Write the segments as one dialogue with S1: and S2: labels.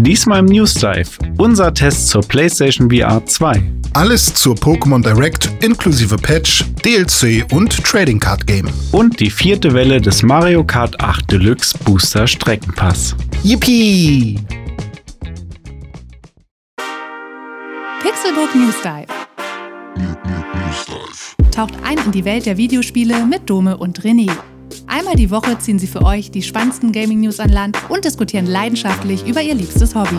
S1: Diesmal im News Dive. Unser Test zur PlayStation VR 2.
S2: Alles zur Pokémon Direct inklusive Patch, DLC und Trading Card Game.
S1: Und die vierte Welle des Mario Kart 8 Deluxe Booster Streckenpass.
S2: Yippie!
S3: Pixelbook News Dive. Taucht ein in die Welt der Videospiele mit Dome und René. Einmal die Woche ziehen sie für euch die spannendsten Gaming-News an Land und diskutieren leidenschaftlich über ihr liebstes Hobby.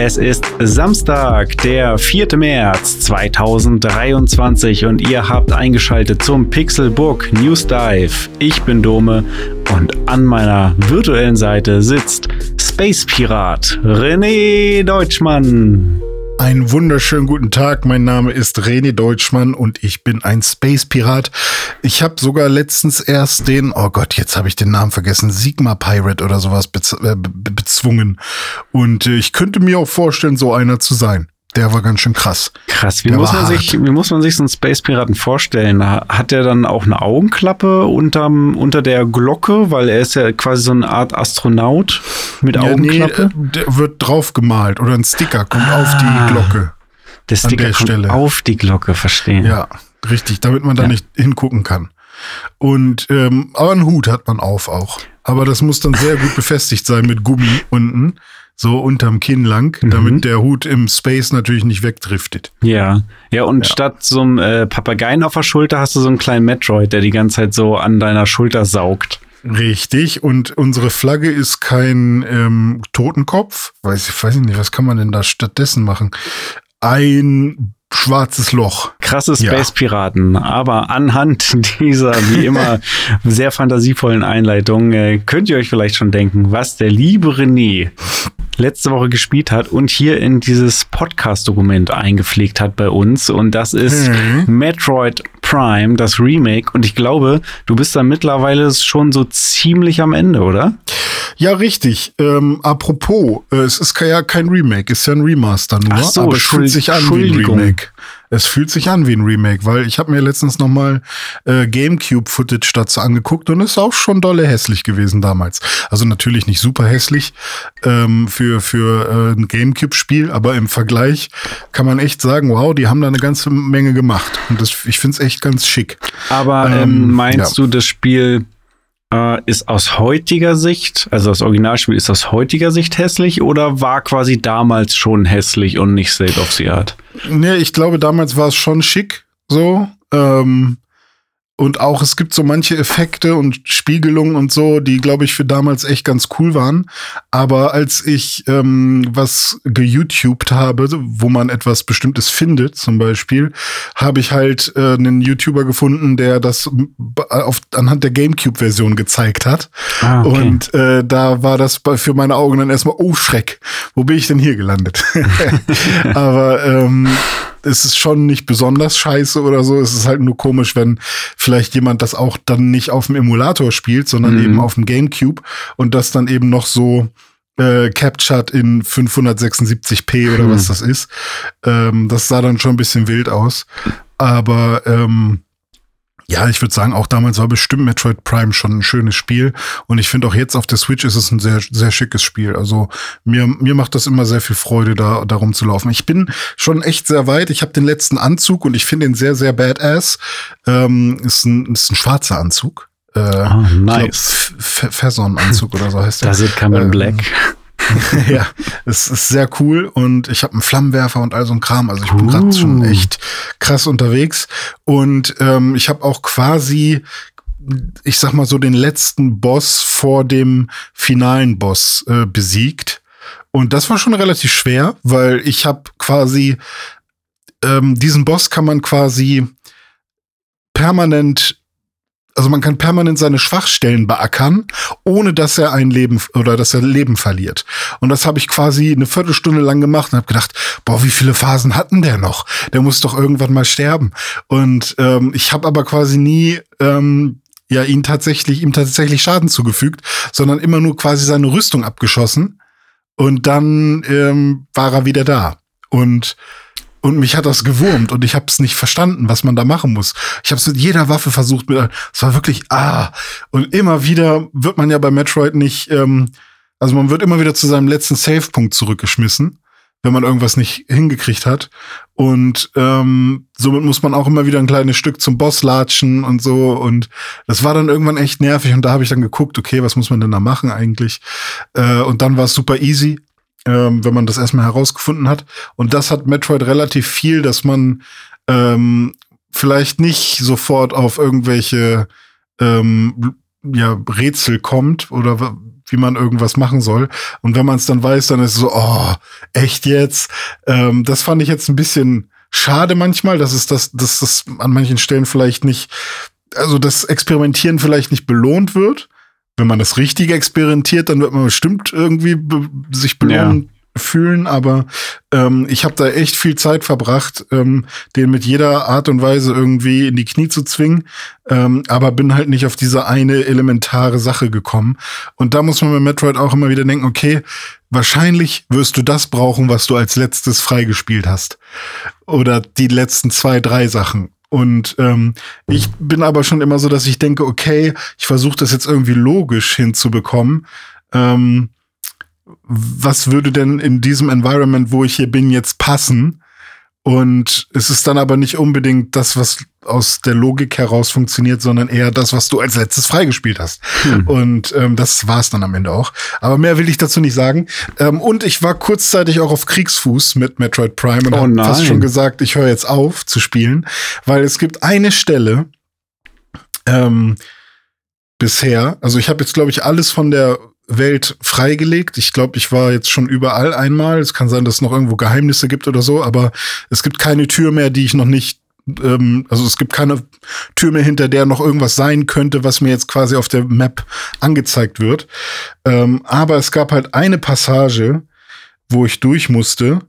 S1: Es ist Samstag, der 4. März 2023 und ihr habt eingeschaltet zum Pixelbook News Dive. Ich bin Dome und an meiner virtuellen Seite sitzt Space Pirat René Deutschmann.
S2: Einen wunderschönen guten Tag. Mein Name ist René Deutschmann und ich bin ein Space Pirat. Ich habe sogar letztens erst den, oh Gott, jetzt habe ich den Namen vergessen, Sigma Pirate oder sowas äh, bezwungen. Und äh, ich könnte mir auch vorstellen, so einer zu sein der war ganz schön krass.
S1: Krass, wie, muss man, sich, wie muss man sich so einen Space Piraten vorstellen? Hat der dann auch eine Augenklappe unterm, unter der Glocke, weil er ist ja quasi so eine Art Astronaut mit ja, Augenklappe?
S2: Nee, der wird drauf gemalt oder ein Sticker kommt ah, auf die Glocke.
S1: Der Sticker der kommt Stelle. auf die Glocke, verstehen.
S2: Ja, richtig, damit man da ja. nicht hingucken kann. Und ähm, aber einen Hut hat man auf auch. Aber das muss dann sehr gut befestigt sein mit Gummi unten so unterm Kinn lang, mhm. damit der Hut im Space natürlich nicht wegdriftet.
S1: Ja, ja und ja. statt so einem äh, Papageien auf der Schulter hast du so einen kleinen Metroid, der die ganze Zeit so an deiner Schulter saugt.
S2: Richtig, und unsere Flagge ist kein ähm, Totenkopf. Weiß ich weiß nicht, was kann man denn da stattdessen machen? Ein schwarzes Loch.
S1: Krasse Space Piraten. Ja. Aber anhand dieser, wie immer, sehr fantasievollen Einleitung äh, könnt ihr euch vielleicht schon denken, was der liebe René letzte Woche gespielt hat und hier in dieses Podcast-Dokument eingepflegt hat bei uns. Und das ist mhm. Metroid Prime, das Remake. Und ich glaube, du bist da mittlerweile schon so ziemlich am Ende, oder?
S2: Ja, richtig. Ähm, apropos, äh, es ist ja kein Remake, es ist ja ein Remaster nur, Ach so, aber es fühlt sich an wie ein Remake. Es fühlt sich an wie ein Remake, weil ich habe mir letztens noch mal äh, GameCube-Footage dazu angeguckt und ist auch schon dolle hässlich gewesen damals. Also natürlich nicht super hässlich ähm, für für äh, ein GameCube-Spiel, aber im Vergleich kann man echt sagen, wow, die haben da eine ganze Menge gemacht und das, ich finde es echt ganz schick.
S1: Aber ähm, ähm meinst ja. du, das Spiel äh, ist aus heutiger Sicht, also das Originalspiel ist aus heutiger Sicht hässlich oder war quasi damals schon hässlich und nicht State of the Art?
S2: Nee, ich glaube, damals war es schon schick, so. Ähm, und auch es gibt so manche Effekte und Spiegelungen und so, die, glaube ich, für damals echt ganz cool waren. Aber als ich ähm, was geYouTubed habe, wo man etwas Bestimmtes findet, zum Beispiel, habe ich halt äh, einen YouTuber gefunden, der das auf, anhand der GameCube-Version gezeigt hat. Ah, okay. Und äh, da war das für meine Augen dann erstmal, oh Schreck, wo bin ich denn hier gelandet? Aber ähm, es ist schon nicht besonders scheiße oder so. Es ist halt nur komisch, wenn vielleicht jemand das auch dann nicht auf dem Emulator spielt, sondern mhm. eben auf dem GameCube und das dann eben noch so äh, captured in 576p oder mhm. was das ist. Ähm, das sah dann schon ein bisschen wild aus. Aber ähm, ja, ich würde sagen, auch damals war bestimmt Metroid Prime schon ein schönes Spiel. Und ich finde auch jetzt auf der Switch ist es ein sehr, sehr schickes Spiel. Also mir, mir macht das immer sehr viel Freude, da darum zu laufen. Ich bin schon echt sehr weit. Ich habe den letzten Anzug und ich finde ihn sehr, sehr badass. Ähm, ist, ein, ist ein schwarzer Anzug.
S1: Äh, oh, nice.
S2: Ferson-Anzug oder so heißt der.
S1: Does it come in ähm, black?
S2: ja, es ist sehr cool und ich habe einen Flammenwerfer und all so ein Kram. Also ich bin gerade schon echt krass unterwegs. Und ähm, ich habe auch quasi ich sag mal so den letzten Boss vor dem finalen Boss äh, besiegt. Und das war schon relativ schwer, weil ich habe quasi ähm, diesen Boss kann man quasi permanent also man kann permanent seine Schwachstellen beackern, ohne dass er ein Leben oder dass er Leben verliert. Und das habe ich quasi eine Viertelstunde lang gemacht und habe gedacht, boah, wie viele Phasen hatten der noch? Der muss doch irgendwann mal sterben. Und ähm, ich habe aber quasi nie ähm, ja ihn tatsächlich ihm tatsächlich Schaden zugefügt, sondern immer nur quasi seine Rüstung abgeschossen und dann ähm, war er wieder da. Und und mich hat das gewurmt und ich habe es nicht verstanden, was man da machen muss. Ich habe es mit jeder Waffe versucht. Mit, es war wirklich ah und immer wieder wird man ja bei Metroid nicht, ähm, also man wird immer wieder zu seinem letzten Save-Punkt zurückgeschmissen wenn man irgendwas nicht hingekriegt hat. Und ähm, somit muss man auch immer wieder ein kleines Stück zum Boss latschen und so. Und das war dann irgendwann echt nervig. Und da habe ich dann geguckt, okay, was muss man denn da machen eigentlich? Äh, und dann war es super easy, ähm, wenn man das erstmal herausgefunden hat. Und das hat Metroid relativ viel, dass man ähm, vielleicht nicht sofort auf irgendwelche ähm, ja, Rätsel kommt oder wie man irgendwas machen soll. Und wenn man es dann weiß, dann ist es so, oh, echt jetzt? Ähm, das fand ich jetzt ein bisschen schade manchmal, dass es das, dass das an manchen Stellen vielleicht nicht, also das Experimentieren vielleicht nicht belohnt wird. Wenn man das Richtige experimentiert, dann wird man bestimmt irgendwie be sich belohnen. Ja fühlen, aber ähm, ich habe da echt viel Zeit verbracht, ähm, den mit jeder Art und Weise irgendwie in die Knie zu zwingen, ähm, aber bin halt nicht auf diese eine elementare Sache gekommen. Und da muss man bei Metroid auch immer wieder denken, okay, wahrscheinlich wirst du das brauchen, was du als letztes freigespielt hast. Oder die letzten zwei, drei Sachen. Und ähm, ich bin aber schon immer so, dass ich denke, okay, ich versuche das jetzt irgendwie logisch hinzubekommen. Ähm, was würde denn in diesem Environment, wo ich hier bin, jetzt passen? Und es ist dann aber nicht unbedingt das, was aus der Logik heraus funktioniert, sondern eher das, was du als letztes freigespielt hast. Hm. Und ähm, das war es dann am Ende auch. Aber mehr will ich dazu nicht sagen. Ähm, und ich war kurzzeitig auch auf Kriegsfuß mit Metroid Prime und oh habe fast schon gesagt, ich höre jetzt auf zu spielen, weil es gibt eine Stelle ähm, bisher. Also ich habe jetzt, glaube ich, alles von der Welt freigelegt. Ich glaube, ich war jetzt schon überall einmal. Es kann sein, dass es noch irgendwo Geheimnisse gibt oder so, aber es gibt keine Tür mehr, die ich noch nicht ähm, also es gibt keine Tür mehr, hinter der noch irgendwas sein könnte, was mir jetzt quasi auf der Map angezeigt wird. Ähm, aber es gab halt eine Passage, wo ich durch musste,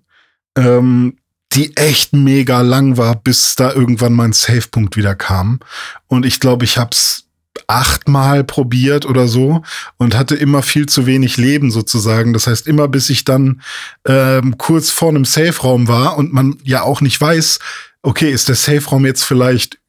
S2: ähm, die echt mega lang war, bis da irgendwann mein Safe-Punkt wieder kam. Und ich glaube, ich hab's achtmal probiert oder so und hatte immer viel zu wenig Leben sozusagen. Das heißt, immer bis ich dann ähm, kurz vor einem Safe-Raum war und man ja auch nicht weiß, okay, ist der Safe-Raum jetzt vielleicht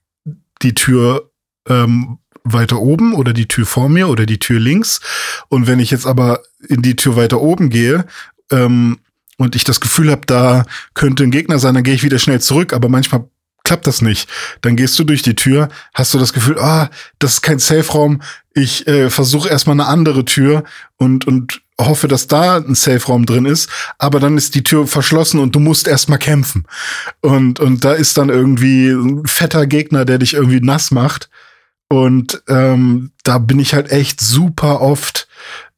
S2: die Tür ähm, weiter oben oder die Tür vor mir oder die Tür links. Und wenn ich jetzt aber in die Tür weiter oben gehe, ähm, und ich das Gefühl habe, da könnte ein Gegner sein, dann gehe ich wieder schnell zurück. Aber manchmal klappt das nicht. Dann gehst du durch die Tür, hast du das Gefühl, ah, das ist kein Safe-Raum. Ich äh, versuche erstmal eine andere Tür und, und hoffe, dass da ein Safe-Raum drin ist, aber dann ist die Tür verschlossen und du musst erstmal kämpfen. Und, und da ist dann irgendwie ein fetter Gegner, der dich irgendwie nass macht. Und ähm, da bin ich halt echt super oft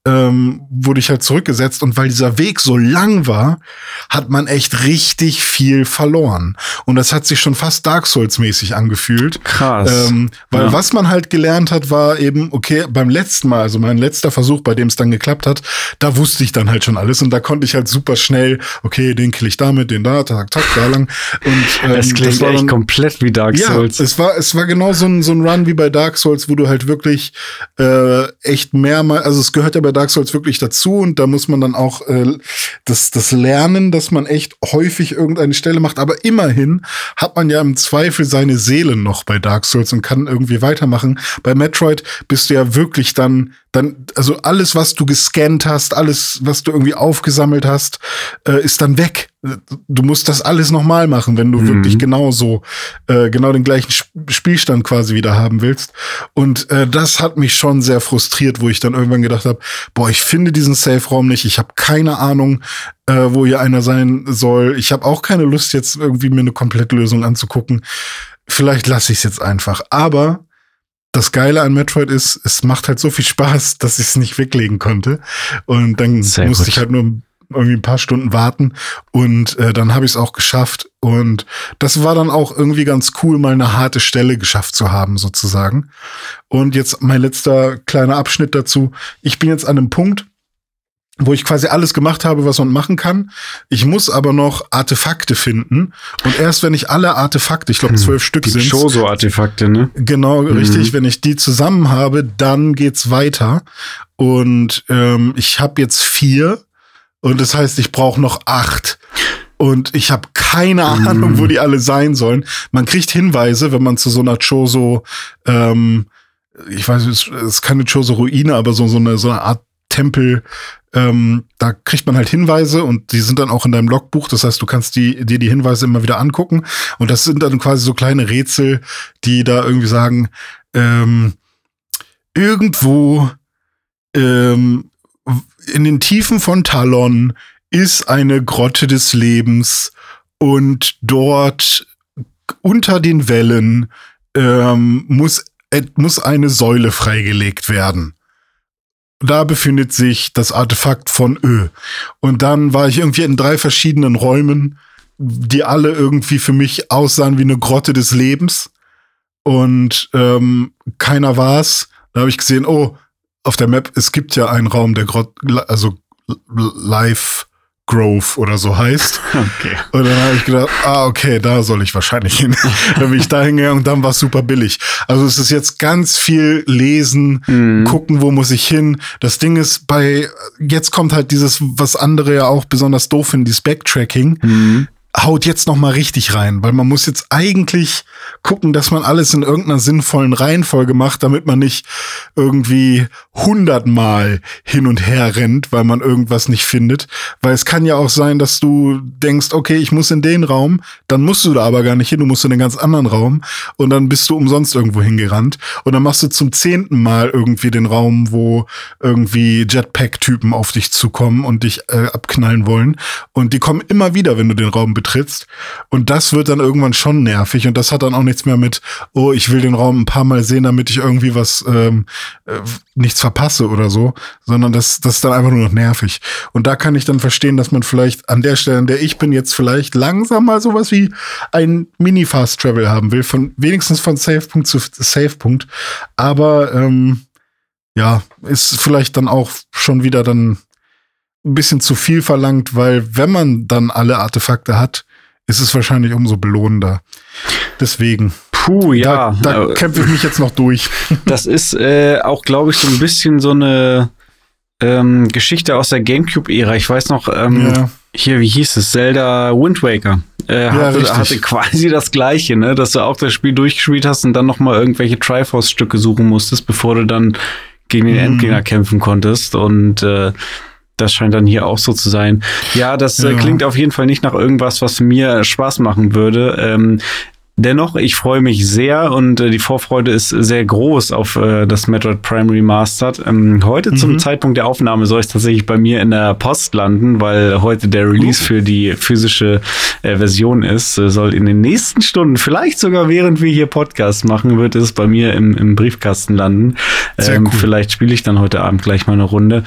S2: ähm, wurde ich halt zurückgesetzt und weil dieser Weg so lang war, hat man echt richtig viel verloren. Und das hat sich schon fast Dark Souls mäßig angefühlt.
S1: Krass.
S2: Ähm, weil ja. was man halt gelernt hat, war eben, okay, beim letzten Mal, also mein letzter Versuch, bei dem es dann geklappt hat, da wusste ich dann halt schon alles und da konnte ich halt super schnell, okay, den kill ich damit, den da, tak, tak, da lang. Und,
S1: ähm, das klingt das echt komplett wie Dark Souls.
S2: Ja, es war, es war genau so ein, so ein Run wie bei Dark Souls, wo du halt wirklich äh, echt mehrmal, also es gehört ja bei Dark Souls wirklich dazu und da muss man dann auch äh, das, das lernen, dass man echt häufig irgendeine Stelle macht. Aber immerhin hat man ja im Zweifel seine Seele noch bei Dark Souls und kann irgendwie weitermachen. Bei Metroid bist du ja wirklich dann dann, also alles, was du gescannt hast, alles, was du irgendwie aufgesammelt hast, äh, ist dann weg. Du musst das alles nochmal machen, wenn du mhm. wirklich genau so, äh, genau den gleichen Spielstand quasi wieder haben willst. Und äh, das hat mich schon sehr frustriert, wo ich dann irgendwann gedacht habe, boah, ich finde diesen Safe-Raum nicht, ich habe keine Ahnung, äh, wo hier einer sein soll. Ich habe auch keine Lust, jetzt irgendwie mir eine Komplettlösung anzugucken. Vielleicht lasse ich es jetzt einfach. Aber das Geile an Metroid ist, es macht halt so viel Spaß, dass ich es nicht weglegen konnte. Und dann Sehr musste gut. ich halt nur irgendwie ein paar Stunden warten und äh, dann habe ich es auch geschafft und das war dann auch irgendwie ganz cool, mal eine harte Stelle geschafft zu haben sozusagen. Und jetzt mein letzter kleiner Abschnitt dazu. Ich bin jetzt an einem Punkt, wo ich quasi alles gemacht habe, was man machen kann. Ich muss aber noch Artefakte finden. Und erst wenn ich alle Artefakte, ich glaube hm. zwölf Stück sind.
S1: Shoso-Artefakte, ne?
S2: Genau, mhm. richtig. Wenn ich die zusammen habe, dann geht's weiter. Und ähm, ich habe jetzt vier. Und das heißt, ich brauche noch acht. Und ich habe keine Ahnung, wo die alle sein sollen. Man kriegt Hinweise, wenn man zu so einer Choso, ähm, ich weiß, es ist keine Choso-Ruine, aber so, so, eine, so eine Art Tempel, ähm, da kriegt man halt Hinweise und die sind dann auch in deinem Logbuch. Das heißt, du kannst die, dir die Hinweise immer wieder angucken. Und das sind dann quasi so kleine Rätsel, die da irgendwie sagen, ähm, irgendwo ähm, in den Tiefen von Talon ist eine Grotte des Lebens und dort unter den Wellen ähm, muss, äh, muss eine Säule freigelegt werden. Da befindet sich das Artefakt von Ö. Und dann war ich irgendwie in drei verschiedenen Räumen, die alle irgendwie für mich aussahen wie eine Grotte des Lebens. Und ähm, keiner war's. Da habe ich gesehen, oh, auf der Map, es gibt ja einen Raum, der Grot also Live Grove oder so heißt. Okay. Und dann habe ich gedacht, ah, okay, da soll ich wahrscheinlich hin. dann bin ich da hingegangen und dann war es super billig. Also es ist jetzt ganz viel lesen, mhm. gucken, wo muss ich hin. Das Ding ist, bei, jetzt kommt halt dieses, was andere ja auch besonders doof finden, dieses Backtracking. Mhm haut jetzt noch mal richtig rein, weil man muss jetzt eigentlich gucken, dass man alles in irgendeiner sinnvollen Reihenfolge macht, damit man nicht irgendwie hundertmal hin und her rennt, weil man irgendwas nicht findet. Weil es kann ja auch sein, dass du denkst, okay, ich muss in den Raum, dann musst du da aber gar nicht hin, du musst in den ganz anderen Raum und dann bist du umsonst irgendwo hingerannt und dann machst du zum zehnten Mal irgendwie den Raum, wo irgendwie Jetpack-Typen auf dich zukommen und dich äh, abknallen wollen und die kommen immer wieder, wenn du den Raum betrittst. Und das wird dann irgendwann schon nervig. Und das hat dann auch nichts mehr mit, oh, ich will den Raum ein paar Mal sehen, damit ich irgendwie was ähm, äh, nichts verpasse oder so, sondern das, das ist dann einfach nur noch nervig. Und da kann ich dann verstehen, dass man vielleicht an der Stelle, an der ich bin, jetzt vielleicht langsam mal sowas wie ein Mini-Fast-Travel haben will, von wenigstens von Safe-Punkt zu Safe-Punkt. Aber ähm, ja, ist vielleicht dann auch schon wieder dann ein bisschen zu viel verlangt, weil wenn man dann alle Artefakte hat, ist es wahrscheinlich umso belohnender. Deswegen.
S1: Puh, ja.
S2: Da, da kämpfe ich mich jetzt noch durch.
S1: Das ist äh, auch, glaube ich, so ein bisschen so eine ähm, Geschichte aus der GameCube-Ära. Ich weiß noch, ähm, ja. hier, wie hieß es? Zelda Wind Waker. Äh, ja, hatte, hatte, quasi das gleiche, ne? Dass du auch das Spiel durchgespielt hast und dann noch mal irgendwelche Triforce-Stücke suchen musstest, bevor du dann gegen den mhm. Endgegner kämpfen konntest. Und äh, das scheint dann hier auch so zu sein. Ja, das äh, ja. klingt auf jeden Fall nicht nach irgendwas, was mir Spaß machen würde. Ähm, Dennoch, ich freue mich sehr und äh, die Vorfreude ist sehr groß auf äh, das Metroid Prime Remastered. Ähm, heute mhm. zum Zeitpunkt der Aufnahme soll es tatsächlich bei mir in der Post landen, weil heute der Release für die physische äh, Version ist. Äh, soll in den nächsten Stunden, vielleicht sogar während wir hier Podcast machen, wird es bei mir im, im Briefkasten landen. Ähm, cool. Vielleicht spiele ich dann heute Abend gleich mal eine Runde.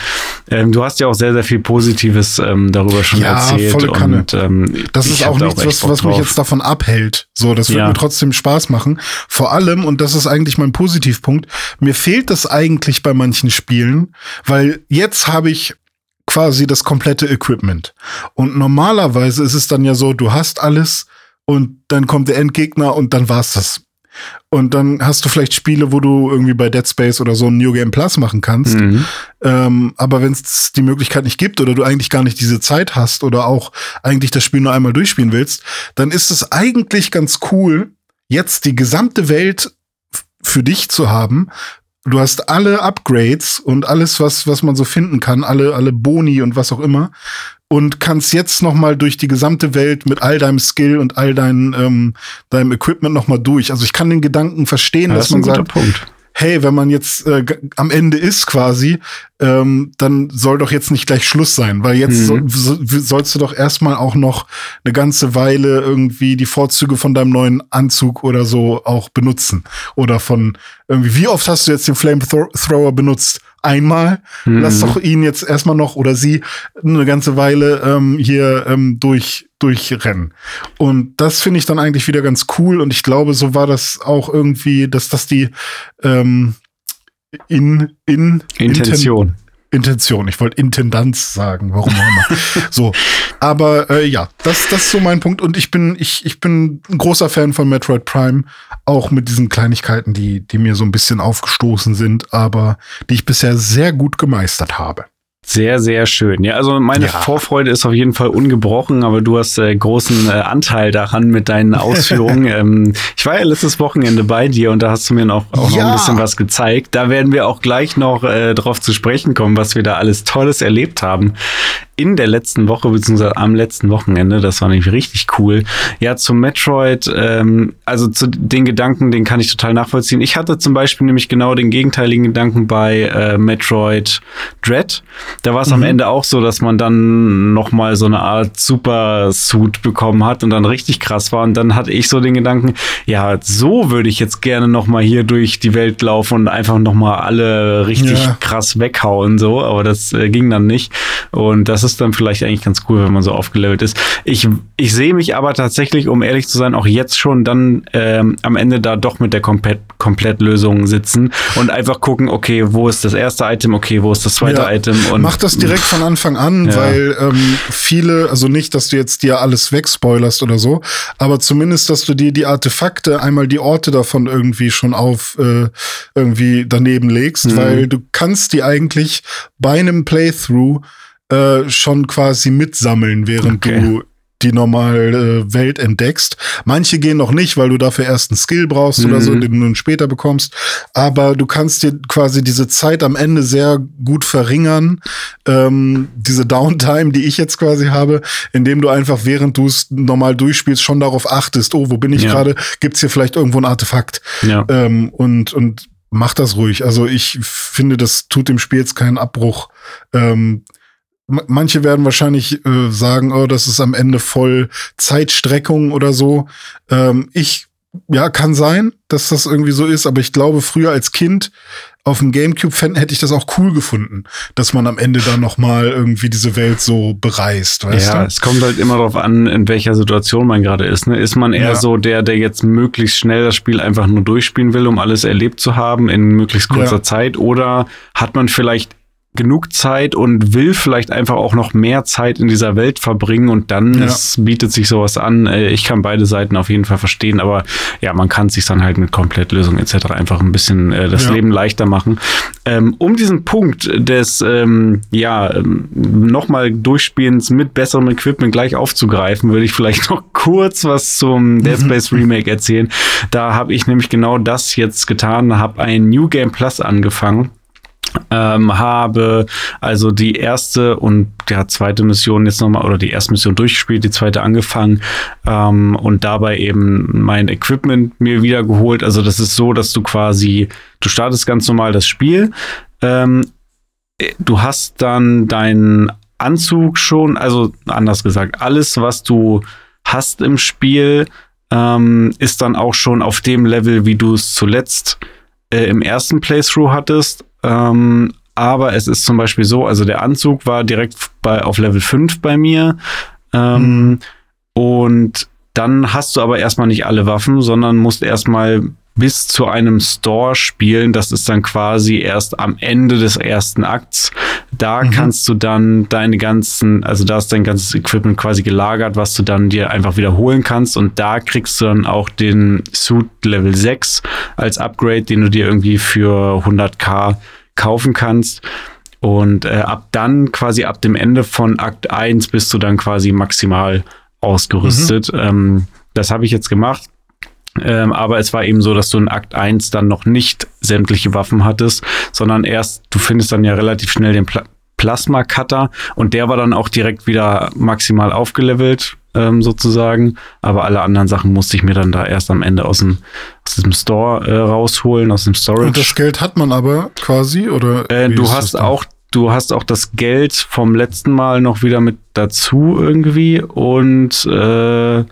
S1: Ähm, du hast ja auch sehr, sehr viel Positives ähm, darüber schon ja, erzählt.
S2: Volle Kanne. Und, ähm, das ist auch nichts, was, was mich jetzt davon abhält. So, das wird ja. mir trotzdem Spaß machen. Vor allem, und das ist eigentlich mein Positivpunkt, mir fehlt das eigentlich bei manchen Spielen, weil jetzt habe ich quasi das komplette Equipment. Und normalerweise ist es dann ja so, du hast alles und dann kommt der Endgegner und dann war's das. Und dann hast du vielleicht Spiele, wo du irgendwie bei Dead Space oder so ein New Game Plus machen kannst. Mhm. Ähm, aber wenn es die Möglichkeit nicht gibt oder du eigentlich gar nicht diese Zeit hast oder auch eigentlich das Spiel nur einmal durchspielen willst, dann ist es eigentlich ganz cool, jetzt die gesamte Welt für dich zu haben. Du hast alle Upgrades und alles, was, was man so finden kann, alle, alle Boni und was auch immer und kannst jetzt noch mal durch die gesamte Welt mit all deinem Skill und all dein, ähm, deinem Equipment noch mal durch. Also ich kann den Gedanken verstehen, ja, dass das man sagt, Punkt. hey, wenn man jetzt äh, am Ende ist quasi, ähm, dann soll doch jetzt nicht gleich Schluss sein, weil jetzt mhm. so, sollst du doch erstmal auch noch eine ganze Weile irgendwie die Vorzüge von deinem neuen Anzug oder so auch benutzen. Oder von irgendwie, wie oft hast du jetzt den Flamethrower benutzt? Einmal. Mhm. Lass doch ihn jetzt erstmal noch oder sie eine ganze Weile ähm, hier ähm, durch durchrennen. Und das finde ich dann eigentlich wieder ganz cool. Und ich glaube, so war das auch irgendwie, dass das die ähm, in, in
S1: Intention.
S2: Inten Intention. Ich wollte Intendanz sagen, warum auch immer. so, aber äh, ja, das, das ist so mein Punkt. Und ich bin, ich, ich bin ein großer Fan von Metroid Prime, auch mit diesen Kleinigkeiten, die, die mir so ein bisschen aufgestoßen sind, aber die ich bisher sehr gut gemeistert habe.
S1: Sehr, sehr schön. Ja, also meine ja. Vorfreude ist auf jeden Fall ungebrochen, aber du hast äh, großen äh, Anteil daran mit deinen Ausführungen. ähm, ich war ja letztes Wochenende bei dir und da hast du mir noch, auch ja. noch ein bisschen was gezeigt. Da werden wir auch gleich noch äh, drauf zu sprechen kommen, was wir da alles Tolles erlebt haben in der letzten Woche, beziehungsweise am letzten Wochenende. Das war nämlich richtig cool. Ja, zum Metroid, ähm, also zu den Gedanken, den kann ich total nachvollziehen. Ich hatte zum Beispiel nämlich genau den gegenteiligen Gedanken bei äh, Metroid Dread. Da war es mhm. am Ende auch so, dass man dann noch mal so eine Art Super-Suit bekommen hat und dann richtig krass war. Und dann hatte ich so den Gedanken, ja, so würde ich jetzt gerne noch mal hier durch die Welt laufen und einfach noch mal alle richtig ja. krass weghauen, so. Aber das äh, ging dann nicht. Und das ist dann vielleicht eigentlich ganz cool, wenn man so aufgelevelt ist. Ich, ich sehe mich aber tatsächlich, um ehrlich zu sein, auch jetzt schon dann ähm, am Ende da doch mit der Komplett Komplettlösung sitzen und einfach gucken, okay, wo ist das erste Item, okay, wo ist das zweite ja, Item und
S2: mach das direkt von Anfang an, ja. weil ähm, viele, also nicht, dass du jetzt dir alles wegspoilerst oder so, aber zumindest, dass du dir die Artefakte einmal die Orte davon irgendwie schon auf äh, irgendwie daneben legst, mhm. weil du kannst die eigentlich bei einem Playthrough äh, schon quasi mitsammeln, während okay. du die normale äh, Welt entdeckst. Manche gehen noch nicht, weil du dafür erst einen Skill brauchst mhm. oder so, mhm. den du dann später bekommst. Aber du kannst dir quasi diese Zeit am Ende sehr gut verringern. Ähm, diese Downtime, die ich jetzt quasi habe, indem du einfach, während du es normal durchspielst, schon darauf achtest, oh, wo bin ich ja. gerade? Gibt's hier vielleicht irgendwo ein Artefakt? Ja. Ähm, und, und mach das ruhig. Also ich finde, das tut dem Spiel jetzt keinen Abbruch. Ähm, Manche werden wahrscheinlich äh, sagen, oh, das ist am Ende voll Zeitstreckung oder so. Ähm, ich, ja, kann sein, dass das irgendwie so ist, aber ich glaube, früher als Kind auf dem Gamecube-Fan hätte ich das auch cool gefunden, dass man am Ende dann noch mal irgendwie diese Welt so bereist, weißt
S1: ja,
S2: du?
S1: es kommt halt immer darauf an, in welcher Situation man gerade ist. Ne? Ist man eher ja. so der, der jetzt möglichst schnell das Spiel einfach nur durchspielen will, um alles erlebt zu haben in möglichst kurzer ja. Zeit? Oder hat man vielleicht genug Zeit und will vielleicht einfach auch noch mehr Zeit in dieser Welt verbringen und dann ja. es bietet sich sowas an. Äh, ich kann beide Seiten auf jeden Fall verstehen, aber ja, man kann sich dann halt mit Komplettlösung etc. einfach ein bisschen äh, das ja. Leben leichter machen. Ähm, um diesen Punkt des ähm, ja ähm, nochmal Durchspielens mit besserem Equipment gleich aufzugreifen, würde ich vielleicht noch kurz was zum Dead mhm. Space Remake erzählen. Da habe ich nämlich genau das jetzt getan, habe ein New Game Plus angefangen ähm, habe also die erste und ja, zweite Mission jetzt nochmal oder die erste Mission durchgespielt, die zweite angefangen ähm, und dabei eben mein Equipment mir wieder geholt. Also das ist so, dass du quasi, du startest ganz normal das Spiel, ähm, du hast dann deinen Anzug schon, also anders gesagt, alles, was du hast im Spiel, ähm, ist dann auch schon auf dem Level, wie du es zuletzt äh, im ersten Playthrough hattest ähm, aber es ist zum Beispiel so, also der Anzug war direkt bei, auf Level 5 bei mir. Ähm, mhm. Und dann hast du aber erstmal nicht alle Waffen, sondern musst erstmal bis zu einem Store spielen. Das ist dann quasi erst am Ende des ersten Akts. Da mhm. kannst du dann deine ganzen, also da ist dein ganzes Equipment quasi gelagert, was du dann dir einfach wiederholen kannst. Und da kriegst du dann auch den Suit Level 6 als Upgrade, den du dir irgendwie für 100k kaufen kannst. Und äh, ab dann, quasi ab dem Ende von Akt 1, bist du dann quasi maximal ausgerüstet. Mhm. Ähm, das habe ich jetzt gemacht. Ähm, aber es war eben so, dass du in Akt 1 dann noch nicht sämtliche Waffen hattest, sondern erst, du findest dann ja relativ schnell den Pla Plasma Cutter und der war dann auch direkt wieder maximal aufgelevelt, ähm, sozusagen. Aber alle anderen Sachen musste ich mir dann da erst am Ende aus dem, aus diesem Store äh, rausholen, aus dem Storage. Und
S2: das Geld hat man aber quasi, oder?
S1: Äh, du hast auch du hast auch das Geld vom letzten Mal noch wieder mit dazu irgendwie und äh,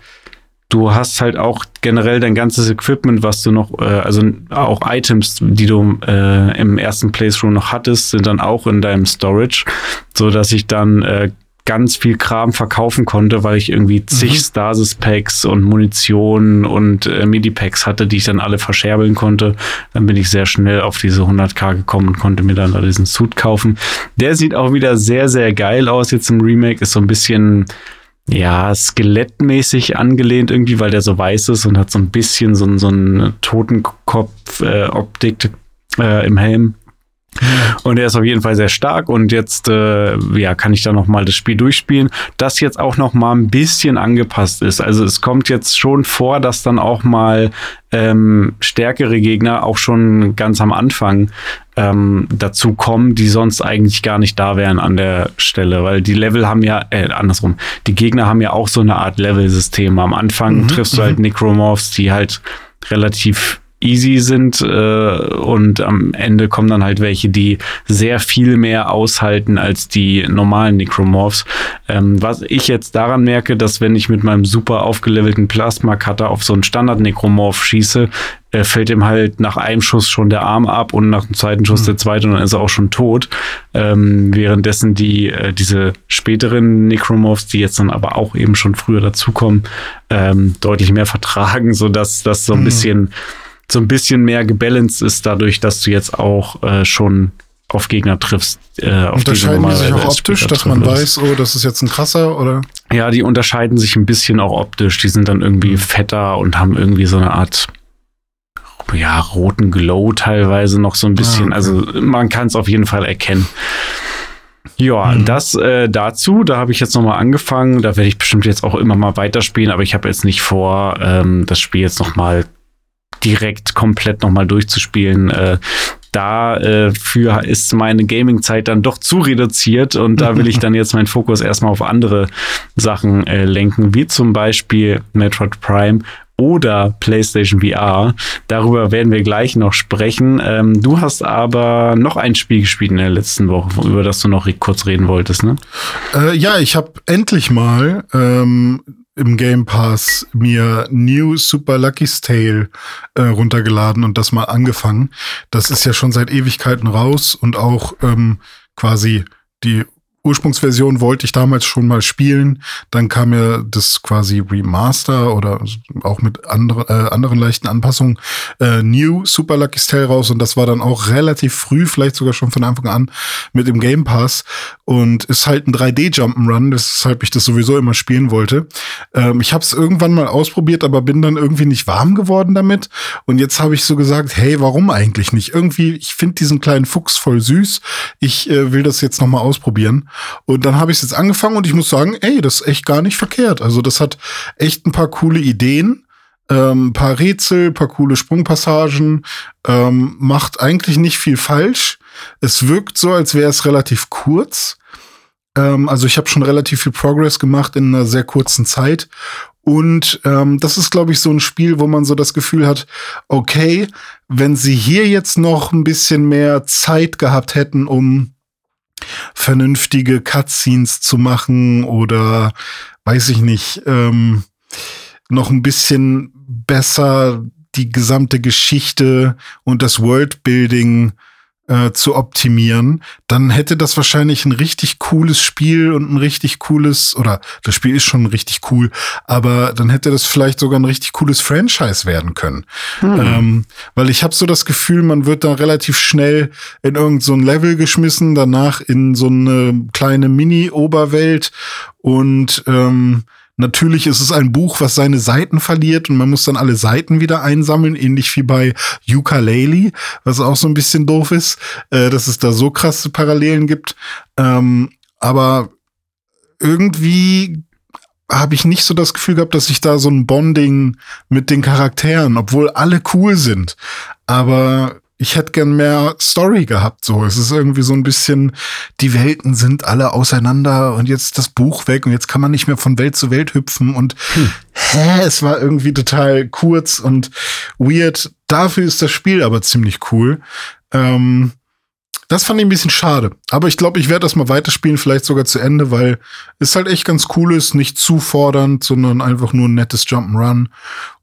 S1: du hast halt auch generell dein ganzes Equipment, was du noch, äh, also auch Items, die du äh, im ersten Playthrough noch hattest, sind dann auch in deinem Storage, so dass ich dann äh, ganz viel Kram verkaufen konnte, weil ich irgendwie zig mhm. Stasis-Packs und Munition und äh, MIDI-Packs hatte, die ich dann alle verscherbeln konnte. Dann bin ich sehr schnell auf diese 100k gekommen und konnte mir dann da diesen Suit kaufen. Der sieht auch wieder sehr, sehr geil aus jetzt im Remake. Ist so ein bisschen ja, skelettmäßig angelehnt irgendwie, weil der so weiß ist und hat so ein bisschen so, so eine Totenkopf-Optik äh, äh, im Helm. Und er ist auf jeden Fall sehr stark und jetzt äh, ja, kann ich da noch mal das Spiel durchspielen, das jetzt auch noch mal ein bisschen angepasst ist. Also es kommt jetzt schon vor, dass dann auch mal ähm, stärkere Gegner auch schon ganz am Anfang ähm, dazu kommen, die sonst eigentlich gar nicht da wären an der Stelle, weil die Level haben ja, äh, andersrum, die Gegner haben ja auch so eine Art Level-System. Am Anfang mhm, triffst du halt mhm. Necromorphs, die halt relativ easy sind äh, und am Ende kommen dann halt welche, die sehr viel mehr aushalten als die normalen Necromorphs. Ähm, was ich jetzt daran merke, dass wenn ich mit meinem super aufgelevelten Plasma-Cutter auf so einen Standard-Necromorph schieße, äh, fällt ihm halt nach einem Schuss schon der Arm ab und nach dem zweiten Schuss mhm. der zweite und dann ist er auch schon tot. Ähm, währenddessen die äh, diese späteren Necromorphs, die jetzt dann aber auch eben schon früher dazukommen, ähm, deutlich mehr vertragen, so dass das so ein mhm. bisschen so ein bisschen mehr gebalanced ist, dadurch, dass du jetzt auch äh, schon auf Gegner triffst.
S2: Äh, auf unterscheiden die sich auch optisch, dass man weiß, oh, das ist jetzt ein krasser, oder?
S1: Ja, die unterscheiden sich ein bisschen auch optisch. Die sind dann irgendwie mhm. fetter und haben irgendwie so eine Art ja, roten Glow teilweise noch so ein bisschen. Ah, okay. Also man kann es auf jeden Fall erkennen. Ja, mhm. das äh, dazu, da habe ich jetzt nochmal angefangen. Da werde ich bestimmt jetzt auch immer mal weiterspielen, aber ich habe jetzt nicht vor, ähm, das Spiel jetzt nochmal direkt komplett nochmal durchzuspielen. Äh, dafür äh, ist meine Gaming-Zeit dann doch zu reduziert und da will ich dann jetzt meinen Fokus erstmal auf andere Sachen äh, lenken, wie zum Beispiel Metroid Prime oder PlayStation VR. Darüber werden wir gleich noch sprechen. Ähm, du hast aber noch ein Spiel gespielt in der letzten Woche, über das du noch kurz reden wolltest, ne?
S2: Äh, ja, ich habe endlich mal ähm, im Game Pass mir New Super Lucky's Tale äh, runtergeladen und das mal angefangen. Das ist ja schon seit Ewigkeiten raus und auch ähm, quasi die Ursprungsversion wollte ich damals schon mal spielen. Dann kam ja das quasi Remaster oder auch mit andere, äh, anderen leichten Anpassungen äh, New Super Lucky Tale raus und das war dann auch relativ früh, vielleicht sogar schon von Anfang an mit dem Game Pass und ist halt ein 3D Jump'n'Run, weshalb ich das sowieso immer spielen wollte. Ähm, ich habe es irgendwann mal ausprobiert, aber bin dann irgendwie nicht warm geworden damit und jetzt habe ich so gesagt, hey, warum eigentlich nicht? Irgendwie, ich finde diesen kleinen Fuchs voll süß. Ich äh, will das jetzt noch mal ausprobieren. Und dann habe ich es jetzt angefangen und ich muss sagen, ey, das ist echt gar nicht verkehrt. Also das hat echt ein paar coole Ideen, ähm, paar Rätsel, paar coole Sprungpassagen, ähm, macht eigentlich nicht viel falsch. Es wirkt so, als wäre es relativ kurz. Ähm, also ich habe schon relativ viel Progress gemacht in einer sehr kurzen Zeit. Und ähm, das ist, glaube ich, so ein Spiel, wo man so das Gefühl hat, okay, wenn sie hier jetzt noch ein bisschen mehr Zeit gehabt hätten, um vernünftige Cutscenes zu machen oder weiß ich nicht, ähm, noch ein bisschen besser die gesamte Geschichte und das Worldbuilding äh, zu optimieren, dann hätte das wahrscheinlich ein richtig cooles Spiel und ein richtig cooles, oder das Spiel ist schon richtig cool, aber dann hätte das vielleicht sogar ein richtig cooles Franchise werden können. Mhm. Ähm, weil ich habe so das Gefühl, man wird da relativ schnell in irgendein so Level geschmissen, danach in so eine kleine Mini-Oberwelt und ähm, Natürlich ist es ein Buch, was seine Seiten verliert und man muss dann alle Seiten wieder einsammeln, ähnlich wie bei Ukulele, was auch so ein bisschen doof ist, äh, dass es da so krasse Parallelen gibt. Ähm, aber irgendwie habe ich nicht so das Gefühl gehabt, dass ich da so ein Bonding mit den Charakteren, obwohl alle cool sind. Aber ich hätte gern mehr Story gehabt. So, es ist irgendwie so ein bisschen, die Welten sind alle auseinander und jetzt das Buch weg und jetzt kann man nicht mehr von Welt zu Welt hüpfen und hm. hä, es war irgendwie total kurz und weird. Dafür ist das Spiel aber ziemlich cool. Ähm, das fand ich ein bisschen schade. Aber ich glaube, ich werde das mal weiterspielen, vielleicht sogar zu Ende, weil es halt echt ganz cool ist, nicht zu fordernd, sondern einfach nur ein nettes Jump'n'Run.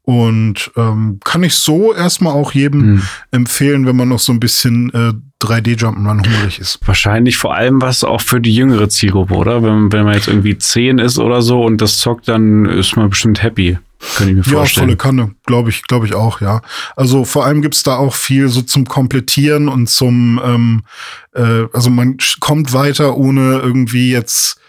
S2: Und ähm, kann ich so erstmal auch jedem mhm. empfehlen, wenn man noch so ein bisschen äh, 3D Jump'n'Run hungrig ist.
S1: Wahrscheinlich vor allem was auch für die jüngere Zielgruppe, oder? Wenn, wenn man jetzt irgendwie 10 ist oder so und das zockt, dann ist man bestimmt happy. Könnte ich mir vorstellen.
S2: Ja, volle Kanne, glaube ich, glaube ich auch, ja. Also vor allem gibt's da auch viel so zum Komplettieren und zum, ähm, äh, also man kommt weiter, ohne irgendwie jetzt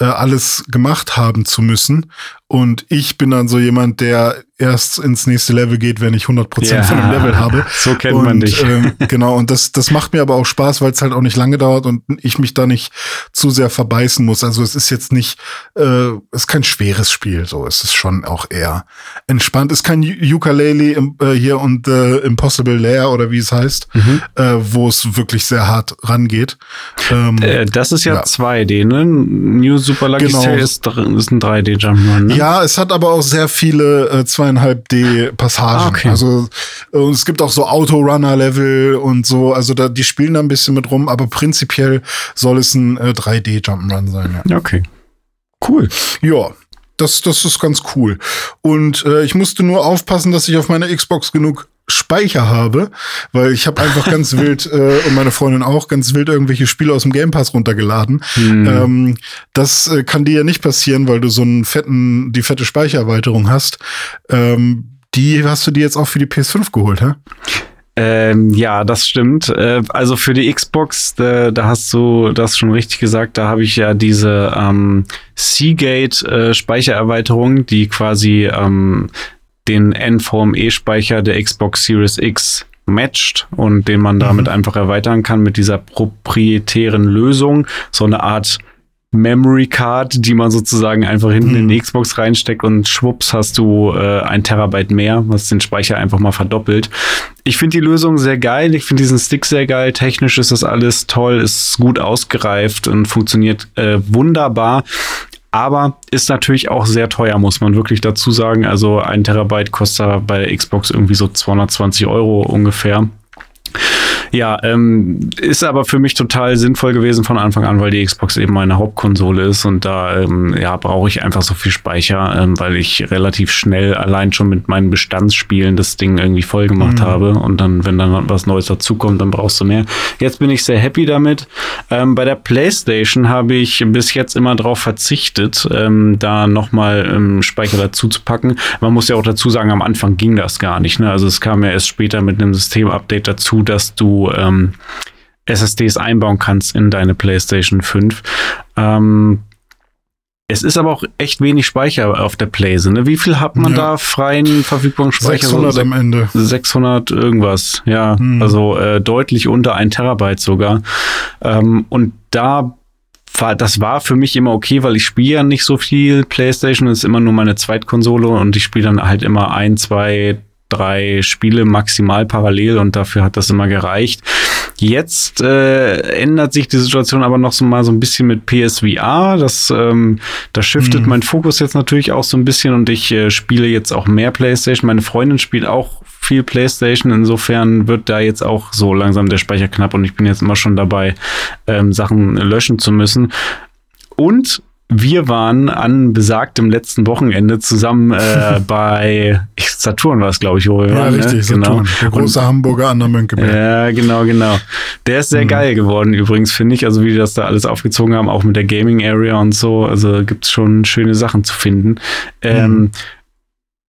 S2: äh, alles gemacht haben zu müssen. Und ich bin dann so jemand, der erst ins nächste Level geht, wenn ich 100% ja, von dem Level habe.
S1: So kennt und, man dich.
S2: Ähm, genau, und das, das macht mir aber auch Spaß, weil es halt auch nicht lange dauert und ich mich da nicht zu sehr verbeißen muss. Also es ist jetzt nicht, äh, es ist kein schweres Spiel, so es ist schon auch eher entspannt. Es ist kein Ukulele im, äh, hier und äh, Impossible Lair oder wie es heißt, mhm. äh, wo es wirklich sehr hart rangeht.
S1: Ähm, äh, das ist ja, ja, 2D, ne? New Super Lucky genau. ist, ist ein 3D-Jumpman, ne?
S2: Ja, es hat aber auch sehr viele äh, 2 zweieinhalb D Passagen. Ah, okay. Also und es gibt auch so Autorunner Level und so. Also da die spielen da ein bisschen mit rum, aber prinzipiell soll es ein äh, 3D Jump'n'Run sein.
S1: Ja. Okay. Cool.
S2: Ja, das, das ist ganz cool. Und äh, ich musste nur aufpassen, dass ich auf meiner Xbox genug Speicher habe, weil ich habe einfach ganz wild äh, und meine Freundin auch ganz wild irgendwelche Spiele aus dem Game Pass runtergeladen. Hm. Ähm, das äh, kann dir ja nicht passieren, weil du so einen fetten, die fette Speichererweiterung hast. Ähm, die hast du dir jetzt auch für die PS5 geholt, hä?
S1: Ähm, ja, das stimmt. Äh, also für die Xbox, da, da, hast du das schon richtig gesagt, da habe ich ja diese ähm, Seagate äh, Speichererweiterung, die quasi ähm, den NVMe-Speicher der Xbox Series X matcht und den man damit mhm. einfach erweitern kann mit dieser proprietären Lösung. So eine Art Memory Card, die man sozusagen einfach hinten mhm. in die mhm. Xbox reinsteckt und schwupps hast du äh, ein Terabyte mehr, was den Speicher einfach mal verdoppelt. Ich finde die Lösung sehr geil. Ich finde diesen Stick sehr geil. Technisch ist das alles toll, ist gut ausgereift und funktioniert äh, wunderbar aber ist natürlich auch sehr teuer, muss man wirklich dazu sagen. Also ein Terabyte kostet bei der Xbox irgendwie so 220 Euro ungefähr. Ja, ähm, ist aber für mich total sinnvoll gewesen von Anfang an, weil die Xbox eben meine Hauptkonsole ist und da ähm, ja, brauche ich einfach so viel Speicher, ähm, weil ich relativ schnell allein schon mit meinen Bestandsspielen das Ding irgendwie voll gemacht mhm. habe und dann, wenn dann was Neues dazukommt, dann brauchst du mehr. Jetzt bin ich sehr happy damit. Ähm, bei der PlayStation habe ich bis jetzt immer darauf verzichtet, ähm, da nochmal ähm, Speicher dazu zu packen. Man muss ja auch dazu sagen, am Anfang ging das gar nicht. Ne? Also es kam ja erst später mit einem Systemupdate dazu, dass du ähm, SSDs einbauen kannst in deine PlayStation 5. Ähm, es ist aber auch echt wenig Speicher auf der Playse. Ne? Wie viel hat man ja. da freien verfügbaren Speicher?
S2: 600 so, am Ende.
S1: 600 irgendwas, ja. Hm. Also äh, deutlich unter ein Terabyte sogar. Ähm, und da war, das war für mich immer okay, weil ich spiele ja nicht so viel PlayStation. Das ist immer nur meine Zweitkonsole und ich spiele dann halt immer ein, zwei, drei Spiele maximal parallel und dafür hat das immer gereicht. Jetzt äh, ändert sich die Situation aber noch so mal so ein bisschen mit PSVR. Das, ähm, da shiftet mhm. mein Fokus jetzt natürlich auch so ein bisschen und ich äh, spiele jetzt auch mehr PlayStation. Meine Freundin spielt auch viel PlayStation. Insofern wird da jetzt auch so langsam der Speicher knapp und ich bin jetzt immer schon dabei, ähm, Sachen löschen zu müssen. Und wir waren an besagtem letzten Wochenende zusammen äh, bei Saturn war es, glaube ich, wo wir
S2: ja, waren. Ja, richtig,
S1: ne?
S2: Saturn. Genau. Der große Und, Hamburger an der Mönckeberg.
S1: Ja, genau, genau. Der ist sehr mhm. geil geworden übrigens, finde ich. Also wie die das da alles aufgezogen haben, auch mit der Gaming Area und so. Also gibt es schon schöne Sachen zu finden. Ähm, mhm.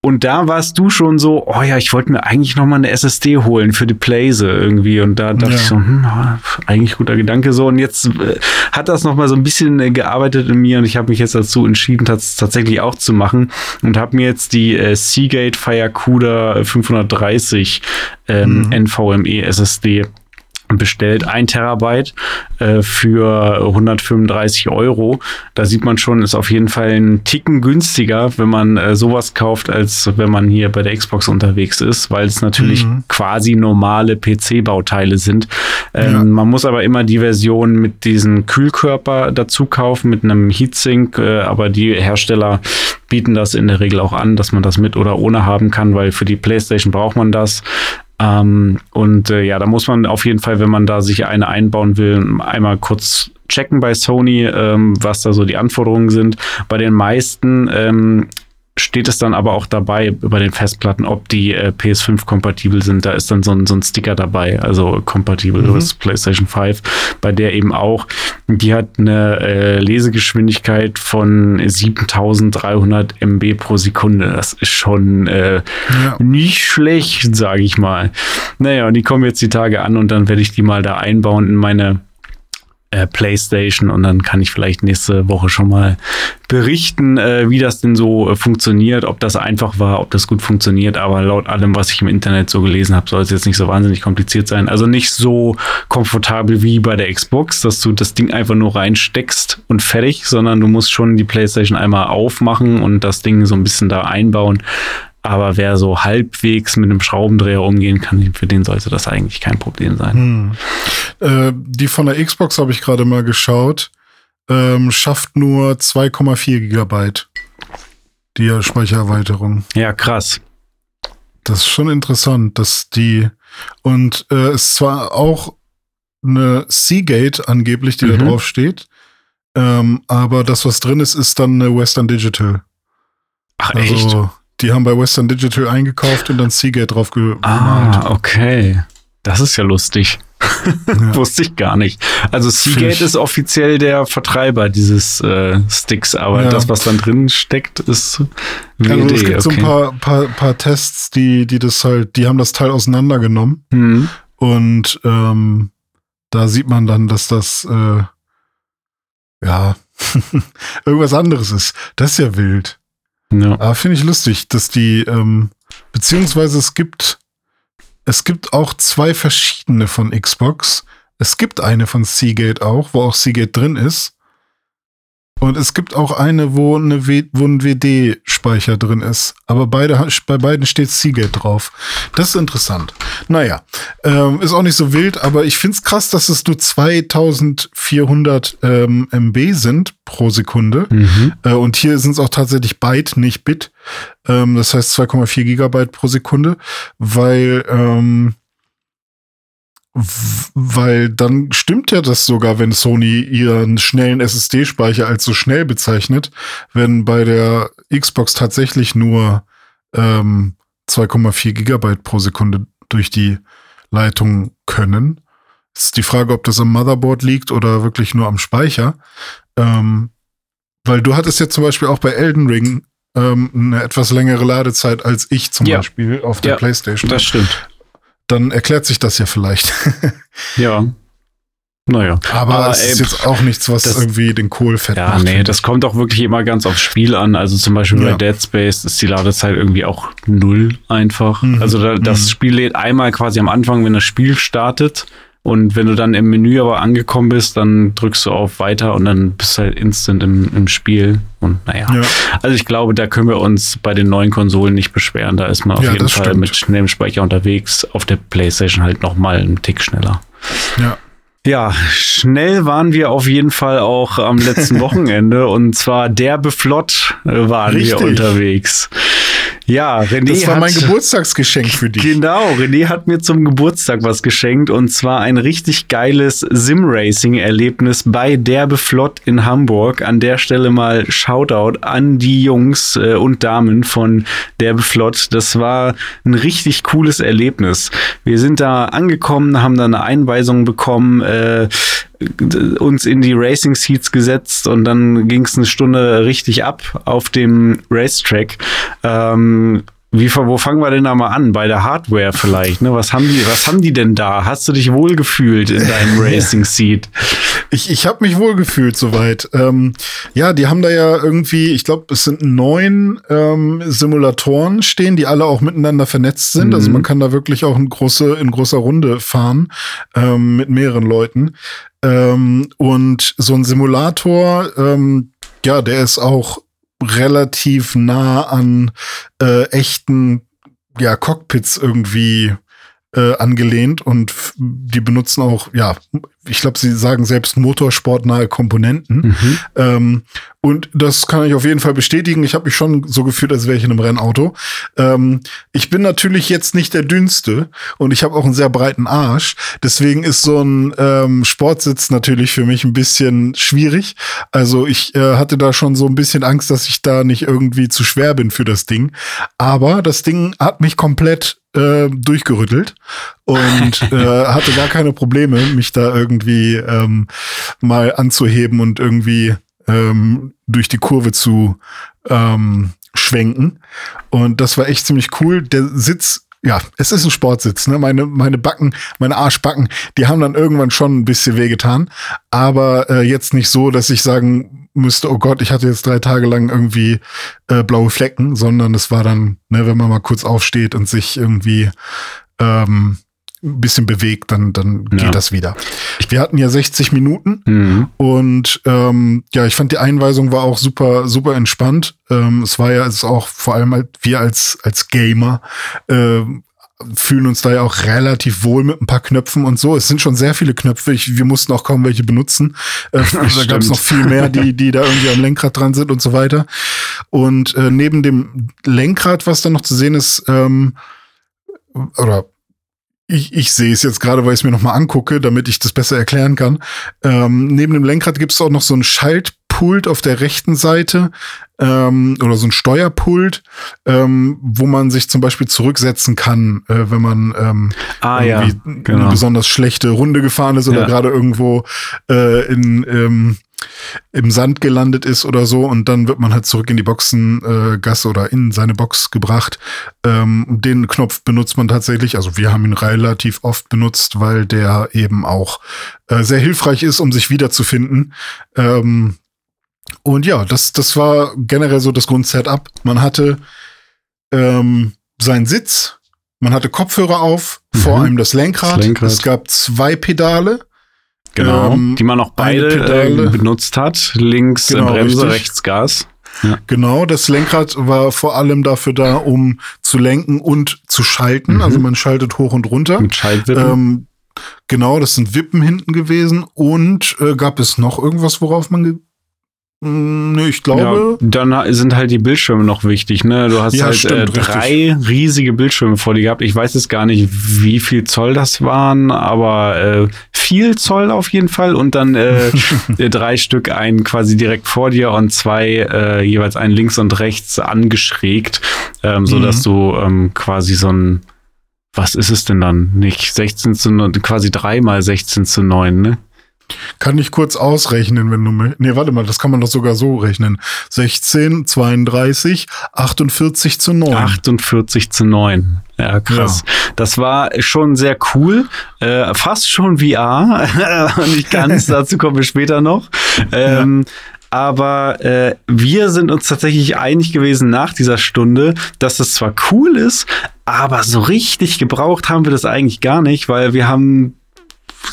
S1: Und da warst du schon so, oh ja, ich wollte mir eigentlich noch mal eine SSD holen für die Playse irgendwie. Und da dachte ja. ich so, hm, eigentlich guter Gedanke so. Und jetzt äh, hat das noch mal so ein bisschen äh, gearbeitet in mir und ich habe mich jetzt dazu entschieden, das tatsächlich auch zu machen und habe mir jetzt die äh, Seagate Firecuda 530 ähm, mhm. NVMe SSD bestellt, ein Terabyte äh, für 135 Euro. Da sieht man schon, ist auf jeden Fall ein Ticken günstiger, wenn man äh, sowas kauft, als wenn man hier bei der Xbox unterwegs ist, weil es natürlich mhm. quasi normale PC-Bauteile sind. Ähm, ja. Man muss aber immer die Version mit diesem Kühlkörper dazu kaufen, mit einem Heatsink, äh, aber die Hersteller bieten das in der Regel auch an, dass man das mit oder ohne haben kann, weil für die PlayStation braucht man das. Ähm, und äh, ja, da muss man auf jeden Fall, wenn man da sich eine einbauen will, einmal kurz checken bei Sony, ähm, was da so die Anforderungen sind. Bei den meisten ähm, steht es dann aber auch dabei über den Festplatten, ob die äh, PS5 kompatibel sind. Da ist dann so ein, so ein Sticker dabei, also kompatibel mhm. with PlayStation 5, bei der eben auch, die hat eine äh, Lesegeschwindigkeit von 7300 MB pro Sekunde. Das ist schon äh, ja. nicht schlecht, sage ich mal. Naja, und die kommen jetzt die Tage an und dann werde ich die mal da einbauen in meine äh, PlayStation und dann kann ich vielleicht nächste Woche schon mal berichten, äh, wie das denn so äh, funktioniert, ob das einfach war, ob das gut funktioniert. Aber laut allem, was ich im Internet so gelesen habe, soll es jetzt nicht so wahnsinnig kompliziert sein. Also nicht so komfortabel wie bei der Xbox, dass du das Ding einfach nur reinsteckst und fertig, sondern du musst schon die PlayStation einmal aufmachen und das Ding so ein bisschen da einbauen. Aber wer so halbwegs mit einem Schraubendreher umgehen kann, für den sollte das eigentlich kein Problem sein.
S2: Hm. Äh, die von der Xbox habe ich gerade mal geschaut. Ähm, schafft nur 2,4 Gigabyte. Die Speichererweiterung.
S1: Ja, krass.
S2: Das ist schon interessant, dass die und äh, ist zwar auch eine Seagate angeblich, die mhm. da drauf steht, ähm, aber das, was drin ist, ist dann eine Western Digital.
S1: Ach, also, echt?
S2: Die haben bei Western Digital eingekauft und dann Seagate drauf gemalt.
S1: Ah, okay. Das ist ja lustig. Ja. Wusste ich gar nicht. Also Seagate ist offiziell der Vertreiber dieses äh, Sticks, aber ja. das, was dann drin steckt, ist
S2: WD. Also es gibt okay. so ein paar, paar, paar Tests, die, die das halt, die haben das Teil auseinandergenommen. Mhm. Und ähm, da sieht man dann, dass das äh, ja irgendwas anderes ist. Das ist ja wild. Ja. Aber finde ich lustig, dass die, ähm, beziehungsweise es gibt, es gibt auch zwei verschiedene von Xbox. Es gibt eine von Seagate auch, wo auch Seagate drin ist. Und es gibt auch eine, wo, eine w wo ein WD-Speicher drin ist. Aber beide, bei beiden steht Seagate drauf. Das ist interessant. Naja, ähm, ist auch nicht so wild, aber ich find's krass, dass es nur 2400 ähm, MB sind pro Sekunde. Mhm. Äh, und hier sind es auch tatsächlich Byte, nicht Bit. Ähm, das heißt 2,4 Gigabyte pro Sekunde, weil ähm, weil dann stimmt ja das sogar, wenn Sony ihren schnellen SSD-Speicher als so schnell bezeichnet, wenn bei der Xbox tatsächlich nur ähm, 2,4 Gigabyte pro Sekunde durch die Leitung können. Ist die Frage, ob das am Motherboard liegt oder wirklich nur am Speicher. Ähm, weil du hattest ja zum Beispiel auch bei Elden Ring ähm, eine etwas längere Ladezeit als ich zum ja. Beispiel auf der ja, PlayStation.
S1: Das stimmt
S2: dann erklärt sich das ja vielleicht.
S1: ja. Naja.
S2: Aber, aber es ey, ist jetzt auch nichts, was das, irgendwie den Kohl fett
S1: ja, macht. Nee, das kommt auch wirklich immer ganz aufs Spiel an. Also zum Beispiel ja. bei Dead Space ist die Ladezeit irgendwie auch null einfach. Mhm. Also da, das mhm. Spiel lädt einmal quasi am Anfang, wenn das Spiel startet. Und wenn du dann im Menü aber angekommen bist, dann drückst du auf Weiter und dann bist du halt instant im, im Spiel. Und naja, ja. also ich glaube, da können wir uns bei den neuen Konsolen nicht beschweren. Da ist man auf ja, jeden Fall stimmt. mit schnellem Speicher unterwegs. Auf der PlayStation halt noch mal einen Tick schneller.
S2: Ja.
S1: Ja, schnell waren wir auf jeden Fall auch am letzten Wochenende und zwar derbe flott äh, waren Richtig. wir unterwegs. Ja, René
S2: Das war hat, mein Geburtstagsgeschenk für dich.
S1: Genau, René hat mir zum Geburtstag was geschenkt und zwar ein richtig geiles Sim-Racing-Erlebnis bei Derbe Flott in Hamburg. An der Stelle mal Shoutout an die Jungs äh, und Damen von Derbe Flott. Das war ein richtig cooles Erlebnis. Wir sind da angekommen, haben da eine Einweisung bekommen, äh, uns in die Racing Seats gesetzt und dann ging es eine Stunde richtig ab auf dem Racetrack. Ähm, wie, wo fangen wir denn da mal an? Bei der Hardware vielleicht, ne? Was haben die, was haben die denn da? Hast du dich wohlgefühlt in deinem Racing Seat?
S2: Ich, ich habe mich wohlgefühlt soweit. Ähm, ja, die haben da ja irgendwie, ich glaube, es sind neun ähm, Simulatoren stehen, die alle auch miteinander vernetzt sind. Also mhm. Also man kann da wirklich auch in, große, in großer Runde fahren ähm, mit mehreren Leuten. Ähm, und so ein Simulator, ähm, ja, der ist auch relativ nah an äh, echten ja, Cockpits irgendwie äh, angelehnt und die benutzen auch, ja, ich glaube, sie sagen selbst motorsportnahe Komponenten. Mhm. Ähm, und das kann ich auf jeden Fall bestätigen. Ich habe mich schon so gefühlt, als wäre ich in einem Rennauto. Ähm, ich bin natürlich jetzt nicht der dünnste und ich habe auch einen sehr breiten Arsch. Deswegen ist so ein ähm, Sportsitz natürlich für mich ein bisschen schwierig. Also ich äh, hatte da schon so ein bisschen Angst, dass ich da nicht irgendwie zu schwer bin für das Ding. Aber das Ding hat mich komplett äh, durchgerüttelt und äh, hatte gar keine Probleme, mich da irgendwie ähm, mal anzuheben und irgendwie ähm, durch die Kurve zu ähm, schwenken. Und das war echt ziemlich cool. Der Sitz ja, es ist ein Sportsitz. Ne? Meine, meine Backen, meine Arschbacken, die haben dann irgendwann schon ein bisschen wehgetan. Aber äh, jetzt nicht so, dass ich sagen müsste, oh Gott, ich hatte jetzt drei Tage lang irgendwie äh, blaue Flecken, sondern es war dann, ne, wenn man mal kurz aufsteht und sich irgendwie ähm, ein bisschen bewegt, dann, dann ja. geht das wieder. Wir hatten ja 60 Minuten mhm. und ähm, ja, ich fand die Einweisung war auch super, super entspannt. Ähm, es war ja es auch vor allem halt wir als, als Gamer äh, fühlen uns da ja auch relativ wohl mit ein paar Knöpfen und so. Es sind schon sehr viele Knöpfe. Ich, wir mussten auch kaum welche benutzen. Äh, da gab es noch viel mehr, die, die da irgendwie am Lenkrad dran sind und so weiter. Und äh, neben dem Lenkrad, was da noch zu sehen ist, ähm, oder ich, ich sehe es jetzt gerade, weil ich es mir nochmal angucke, damit ich das besser erklären kann. Ähm, neben dem Lenkrad gibt es auch noch so ein Schaltpult auf der rechten Seite ähm, oder so ein Steuerpult, ähm, wo man sich zum Beispiel zurücksetzen kann, äh, wenn man ähm,
S1: ah, irgendwie ja, genau.
S2: eine besonders schlechte Runde gefahren ist oder ja. gerade irgendwo äh, in ähm, im Sand gelandet ist oder so und dann wird man halt zurück in die Boxengasse äh, oder in seine Box gebracht. Ähm, den Knopf benutzt man tatsächlich, also wir haben ihn relativ oft benutzt, weil der eben auch äh, sehr hilfreich ist, um sich wiederzufinden. Ähm, und ja, das, das war generell so das Grundsetup. Man hatte ähm, seinen Sitz, man hatte Kopfhörer auf, mhm. vor allem das Lenkrad. das Lenkrad. Es gab zwei Pedale.
S1: Genau, ähm, die man auch beide äh, benutzt hat. Links genau, Bremse, richtig. rechts Gas.
S2: Ja. Genau, das Lenkrad war vor allem dafür da, um zu lenken und zu schalten. Mhm. Also man schaltet hoch und runter.
S1: Mit Schaltwippen. Ähm,
S2: genau, das sind Wippen hinten gewesen. Und äh, gab es noch irgendwas, worauf man hm, nee, ich glaube.
S1: Ja, dann sind halt die Bildschirme noch wichtig, ne? Du hast ja, halt stimmt, äh, drei richtig. riesige Bildschirme vor dir gehabt. Ich weiß jetzt gar nicht, wie viel Zoll das waren, aber äh, viel Zoll auf jeden Fall und dann äh, drei Stück, einen quasi direkt vor dir und zwei äh, jeweils einen links und rechts angeschrägt, ähm, so dass mhm. du ähm, quasi so ein was ist es denn dann? Nicht 16 zu 9, quasi dreimal 16 zu 9, ne?
S2: Kann ich kurz ausrechnen, wenn du möchtest. Nee, warte mal, das kann man doch sogar so rechnen. 16, 32, 48 zu 9.
S1: 48 zu 9. Ja, krass. Ja. Das war schon sehr cool. Äh, fast schon VR. Nicht ganz, dazu kommen wir später noch. Ähm, ja. Aber äh, wir sind uns tatsächlich einig gewesen nach dieser Stunde, dass das zwar cool ist, aber so richtig gebraucht haben wir das eigentlich gar nicht, weil wir haben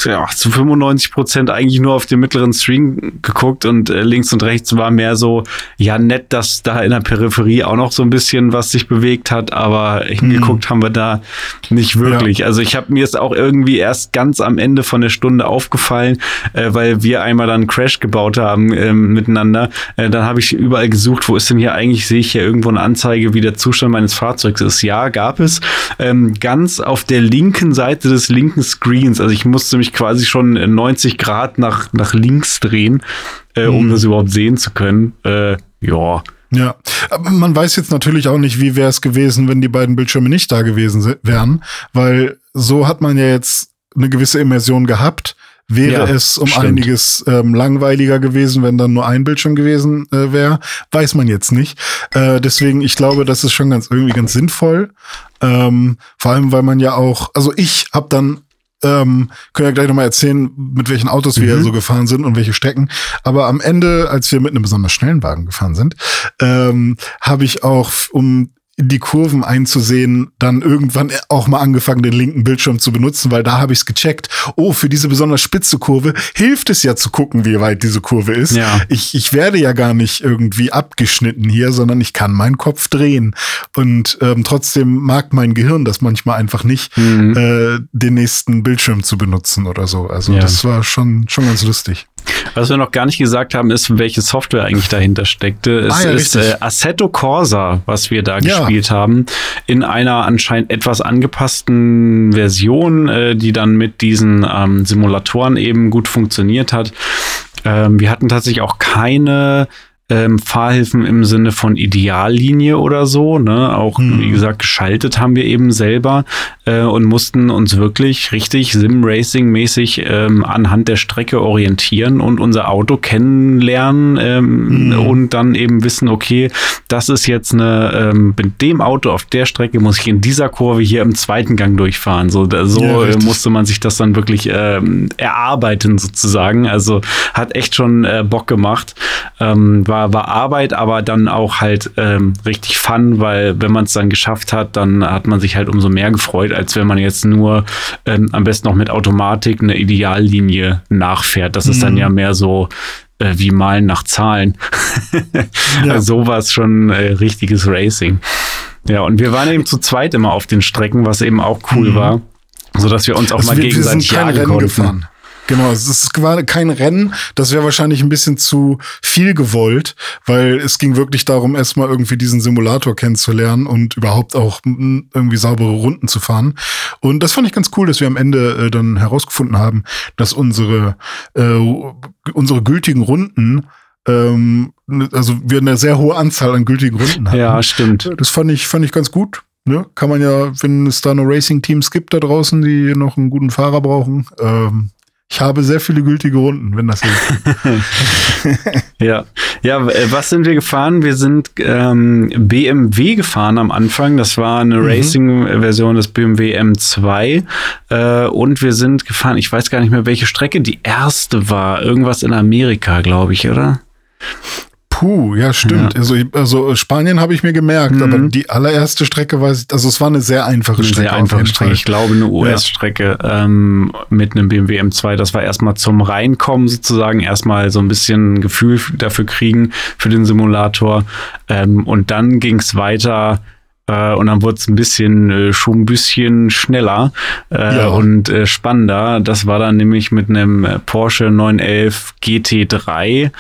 S1: ja, zu 95 Prozent eigentlich nur auf den mittleren String geguckt und äh, links und rechts war mehr so, ja, nett, dass da in der Peripherie auch noch so ein bisschen was sich bewegt hat, aber hingeguckt hm. haben wir da nicht wirklich. Ja. Also ich habe mir es auch irgendwie erst ganz am Ende von der Stunde aufgefallen, äh, weil wir einmal dann Crash gebaut haben äh, miteinander. Dann habe ich überall gesucht, wo ist denn hier eigentlich, sehe ich hier irgendwo eine Anzeige, wie der Zustand meines Fahrzeugs ist. Ja, gab es. Ähm, ganz auf der linken Seite des linken Screens. Also ich musste mich quasi schon 90 Grad nach, nach links drehen, äh, um mhm. das überhaupt sehen zu können. Äh, ja.
S2: Ja, aber man weiß jetzt natürlich auch nicht, wie wäre es gewesen, wenn die beiden Bildschirme nicht da gewesen wären, weil so hat man ja jetzt eine gewisse Immersion gehabt. Wäre ja, es um stimmt. einiges ähm, langweiliger gewesen, wenn dann nur ein Bildschirm gewesen äh, wäre, weiß man jetzt nicht. Äh, deswegen, ich glaube, das ist schon ganz irgendwie ganz sinnvoll. Ähm, vor allem, weil man ja auch, also ich habe dann ähm, können ja gleich nochmal erzählen, mit welchen Autos mhm. wir so gefahren sind und welche Strecken. Aber am Ende, als wir mit einem besonders schnellen Wagen gefahren sind, ähm, habe ich auch, um die Kurven einzusehen, dann irgendwann auch mal angefangen, den linken Bildschirm zu benutzen, weil da habe ich es gecheckt. Oh, für diese besonders spitze Kurve hilft es ja zu gucken, wie weit diese Kurve ist. Ja. Ich, ich werde ja gar nicht irgendwie abgeschnitten hier, sondern ich kann meinen Kopf drehen. Und ähm, trotzdem mag mein Gehirn das manchmal einfach nicht, mhm. äh, den nächsten Bildschirm zu benutzen oder so. Also ja. das war schon, schon ganz lustig.
S1: Was wir noch gar nicht gesagt haben, ist, welche Software eigentlich dahinter steckte. Es ah, ja, ist äh, Assetto Corsa, was wir da ja. gespielt haben, in einer anscheinend etwas angepassten Version, äh, die dann mit diesen ähm, Simulatoren eben gut funktioniert hat. Ähm, wir hatten tatsächlich auch keine ähm, Fahrhilfen im Sinne von Ideallinie oder so. Ne? Auch, hm. wie gesagt, geschaltet haben wir eben selber äh, und mussten uns wirklich richtig Sim-Racing-mäßig ähm, anhand der Strecke orientieren und unser Auto kennenlernen ähm, hm. und dann eben wissen, okay, das ist jetzt eine, ähm, mit dem Auto auf der Strecke muss ich in dieser Kurve hier im zweiten Gang durchfahren. So, so ja, musste man sich das dann wirklich ähm, erarbeiten sozusagen. Also hat echt schon äh, Bock gemacht. Ähm, war war, war Arbeit, aber dann auch halt ähm, richtig Fun, weil wenn man es dann geschafft hat, dann hat man sich halt umso mehr gefreut, als wenn man jetzt nur ähm, am besten noch mit Automatik eine Ideallinie nachfährt. Das mhm. ist dann mhm. ja mehr so äh, wie Malen nach Zahlen. ja. also sowas schon äh, richtiges Racing. Ja, und wir waren eben zu zweit immer auf den Strecken, was eben auch cool mhm. war, so dass wir uns auch also mal wir, gegenseitig wir sind jagen konnten. Gefahren.
S2: Genau, es ist kein Rennen. Das wäre wahrscheinlich ein bisschen zu viel gewollt, weil es ging wirklich darum, erstmal irgendwie diesen Simulator kennenzulernen und überhaupt auch irgendwie saubere Runden zu fahren. Und das fand ich ganz cool, dass wir am Ende äh, dann herausgefunden haben, dass unsere, äh, unsere gültigen Runden ähm, also wir eine sehr hohe Anzahl an gültigen Runden haben.
S1: Ja, stimmt.
S2: Das fand ich, fand ich ganz gut. Ne? Kann man ja, wenn es da noch Racing-Teams gibt da draußen, die noch einen guten Fahrer brauchen, ähm, ich habe sehr viele gültige Runden, wenn das
S1: hilft. ja. Ja, äh, was sind wir gefahren? Wir sind ähm, BMW gefahren am Anfang. Das war eine mhm. Racing-Version des BMW M2. Äh, und wir sind gefahren, ich weiß gar nicht mehr, welche Strecke die erste war. Irgendwas in Amerika, glaube ich, oder?
S2: Puh, ja, stimmt. Ja. Also, also Spanien habe ich mir gemerkt, mhm. aber die allererste Strecke war, also es war eine sehr einfache eine Strecke.
S1: Sehr einfache Strecke. Ich glaube, eine US-Strecke ja. ähm, mit einem BMW M2. Das war erstmal zum Reinkommen sozusagen, erstmal so ein bisschen Gefühl dafür kriegen für den Simulator. Ähm, und dann ging es weiter äh, und dann wurde es ein bisschen äh, schon ein bisschen schneller äh, ja. und äh, spannender. Das war dann nämlich mit einem Porsche 911 GT3,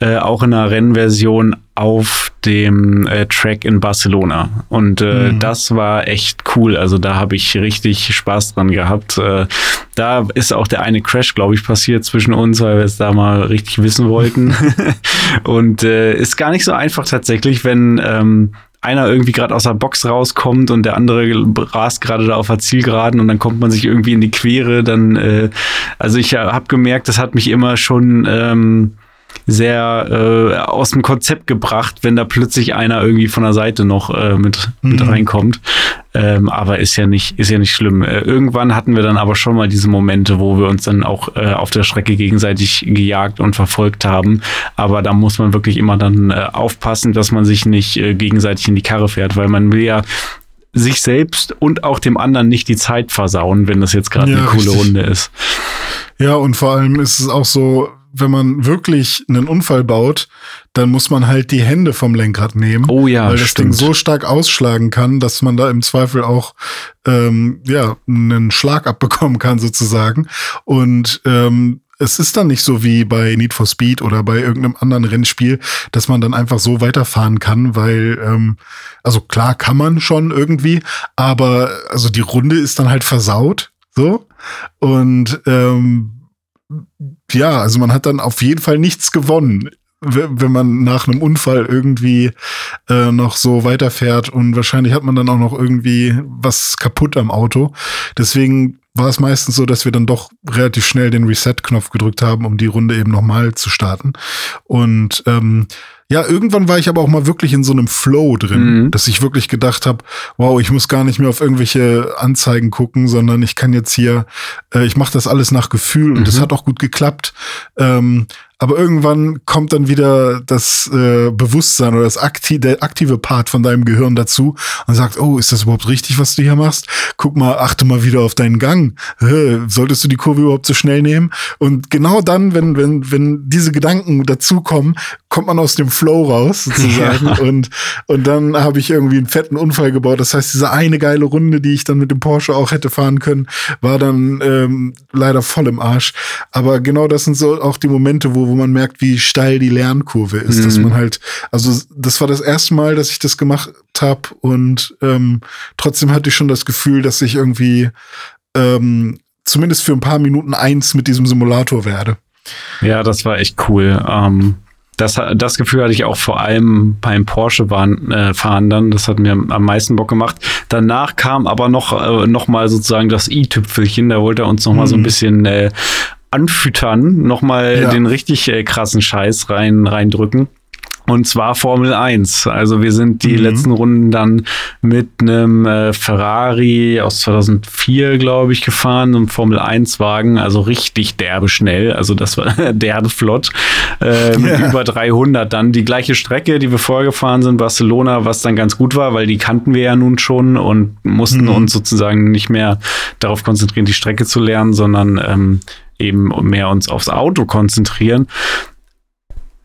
S1: äh, auch in einer Rennversion auf dem äh, Track in Barcelona. Und äh, mhm. das war echt cool. Also da habe ich richtig Spaß dran gehabt. Äh, da ist auch der eine Crash, glaube ich, passiert zwischen uns, weil wir es da mal richtig wissen wollten. und äh, ist gar nicht so einfach tatsächlich, wenn ähm, einer irgendwie gerade aus der Box rauskommt und der andere rast gerade da auf der Zielgeraden und dann kommt man sich irgendwie in die Quere, dann, äh, also ich habe gemerkt, das hat mich immer schon ähm, sehr äh, aus dem Konzept gebracht, wenn da plötzlich einer irgendwie von der Seite noch äh, mit, mhm. mit reinkommt. Ähm, aber ist ja nicht, ist ja nicht schlimm. Äh, irgendwann hatten wir dann aber schon mal diese Momente, wo wir uns dann auch äh, auf der Strecke gegenseitig gejagt und verfolgt haben. Aber da muss man wirklich immer dann äh, aufpassen, dass man sich nicht äh, gegenseitig in die Karre fährt, weil man will ja sich selbst und auch dem anderen nicht die Zeit versauen, wenn das jetzt gerade ja, eine coole richtig. Runde ist.
S2: Ja, und vor allem ist es auch so, wenn man wirklich einen Unfall baut, dann muss man halt die Hände vom Lenkrad nehmen.
S1: Oh ja,
S2: weil das stimmt. Ding so stark ausschlagen kann, dass man da im Zweifel auch ähm, ja einen Schlag abbekommen kann sozusagen. Und ähm, es ist dann nicht so wie bei Need for Speed oder bei irgendeinem anderen Rennspiel, dass man dann einfach so weiterfahren kann, weil, ähm, also klar kann man schon irgendwie, aber also die Runde ist dann halt versaut, so. Und ähm, ja, also man hat dann auf jeden Fall nichts gewonnen, wenn man nach einem Unfall irgendwie äh, noch so weiterfährt und wahrscheinlich hat man dann auch noch irgendwie was kaputt am Auto. Deswegen war es meistens so, dass wir dann doch relativ schnell den Reset-Knopf gedrückt haben, um die Runde eben nochmal zu starten. Und ähm, ja, irgendwann war ich aber auch mal wirklich in so einem Flow drin, mhm. dass ich wirklich gedacht habe, wow, ich muss gar nicht mehr auf irgendwelche Anzeigen gucken, sondern ich kann jetzt hier, äh, ich mache das alles nach Gefühl und es mhm. hat auch gut geklappt. Ähm, aber irgendwann kommt dann wieder das äh, Bewusstsein oder das akti der aktive Part von deinem Gehirn dazu und sagt, oh, ist das überhaupt richtig, was du hier machst? Guck mal, achte mal wieder auf deinen Gang. Solltest du die Kurve überhaupt so schnell nehmen? Und genau dann, wenn, wenn, wenn diese Gedanken dazukommen, kommt man aus dem Flow raus, sozusagen. Ja. Und, und dann habe ich irgendwie einen fetten Unfall gebaut. Das heißt, diese eine geile Runde, die ich dann mit dem Porsche auch hätte fahren können, war dann ähm, leider voll im Arsch. Aber genau das sind so auch die Momente, wo wo man merkt, wie steil die Lernkurve ist, mhm. dass man halt, also das war das erste Mal, dass ich das gemacht habe und ähm, trotzdem hatte ich schon das Gefühl, dass ich irgendwie ähm, zumindest für ein paar Minuten eins mit diesem Simulator werde.
S1: Ja, das war echt cool. Ähm Das, das Gefühl hatte ich auch vor allem beim Porsche waren, äh, fahren dann. Das hat mir am meisten Bock gemacht. Danach kam aber noch, äh, noch mal sozusagen das i-Tüpfelchen. Da wollte er uns noch mal so ein mhm. bisschen äh, anfüttern, noch mal ja. den richtig äh, krassen Scheiß rein reindrücken. Und zwar Formel 1. Also wir sind die mhm. letzten Runden dann mit einem äh, Ferrari aus 2004, glaube ich, gefahren, einem Formel 1 Wagen, also richtig derbe schnell. Also das war derbe flott. Äh, mit ja. über 300 dann die gleiche Strecke, die wir vorher gefahren sind, Barcelona, was dann ganz gut war, weil die kannten wir ja nun schon und mussten mhm. uns sozusagen nicht mehr darauf konzentrieren, die Strecke zu lernen, sondern ähm, eben mehr uns aufs Auto konzentrieren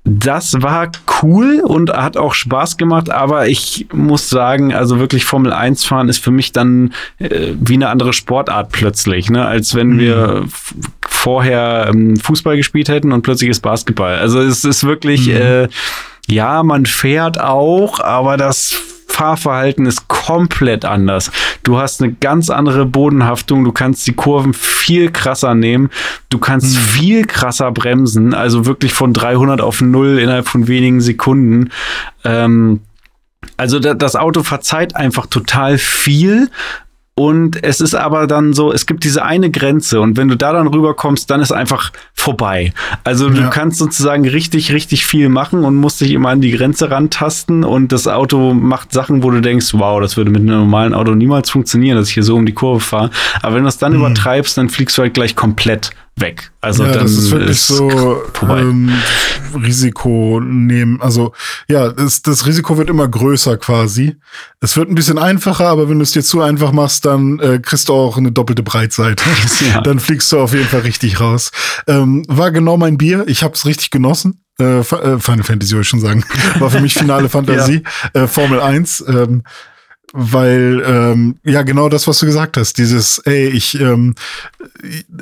S1: das war cool und hat auch Spaß gemacht, aber ich muss sagen, also wirklich Formel 1 fahren ist für mich dann äh, wie eine andere Sportart plötzlich, ne? als wenn mhm. wir vorher ähm, Fußball gespielt hätten und plötzlich ist Basketball. Also es ist wirklich, mhm. äh, ja, man fährt auch, aber das Fahrverhalten ist komplett anders. Du hast eine ganz andere Bodenhaftung, du kannst die Kurven viel krasser nehmen, du kannst mhm. viel krasser bremsen, also wirklich von 300 auf 0 innerhalb von wenigen Sekunden. Ähm, also das Auto verzeiht einfach total viel und es ist aber dann so, es gibt diese eine Grenze und wenn du da dann rüberkommst, dann ist einfach vorbei. Also du kannst sozusagen richtig, richtig viel machen und musst dich immer an die Grenze rantasten und das Auto macht Sachen, wo du denkst, wow, das würde mit einem normalen Auto niemals funktionieren, dass ich hier so um die Kurve fahre. Aber wenn du es dann mhm. übertreibst, dann fliegst du halt gleich komplett weg. Also ja, dann das
S2: ist wirklich ist so ähm, Risiko nehmen. Also ja, das, das Risiko wird immer größer quasi. Es wird ein bisschen einfacher, aber wenn du es dir zu einfach machst, dann äh, kriegst du auch eine doppelte Breitseite. Ja. Dann fliegst du auf jeden Fall richtig raus. Ähm, war genau mein Bier. Ich habe es richtig genossen. Äh, äh Final Fantasy würde ich schon sagen. War für mich finale Fantasie. ja. äh, Formel 1. Ähm, weil ähm, ja genau das, was du gesagt hast, dieses, ey, ich ähm,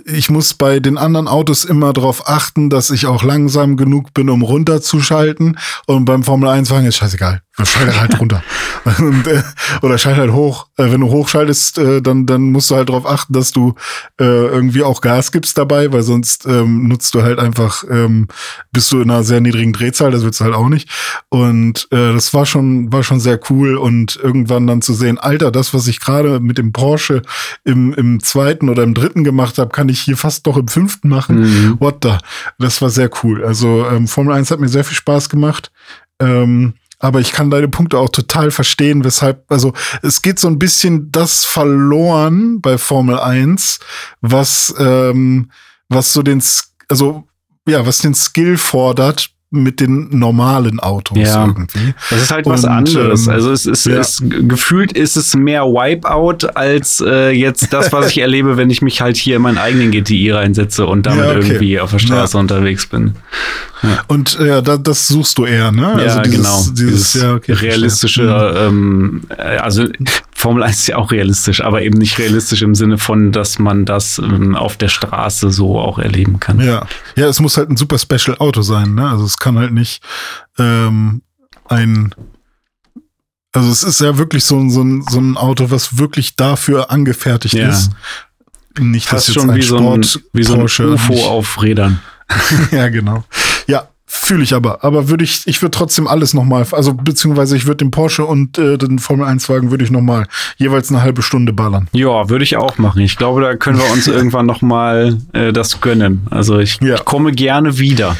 S2: ich muss bei den anderen Autos immer darauf achten, dass ich auch langsam genug bin, um runterzuschalten. Und beim Formel 1 Wagen ist scheißegal, schalte halt runter. Und, äh, oder schalte halt hoch. Äh, wenn du hochschaltest, äh, dann dann musst du halt darauf achten, dass du äh, irgendwie auch Gas gibst dabei, weil sonst ähm, nutzt du halt einfach, ähm, bist du in einer sehr niedrigen Drehzahl, das willst du halt auch nicht. Und äh, das war schon war schon sehr cool und irgendwann dann zu sehen, Alter, das, was ich gerade mit dem Porsche im, im zweiten oder im dritten gemacht habe, kann ich hier fast doch im fünften machen. Mhm. What the? Das war sehr cool. Also ähm, Formel 1 hat mir sehr viel Spaß gemacht. Ähm, aber ich kann deine Punkte auch total verstehen, weshalb, also es geht so ein bisschen das verloren bei Formel 1, was, ähm, was so den, also ja, was den Skill fordert, mit den normalen Autos
S1: ja. irgendwie. Das ist halt was und, anderes. Ähm, also es ist, ja. es, gefühlt ist es mehr Wipeout als äh, jetzt das, was ich erlebe, wenn ich mich halt hier in meinen eigenen GTI reinsetze und damit ja, okay. irgendwie auf der Straße unterwegs bin.
S2: Und ja, da, das suchst du eher, ne?
S1: Also ja, dieses, genau. Dieses, dieses okay, realistische, mhm. ähm, also Formel 1 ist ja auch realistisch, aber eben nicht realistisch im Sinne von, dass man das ähm, auf der Straße so auch erleben kann.
S2: Ja, ja, es muss halt ein super Special Auto sein, ne? Also es kann halt nicht ähm, ein also es ist ja wirklich so, so, ein, so ein Auto, was wirklich dafür angefertigt ja. ist.
S1: Nicht, dass jetzt schon ein wie, Sport so ein, wie so ein UFO auf Rädern.
S2: ja, genau. Fühle ich aber. Aber würde ich, ich würde trotzdem alles nochmal, also beziehungsweise ich würde den Porsche und äh, den Formel 1 Wagen würde ich nochmal jeweils eine halbe Stunde ballern.
S1: Ja, würde ich auch machen. Ich glaube, da können wir uns irgendwann nochmal äh, das gönnen. Also ich, ja. ich komme gerne wieder.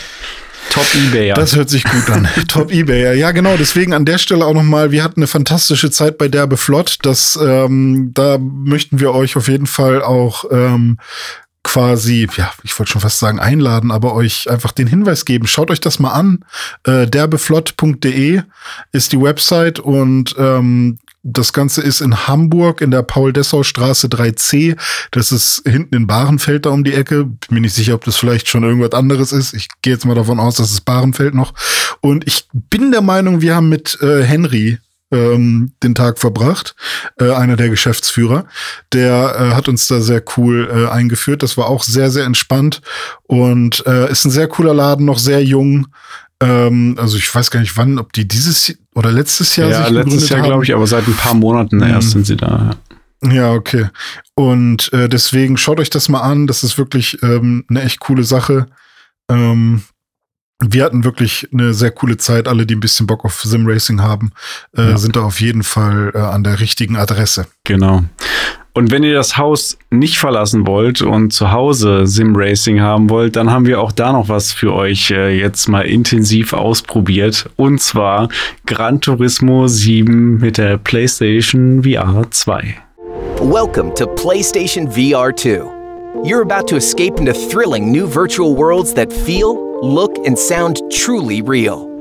S1: Top Ebayer.
S2: Das hört sich gut an. Top Ebayer. Ja, genau. Deswegen an der Stelle auch nochmal, wir hatten eine fantastische Zeit bei Derbe Flott. Das, ähm, da möchten wir euch auf jeden Fall auch ähm, quasi, ja, ich wollte schon fast sagen einladen, aber euch einfach den Hinweis geben. Schaut euch das mal an. Äh, derbeflott.de ist die Website und ähm, das Ganze ist in Hamburg in der Paul-Dessau-Straße 3c. Das ist hinten in Bahrenfeld da um die Ecke. Bin nicht sicher, ob das vielleicht schon irgendwas anderes ist. Ich gehe jetzt mal davon aus, dass es Bahrenfeld noch. Und ich bin der Meinung, wir haben mit äh, Henry ähm, den Tag verbracht, äh, einer der Geschäftsführer. Der äh, hat uns da sehr cool äh, eingeführt. Das war auch sehr, sehr entspannt und äh, ist ein sehr cooler Laden, noch sehr jung. Ähm, also ich weiß gar nicht wann, ob die dieses oder letztes Jahr
S1: ja, letztes Jahr glaube ich, aber seit ein paar Monaten mhm. erst sind sie da.
S2: Ja. Ja, okay. Und äh, deswegen schaut euch das mal an. Das ist wirklich ähm, eine echt coole Sache. Ähm, wir hatten wirklich eine sehr coole Zeit. Alle, die ein bisschen Bock auf Sim-Racing haben, äh, ja. sind da auf jeden Fall äh, an der richtigen Adresse.
S1: Genau. Und wenn ihr das Haus nicht verlassen wollt und zu Hause Sim-Racing haben wollt, dann haben wir auch da noch was für euch äh, jetzt mal intensiv ausprobiert. Und zwar Gran Turismo 7 mit der PlayStation VR 2.
S4: Welcome to PlayStation VR 2. You're about to escape into thrilling new virtual worlds that feel look, and sound truly real.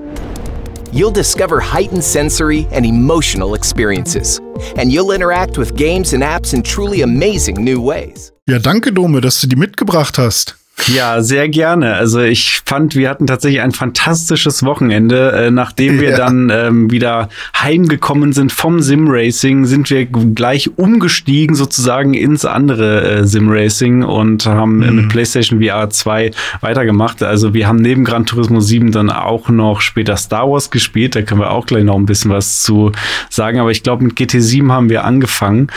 S4: You'll discover heightened sensory and emotional experiences, and you'll interact with games and apps in truly amazing new ways.
S2: Ja, danke, Dome, dass du die mitgebracht hast.
S1: Ja, sehr gerne. Also ich fand, wir hatten tatsächlich ein fantastisches Wochenende. Äh, nachdem wir ja. dann ähm, wieder heimgekommen sind vom Sim-Racing, sind wir gleich umgestiegen sozusagen ins andere äh, Sim-Racing und haben mhm. mit PlayStation VR 2 weitergemacht. Also wir haben neben Gran Turismo 7 dann auch noch später Star Wars gespielt. Da können wir auch gleich noch ein bisschen was zu sagen. Aber ich glaube, mit GT7 haben wir angefangen.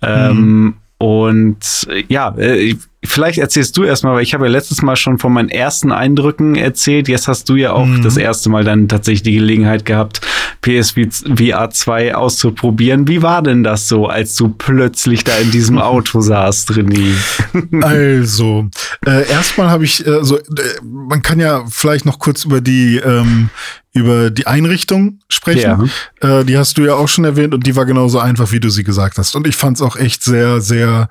S1: Mhm. Ähm, und ja, äh, vielleicht erzählst du erstmal, weil ich habe ja letztes Mal schon von meinen ersten Eindrücken erzählt. Jetzt hast du ja auch mhm. das erste Mal dann tatsächlich die Gelegenheit gehabt, PSVR 2 auszuprobieren. Wie war denn das so, als du plötzlich da in diesem Auto saßt, René?
S2: Also, äh, erstmal habe ich, äh, so, äh, man kann ja vielleicht noch kurz über die ähm, über die Einrichtung sprechen. Ja. Äh, die hast du ja auch schon erwähnt und die war genauso einfach, wie du sie gesagt hast. Und ich fand es auch echt sehr, sehr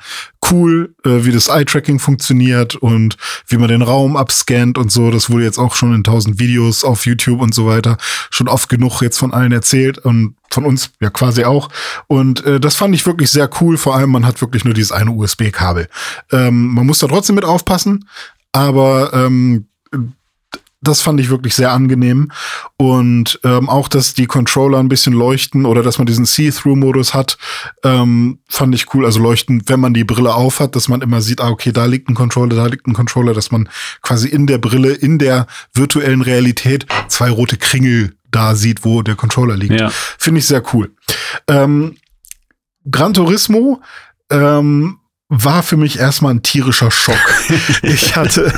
S2: cool, äh, wie das Eye-Tracking funktioniert und wie man den Raum abscannt und so. Das wurde jetzt auch schon in tausend Videos auf YouTube und so weiter schon oft genug jetzt von allen erzählt und von uns ja quasi auch. Und äh, das fand ich wirklich sehr cool. Vor allem, man hat wirklich nur dieses eine USB-Kabel. Ähm, man muss da trotzdem mit aufpassen, aber ähm, das fand ich wirklich sehr angenehm. Und ähm, auch, dass die Controller ein bisschen leuchten oder dass man diesen See-Through-Modus hat, ähm, fand ich cool. Also leuchten, wenn man die Brille auf hat, dass man immer sieht, ah, okay, da liegt ein Controller, da liegt ein Controller, dass man quasi in der Brille, in der virtuellen Realität zwei rote Kringel da sieht, wo der Controller liegt. Ja. Finde ich sehr cool. Ähm, Gran Turismo ähm, war für mich erstmal ein tierischer Schock. ich hatte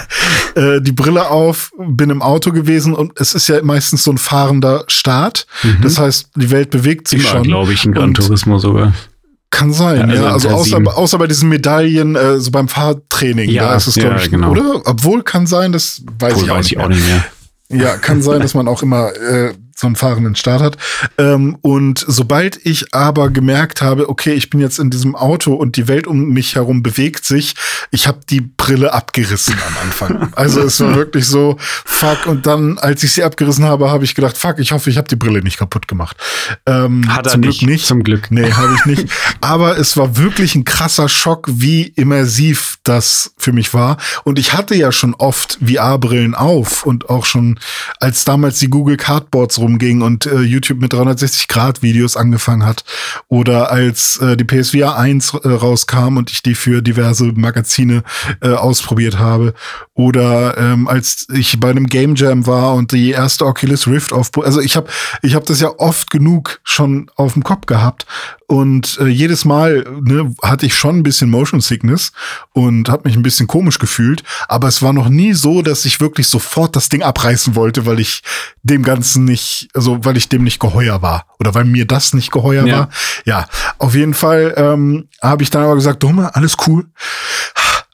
S2: äh, die Brille auf, bin im Auto gewesen und es ist ja meistens so ein fahrender Start. Mhm. Das heißt, die Welt bewegt sich Immer, schon.
S1: glaube ich, ein Gran Turismo sogar.
S2: Kann sein, ja. Also, ja. also außer, außer bei diesen Medaillen, äh, so beim Fahrtraining, ja, da ist es, glaube ja, ich, genau. oder? Obwohl kann sein, das weiß, Obwohl ich, auch, weiß nicht ich auch nicht mehr. Ja, kann sein, dass man auch immer äh, so einen fahrenden Start hat. Ähm, und sobald ich aber gemerkt habe, okay, ich bin jetzt in diesem Auto und die Welt um mich herum bewegt sich, ich habe die Brille abgerissen am Anfang. Also es war wirklich so, fuck. Und dann, als ich sie abgerissen habe, habe ich gedacht, fuck, ich hoffe, ich habe die Brille nicht kaputt gemacht.
S1: Ähm, Hat er zum nicht, Glück nicht.
S2: Zum Glück. Nee, habe ich nicht. aber es war wirklich ein krasser Schock, wie immersiv das für mich war. Und ich hatte ja schon oft VR-Brillen auf und auch schon, als damals die Google Cardboards rumging und äh, YouTube mit 360-Grad-Videos angefangen hat. Oder als äh, die PSVR 1 äh, rauskam und ich die für diverse Magazine äh, ausprobiert habe. Oder ähm, als ich bei einem Game Jam war und die erste Oculus Rift auf, also ich habe ich hab das ja oft genug schon auf dem Kopf gehabt und äh, jedes Mal ne, hatte ich schon ein bisschen Motion Sickness und habe mich ein bisschen komisch gefühlt. Aber es war noch nie so, dass ich wirklich sofort das Ding abreißen wollte, weil ich dem Ganzen nicht, also weil ich dem nicht geheuer war. Oder weil mir das nicht geheuer ja. war. Ja, auf jeden Fall ähm, habe ich dann aber gesagt, Dumme, alles cool.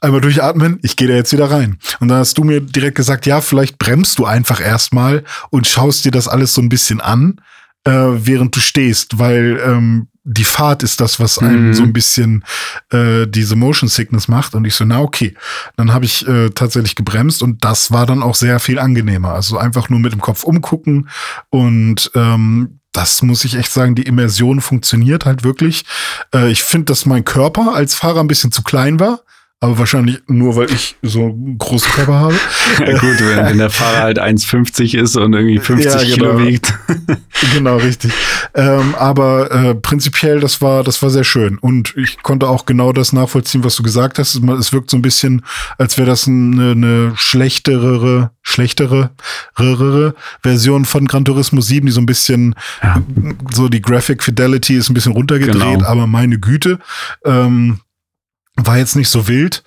S2: Einmal durchatmen, ich gehe da jetzt wieder rein. Und dann hast du mir direkt gesagt, ja, vielleicht bremst du einfach erstmal und schaust dir das alles so ein bisschen an, äh, während du stehst, weil ähm, die Fahrt ist das, was einem mhm. so ein bisschen äh, diese Motion Sickness macht. Und ich so, na okay. Dann habe ich äh, tatsächlich gebremst und das war dann auch sehr viel angenehmer. Also einfach nur mit dem Kopf umgucken und ähm, das muss ich echt sagen, die Immersion funktioniert halt wirklich. Äh, ich finde, dass mein Körper als Fahrer ein bisschen zu klein war aber wahrscheinlich nur, weil ich so einen großen Körper habe.
S1: Ja, gut, wenn, wenn, der Fahrer halt 1,50 ist und irgendwie 50 ja, genau. Kilo wiegt.
S2: genau, richtig. Ähm, aber äh, prinzipiell, das war, das war sehr schön. Und ich konnte auch genau das nachvollziehen, was du gesagt hast. Es wirkt so ein bisschen, als wäre das eine, eine schlechtere, schlechtere Version von Gran Turismo 7, die so ein bisschen, ja. so die Graphic Fidelity ist ein bisschen runtergedreht, genau. aber meine Güte. Ähm, war jetzt nicht so wild.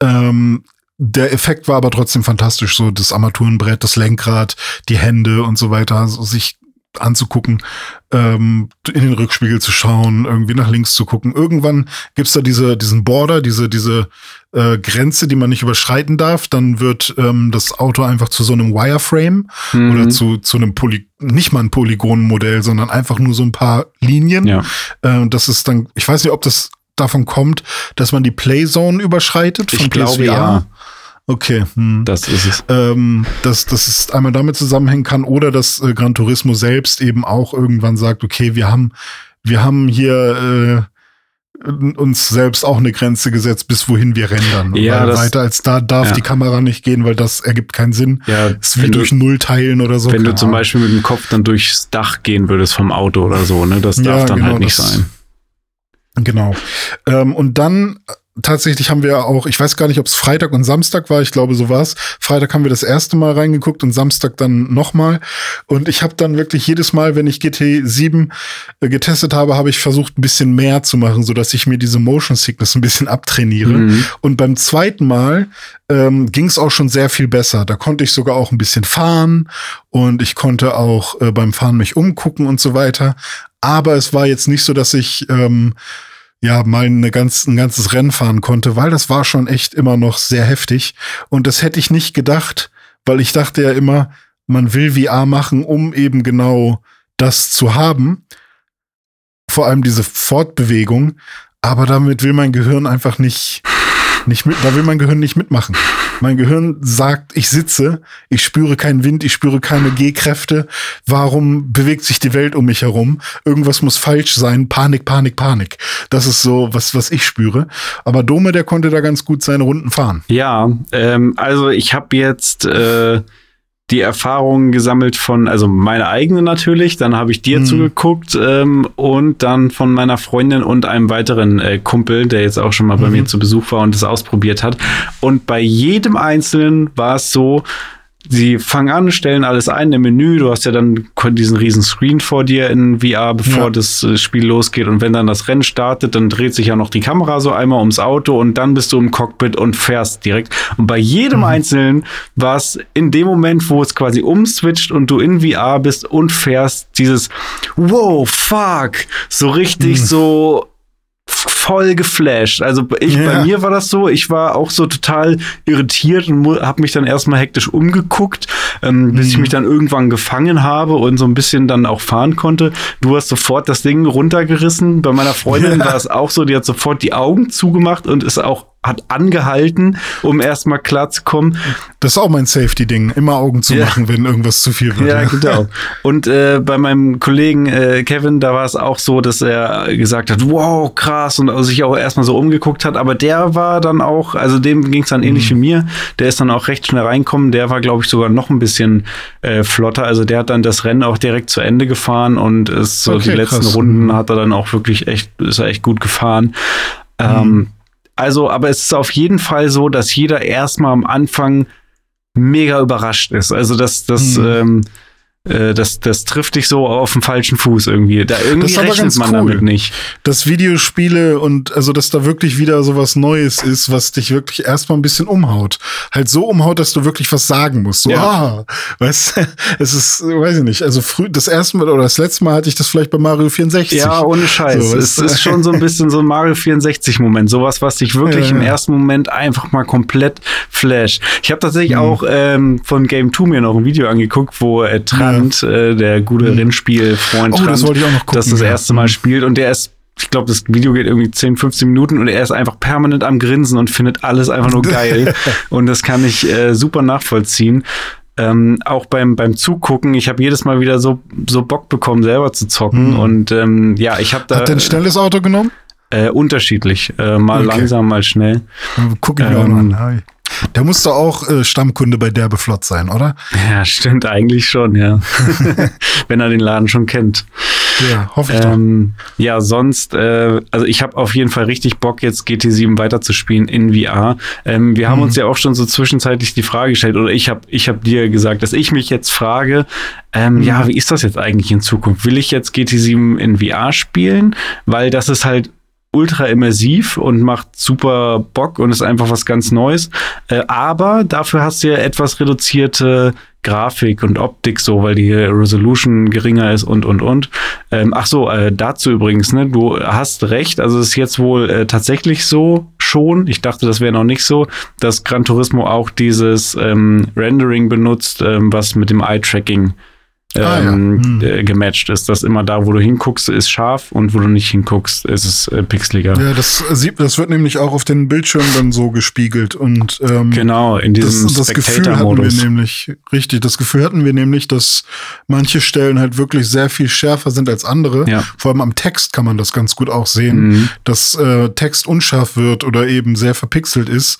S2: Ähm, der Effekt war aber trotzdem fantastisch, so das Armaturenbrett, das Lenkrad, die Hände und so weiter, so sich anzugucken, ähm, in den Rückspiegel zu schauen, irgendwie nach links zu gucken. Irgendwann gibt's da diese, diesen Border, diese, diese äh, Grenze, die man nicht überschreiten darf. Dann wird ähm, das Auto einfach zu so einem Wireframe
S1: Mhm.
S2: oder zu, zu einem Poly nicht mal ein Polygonenmodell, sondern einfach nur so ein paar Linien.
S1: Ja.
S2: Äh, das ist dann, ich weiß nicht, ob das davon kommt, dass man die Playzone überschreitet
S1: Ich
S2: von
S1: glaube,
S2: PSVR.
S1: ja.
S2: Okay. Hm
S1: Das ist es.
S2: ähm, dass, dass es einmal damit zusammenhängen kann oder dass äh, Gran Turismo selbst eben auch irgendwann sagt, okay, wir haben, wir haben hier äh, uns selbst auch eine Grenze gesetzt, bis wohin wir rendern.
S1: Ja, das-
S2: weiter als da darf
S1: ja.
S2: die Kamera nicht gehen, weil das ergibt keinen Sinn.
S1: Ja,
S2: Es ist wie
S1: wenn du-
S2: durch Null teilen oder so.
S1: Wenn du zum
S2: Ahnung.
S1: Beispiel mit dem Kopf dann durchs Dach gehen würdest vom Auto oder so, ne? Das darf
S2: Ja,
S1: dann
S2: genau,
S1: halt nicht sein.
S2: Genau. Ähm, und dann äh, tatsächlich haben wir auch, ich weiß gar nicht, ob es Freitag und Samstag war, ich glaube, so war's. Freitag haben wir das erste Mal reingeguckt und Samstag dann nochmal. Und ich habe dann wirklich jedes Mal, wenn ich GT 7 äh, getestet habe, habe ich versucht, ein bisschen mehr zu machen, so dass ich mir diese Motion Sickness ein bisschen abtrainiere.
S1: Mhm.
S2: Und beim zweiten Mal ähm, ging es auch schon sehr viel besser. Da konnte ich sogar auch ein bisschen fahren und ich konnte auch äh, beim Fahren mich umgucken und so weiter. Aber es war jetzt nicht so, dass ich ähm, ja mal eine ganz, ein ganzes Rennen fahren konnte, weil das war schon echt immer noch sehr heftig. Und das hätte ich nicht gedacht, weil ich dachte ja immer, man will VR machen, um eben genau das zu haben. Vor allem diese Fortbewegung. Aber damit will mein Gehirn einfach nicht, nicht mit, da will mein Gehirn nicht mitmachen. Mein Gehirn sagt, ich sitze, ich spüre keinen Wind, ich spüre keine G-Kräfte. Warum bewegt sich die Welt um mich herum? Irgendwas muss falsch sein. Panik, Panik, Panik. Das ist so, was, was ich spüre. Aber Dome, der konnte da ganz gut seine Runden fahren.
S1: Ja, ähm, also ich habe jetzt äh, die Erfahrungen gesammelt von, also meine eigene natürlich, dann habe ich dir
S2: Mhm.
S1: zugeguckt ähm, und dann von meiner Freundin und einem weiteren äh, Kumpel, der jetzt auch schon mal bei
S2: Mhm.
S1: mir zu Besuch war und es ausprobiert hat. Und bei jedem Einzelnen war es so, Sie fangen an, stellen alles ein im Menü. Du hast ja dann diesen riesen Screen vor dir in VR, bevor
S2: Ja.
S1: das äh, Spiel losgeht. Und wenn dann das Rennen startet, dann dreht sich ja noch die Kamera so einmal ums Auto und dann bist du im Cockpit und fährst direkt. Und bei jedem
S2: Mhm.
S1: Einzelnen war es in dem Moment, wo es quasi umswitcht und du in VR bist und fährst, dieses Wow, fuck, so richtig
S2: Mhm.
S1: so voll geflasht. Also ich,
S2: Ja.
S1: bei mir war das so, ich war auch so total irritiert und habe mich dann erstmal hektisch umgeguckt, ähm, bis ich
S2: Mhm.
S1: mich dann irgendwann gefangen habe und so ein bisschen dann auch fahren konnte. Du hast sofort das Ding runtergerissen. Bei meiner Freundin
S2: Ja.
S1: war es auch so, die hat sofort die Augen zugemacht und ist auch hat angehalten, um erstmal klarzukommen.
S2: Das ist auch mein Safety-Ding. Immer Augen zu
S1: Ja.
S2: machen, wenn irgendwas zu viel wird.
S1: Ja, genau. Und äh, bei meinem Kollegen äh, Kevin, da war es auch so, dass er gesagt hat, wow, krass, und sich auch erstmal so umgeguckt hat. Aber der war dann auch, also dem ging es dann ähnlich wie mir. Der ist dann auch recht schnell reinkommen. Der war, glaube ich, sogar noch ein bisschen äh, flotter. Also der hat dann das Rennen auch direkt zu Ende gefahren und ist so
S2: Okay,
S1: die letzten
S2: krass.
S1: Runden
S2: Mhm.
S1: hat er dann auch wirklich echt, ist er echt gut gefahren. Ähm, also, aber es ist auf jeden Fall so, dass jeder erstmal am Anfang mega überrascht ist. Also das, das,
S2: Mhm.
S1: ähm, äh, das, das trifft dich so auf den falschen Fuß irgendwie. Da irgendwie
S2: Das ist aber ganz
S1: man
S2: cool.
S1: damit nicht.
S2: dass Videospiele und also dass da wirklich wieder so was Neues ist, was dich wirklich erstmal ein bisschen umhaut. Halt so umhaut, dass du wirklich was sagen musst. So,
S1: Ja.
S2: ah, weißt du, es ist, weiß ich nicht, also früh, das erste Mal oder das letzte Mal hatte ich das vielleicht bei Mario 64.
S1: Ja, ohne Scheiß.
S2: So,
S1: es ist schon so ein bisschen so ein Mario 64-Moment. Sowas, was dich wirklich
S2: Ja,
S1: im ersten Moment einfach mal komplett flasht. Ich habe tatsächlich
S2: Mhm.
S1: auch ähm, von Game 2 mir noch ein Video angeguckt, wo äh, Trant, äh, der gute Rennspielfreund
S2: Oh, das wollte ich auch noch gucken,
S1: das das
S2: ja.
S1: erste Mal
S2: Mhm.
S1: spielt und der ist ich glaube, das Video geht irgendwie 10, 15 Minuten und er ist einfach permanent am Grinsen und findet alles einfach nur geil. und das kann ich äh, super nachvollziehen. Ähm, auch beim, beim Zugucken, ich habe jedes Mal wieder so, so Bock bekommen, selber zu zocken.
S2: Mhm.
S1: Und ähm, ja, ich habe da
S2: Hat der ein schnelles Auto genommen?
S1: äh, unterschiedlich. Äh, mal
S2: Okay.
S1: langsam, mal schnell.
S2: Guck ich mir auch
S1: Ähm,
S2: noch an. Hi. Der muss doch auch äh, Stammkunde bei Derbe Flott sein, oder?
S1: Ja, stimmt eigentlich schon, ja. Wenn er den Laden schon kennt.
S2: Ja, hoffe ich doch.
S1: Ähm, ja, sonst, äh, also ich habe auf jeden Fall richtig Bock, jetzt GT7 weiterzuspielen in VR. Ähm, wir haben
S2: Mhm.
S1: uns ja auch schon so zwischenzeitlich die Frage gestellt, oder ich habe ich hab dir gesagt, dass ich mich jetzt frage, ähm,
S2: Mhm.
S1: ja, wie ist das jetzt eigentlich in Zukunft? Will ich jetzt GT7 in VR spielen? Weil das ist halt ultra immersiv und macht super Bock und ist einfach was ganz Neues. Äh, aber dafür hast du ja etwas reduzierte Grafik und Optik so, weil die Resolution geringer ist und und und. Ähm, ach so, äh, dazu übrigens, ne, du hast recht, also es ist jetzt wohl äh, tatsächlich so schon. Ich dachte, das wäre noch nicht so, dass Gran Turismo auch dieses ähm, Rendering benutzt, ähm, was mit dem Eye-Tracking
S2: Ah, ja.
S1: ähm,
S2: Hm.
S1: gematcht ist. Dass immer da, wo du hinguckst, ist scharf und wo du nicht hinguckst, ist es äh, pixeliger.
S2: Ja, das sieht, das wird nämlich auch auf den Bildschirmen dann so gespiegelt und ähm,
S1: Genau, in diesem
S2: das, das Gefühl hatten wir nämlich, richtig, das Gefühl hatten wir nämlich, dass manche Stellen halt wirklich sehr viel schärfer sind als andere.
S1: Ja.
S2: Vor allem am Text kann man das ganz gut auch sehen,
S1: Mhm.
S2: dass äh, Text unscharf wird oder eben sehr verpixelt ist,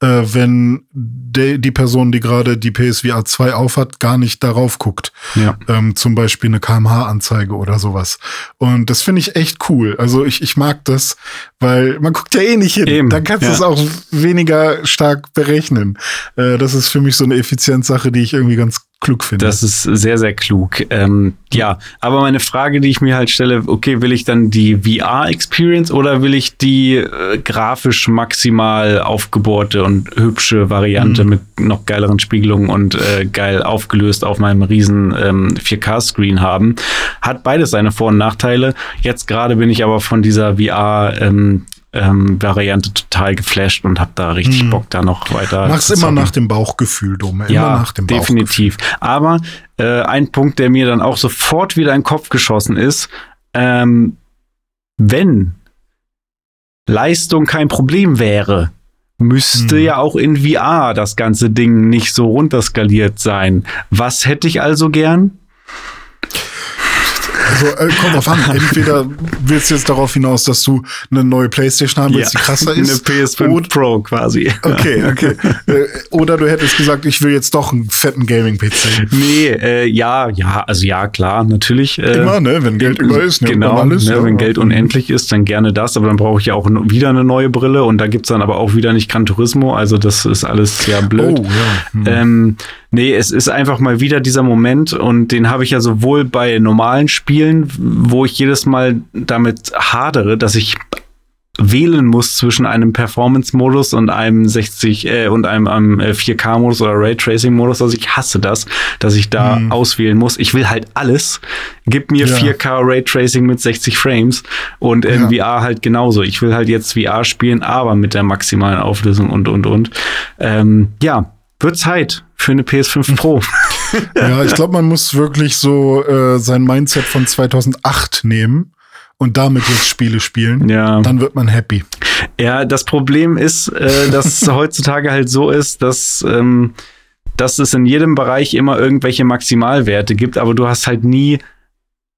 S2: äh, wenn de, die Person, die gerade die PSVR 2 aufhat, gar nicht darauf guckt.
S1: Ja.
S2: Ähm, zum Beispiel eine KMH-Anzeige oder sowas. Und das finde ich echt cool. Also ich, ich mag das, weil man guckt ja eh nicht hin.
S1: Eben,
S2: Dann kannst du
S1: ja.
S2: es auch weniger stark berechnen. Äh, das ist für mich so eine Effizienzsache, die ich irgendwie ganz klug finde.
S1: Das ist sehr, sehr klug. Ähm, ja, aber meine Frage, die ich mir halt stelle, okay, will ich dann die VR-Experience oder will ich die äh, grafisch maximal aufgebohrte und hübsche Variante
S2: Mhm.
S1: mit noch geileren Spiegelungen und äh, geil aufgelöst auf meinem riesen ähm, 4K-Screen haben? Hat beides seine Vor- und Nachteile. Jetzt gerade bin ich aber von dieser VR- ähm, ähm, Variante total geflasht und habe da richtig
S2: Mhm.
S1: Bock, da noch weiter
S2: Mach's immer nach dem Bauchgefühl, Dome. Immer
S1: Ja,
S2: nach dem
S1: definitiv. Aber äh, ein Punkt, der mir dann auch sofort wieder in den Kopf geschossen ist, ähm, wenn Leistung kein Problem wäre, müsste
S2: Hm.
S1: ja auch in VR das ganze Ding nicht so runterskaliert sein. Was hätte ich also gern?
S2: Also äh, kommt drauf an. Entweder willst du jetzt darauf hinaus, dass du eine neue Playstation haben willst, die krasser
S1: eine
S2: ist.
S1: PS5
S2: Oder-
S1: Pro quasi.
S2: Okay, okay. Äh, Oder du hättest gesagt, ich will jetzt doch einen fetten Gaming-PC.
S1: Nee, äh, ja, ja, also ja, klar, natürlich. Äh,
S2: Immer, ne? Wenn Geld über ist, nimmt
S1: genau,
S2: alles.
S1: ne,
S2: ja.
S1: wenn Geld unendlich ist, dann gerne das, aber dann brauche ich ja auch wieder eine neue Brille und da gibt's dann aber auch wieder nicht Gran Turismo, also das ist alles ja blöd.
S2: Oh, ja. Hm.
S1: Ähm, nee, es ist einfach mal wieder dieser Moment und den habe ich ja sowohl bei normalen Spielen, wo ich jedes Mal damit hadere, dass ich wählen muss zwischen einem Performance-Modus und einem 60 äh, und einem, einem äh, 4K-Modus oder Raytracing-Modus. Also ich hasse das, dass ich da
S2: Mhm.
S1: auswählen muss. Ich will halt alles. Gib mir
S2: Ja.
S1: 4K Raytracing mit 60 Frames und in
S2: Ja.
S1: VR halt genauso. Ich will halt jetzt VR spielen, aber mit der maximalen Auflösung und und und. Ähm, ja, wird Zeit für eine PS5 Pro.
S2: Ja, ich glaube, man muss wirklich so äh, sein Mindset von 2008 nehmen und damit jetzt Spiele spielen.
S1: ja.
S2: Dann wird man happy.
S1: Ja, das Problem ist, äh, dass es heutzutage halt so ist, dass, ähm, dass es in jedem Bereich immer irgendwelche Maximalwerte gibt, aber du hast halt nie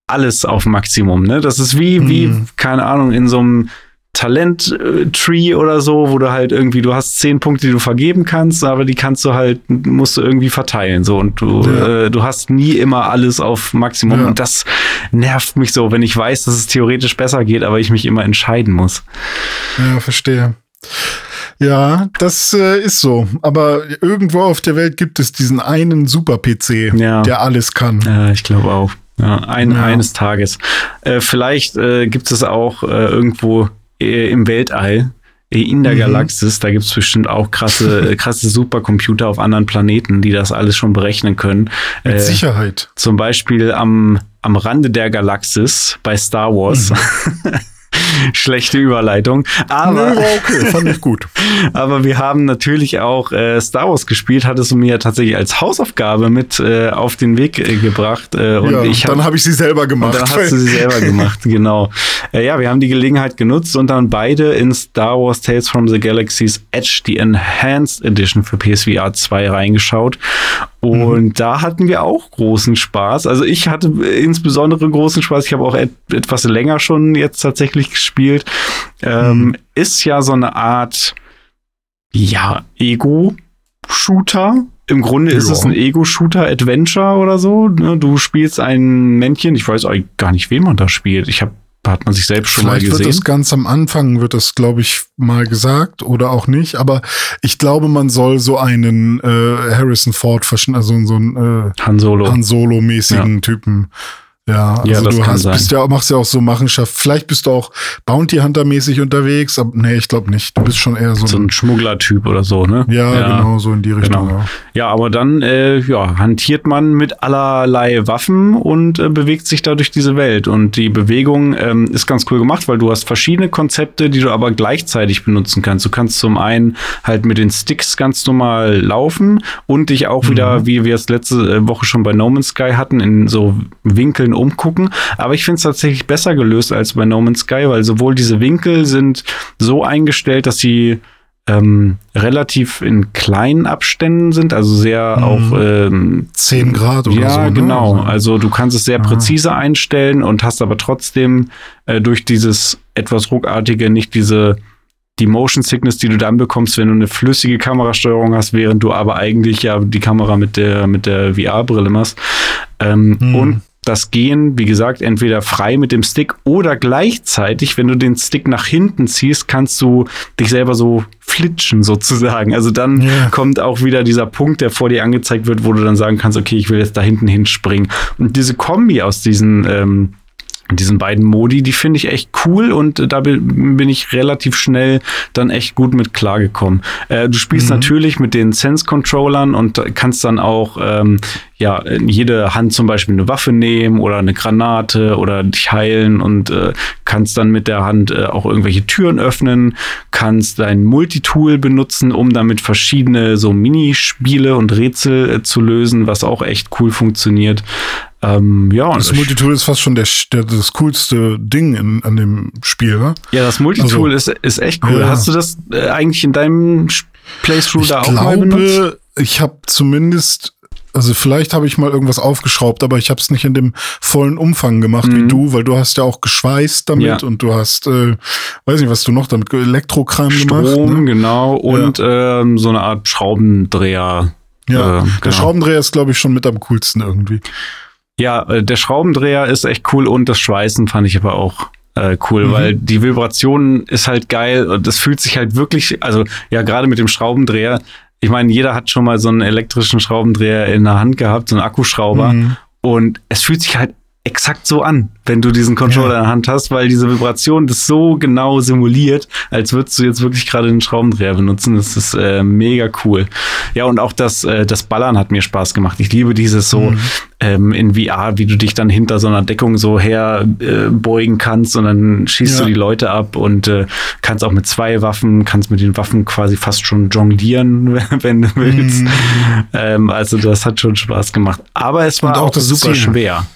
S1: alles auf Maximum. Ne? Das ist wie, wie,
S2: Mhm.
S1: keine Ahnung, in so einem Talent-Tree oder so, wo du halt irgendwie, du hast zehn Punkte, die du vergeben kannst, aber die kannst du halt, musst du irgendwie verteilen. So und du,
S2: Ja.
S1: äh, du hast nie immer alles auf Maximum.
S2: Ja.
S1: Und das nervt mich so, wenn ich weiß, dass es theoretisch besser geht, aber ich mich immer entscheiden muss.
S2: Ja, verstehe. Ja, das äh, ist so. Aber irgendwo auf der Welt gibt es diesen einen Super-PC,
S1: Ja.
S2: der alles kann.
S1: Ja, ich glaube auch. Ja, ein,
S2: Ja.
S1: eines Tages. Äh, vielleicht äh, gibt es auch äh, irgendwo äh, im Weltall, äh, in der
S2: Mhm.
S1: Galaxis, da gibt es bestimmt auch krasse, äh, krasse Supercomputer auf anderen Planeten, die das alles schon berechnen können.
S2: Mit
S1: Äh,
S2: Sicherheit.
S1: zum Beispiel am, am Rande der Galaxis bei Star Wars. Schlechte Überleitung. Aber,
S2: war okay, fand ich gut.
S1: aber wir haben natürlich auch äh, Star Wars gespielt, hattest du mir tatsächlich als Hausaufgabe mit äh, auf den Weg äh, gebracht. Äh, und
S2: ja,
S1: ich hab,
S2: dann habe ich sie selber gemacht.
S1: und dann hast du sie selber gemacht, genau. Äh, ja, wir haben die Gelegenheit genutzt und dann beide in Star Wars Tales from the Galaxy's Edge, die Enhanced Edition für PSVR 2 reingeschaut. Und
S2: Mhm.
S1: da hatten wir auch großen Spaß. Also ich hatte insbesondere großen Spaß. Ich habe auch et etwas länger schon jetzt tatsächlich gespielt. Ähm,
S2: Mhm.
S1: Ist ja so eine Art, ja, Ego-Shooter. Im Grunde ist
S2: Ja.
S1: es ein Ego-Shooter-Adventure oder so. Ne? Du spielst ein Männchen. Ich weiß eigentlich gar nicht, wen man da spielt. Ich habe hat man sich selbst schon mal
S2: Vielleicht wird
S1: gesehen.
S2: das ganz am Anfang, wird das, glaube ich, mal gesagt oder auch nicht. Aber ich glaube, man soll so einen äh, Harrison Ford, also so einen äh,
S1: Han Solo.
S2: Han Solo-mäßigen Typen Ja, also
S1: Ja,
S2: du hast, bist ja, machst ja auch so Machenschaft. Vielleicht bist du auch Bounty Hunter mäßig unterwegs, aber nee, ich glaube nicht. Du bist schon eher so,
S1: So
S2: ein,
S1: ein Schmugglertyp oder so, ne?
S2: ja, genau, so in die Richtung.
S1: Genau.
S2: Ja.
S1: Ja, aber dann äh, ja, hantiert man mit allerlei Waffen und äh, bewegt sich da durch diese Welt. Und die Bewegung ähm, ist ganz cool gemacht, weil du hast verschiedene Konzepte, die du aber gleichzeitig benutzen kannst. Du kannst zum einen halt mit den Sticks ganz normal laufen und dich auch wieder, wie wir es letzte äh, Woche schon bei No Man's Sky hatten, in so Winkeln umgucken. Aber ich finde es tatsächlich besser gelöst als bei No Man's Sky, weil sowohl diese Winkel sind so eingestellt, dass sie ähm, relativ in kleinen Abständen sind, also sehr auch ähm,
S2: 10 Grad oder
S1: ja,
S2: so. ne?
S1: genau.
S2: Also,
S1: Also du kannst es sehr präzise einstellen und hast aber trotzdem äh, durch dieses etwas ruckartige nicht diese die Motion Sickness, die du dann bekommst, wenn du eine flüssige Kamerasteuerung hast, während du aber eigentlich ja die Kamera mit der mit der VR-Brille machst. Ähm,
S2: Hm.
S1: Und das Gehen, wie gesagt, entweder frei mit dem Stick oder gleichzeitig, wenn du den Stick nach hinten ziehst, kannst du dich selber so flitschen sozusagen. Also dann
S2: Ja.
S1: kommt auch wieder dieser Punkt, der vor dir angezeigt wird, wo du dann sagen kannst, okay, ich will jetzt da hinten hinspringen. Und diese Kombi aus diesen ähm, diesen beiden Modi, die finde ich echt cool und da bi- bin ich relativ schnell dann echt gut mit klargekommen. Äh, du spielst natürlich mit den Sense-Controllern und kannst dann auch ähm, ja in jede Hand zum Beispiel eine Waffe nehmen oder eine Granate oder dich heilen und äh, kannst dann mit der Hand äh, auch irgendwelche Türen öffnen, kannst dein Multitool benutzen, um damit verschiedene so Minispiele und Rätsel äh, zu lösen, was auch echt cool funktioniert. Ähm, ja, und
S2: das Multitool ist fast schon der, der, das coolste Ding in, an dem Spiel, ne?
S1: Ja, das Multitool
S2: Also-
S1: ist, ist echt cool.
S2: Ja.
S1: Hast du das äh, eigentlich in deinem Playthrough
S2: Ich
S1: da auch mal benutzt?
S2: glaube, ich habe zumindest, also vielleicht habe ich mal irgendwas aufgeschraubt, aber ich habe es nicht in dem vollen Umfang gemacht wie
S1: Mhm.
S2: du, weil du hast ja auch geschweißt damit
S1: Ja.
S2: und du hast, äh, weiß nicht, was du noch damit, Elektrokram gemacht.
S1: Strom,
S2: Ne?
S1: genau, und ähm, so eine Art Schraubendreher.
S2: Ja,
S1: äh,
S2: der
S1: genau.
S2: Schraubendreher ist, glaube ich, schon mit am coolsten irgendwie.
S1: Ja, äh, der Schraubendreher ist echt cool und das Schweißen fand ich aber auch äh, cool,
S2: Mhm.
S1: weil die Vibration ist halt geil und das fühlt sich halt wirklich, also ja, gerade mit dem Schraubendreher, ich meine, jeder hat schon mal so einen elektrischen Schraubendreher in der Hand gehabt, so einen Akkuschrauber
S2: Mhm.
S1: und es fühlt sich halt exakt so an, wenn du diesen Controller
S2: Ja.
S1: in der Hand hast, weil diese Vibration das so genau simuliert, als würdest du jetzt wirklich gerade den Schraubendreher benutzen. Das ist äh, mega cool. Ja, und auch das, äh, das Ballern hat mir Spaß gemacht. Ich liebe dieses so
S2: Mhm.
S1: ähm, in VR, wie du dich dann hinter so einer Deckung so her äh, beugen kannst und dann schießt
S2: Ja.
S1: du die Leute ab und äh, kannst auch mit zwei Waffen, kannst mit den Waffen quasi fast schon jonglieren, wenn du willst.
S2: Mhm.
S1: Ähm, also das hat schon Spaß gemacht. Aber es war auch,
S2: auch
S1: super
S2: Ziel.
S1: schwer.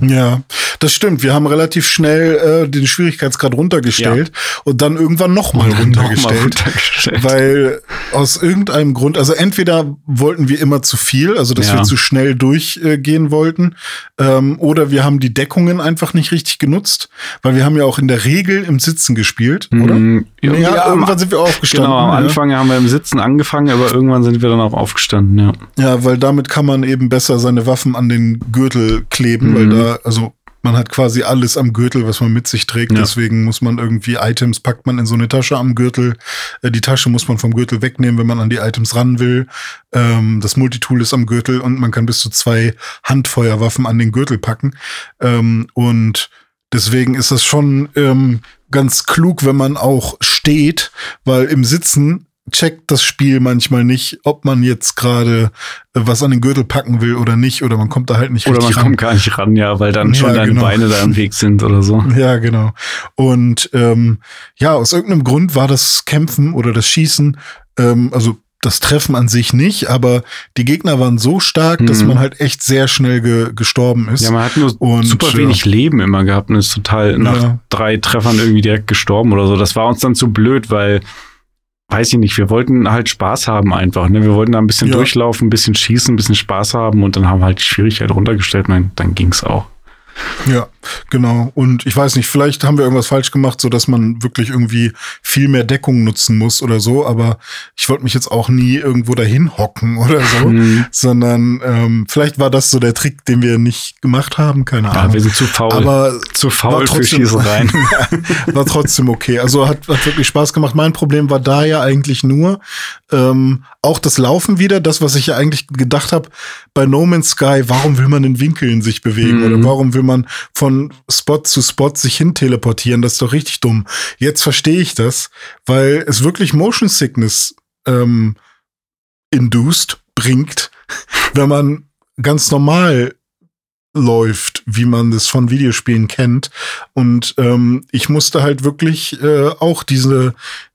S2: Ja, das stimmt. Wir haben relativ schnell äh, den Schwierigkeitsgrad runtergestellt und dann irgendwann nochmal
S1: dann noch
S2: runtergestellt.
S1: runtergestellt.
S2: Weil aus irgendeinem Grund, also entweder wollten wir immer zu viel, also dass
S1: Ja.
S2: wir zu schnell durchgehen äh, wollten, ähm, oder wir haben die Deckungen einfach nicht richtig genutzt, weil wir haben ja auch in der Regel im Sitzen gespielt, oder?
S1: Mhm.
S2: Ja,
S1: Ja,
S2: irgendwann sind wir aufgestanden.
S1: Genau, am
S2: ja.
S1: Anfang haben wir im Sitzen angefangen, aber irgendwann sind wir dann auch aufgestanden, ja.
S2: Ja, weil damit kann man eben besser seine Waffen an den Gürtel kleben,
S1: Mhm.
S2: weil da, also man hat quasi alles am Gürtel, was man mit sich trägt.
S1: Ja.
S2: Deswegen muss man irgendwie Items packt man in so eine Tasche am Gürtel. Äh, Die Tasche muss man vom Gürtel wegnehmen, wenn man an die Items ran will. Ähm, das Multitool ist am Gürtel und man kann bis zu zwei Handfeuerwaffen an den Gürtel packen. Ähm, und deswegen ist das schon ähm, ganz klug, wenn man auch steht, weil im Sitzen checkt das Spiel manchmal nicht, ob man jetzt gerade äh, was an den Gürtel packen will oder nicht, oder man kommt da halt nicht
S1: Oder man
S2: richtig
S1: kommt gar nicht ran, ja, weil dann
S2: Ja,
S1: schon deine
S2: genau.
S1: Beine da im Weg sind oder so.
S2: Ja, genau. Und ähm, ja, aus irgendeinem Grund war das Kämpfen oder das Schießen, ähm, also das Treffen an sich nicht, aber die Gegner waren so stark, dass
S1: Mhm.
S2: man halt echt sehr schnell ge gestorben ist.
S1: Ja, man hat nur
S2: Und,
S1: super
S2: ja.
S1: wenig Leben immer gehabt und ist total nach
S2: Ja.
S1: drei Treffern irgendwie direkt gestorben oder so. Das war uns dann zu blöd, weil, weiß ich nicht, wir wollten halt Spaß haben einfach. Ne? Wir wollten da ein bisschen
S2: Ja.
S1: durchlaufen, ein bisschen schießen, ein bisschen Spaß haben und dann haben wir halt die Schwierigkeit runtergestellt und dann, dann ging's auch.
S2: Ja, genau. Und ich weiß nicht, vielleicht haben wir irgendwas falsch gemacht, so dass man wirklich irgendwie viel mehr Deckung nutzen muss oder so. Aber ich wollte mich jetzt auch nie irgendwo dahin hocken oder so,
S1: Mhm.
S2: sondern ähm, vielleicht war das so der Trick, den wir nicht gemacht haben, keine
S1: Ja,
S2: Ahnung.
S1: wir sind zu faul.
S2: Aber
S1: zu faul
S2: war
S1: für
S2: trotzdem-
S1: Schießereien.
S2: war trotzdem okay. Also hat, hat wirklich Spaß gemacht. Mein Problem war da ja eigentlich nur ähm, auch das Laufen wieder, das, was ich ja eigentlich gedacht habe bei No Man's Sky, warum will man in Winkeln sich bewegen
S1: Mhm.
S2: oder warum will will man von Spot zu Spot sich hin teleportieren. Das ist doch richtig dumm. Jetzt verstehe ich das, weil es wirklich Motion Sickness ähm, induced bringt, wenn man ganz normal läuft, wie man das von Videospielen kennt. Und ähm, ich musste halt wirklich äh, auch diese,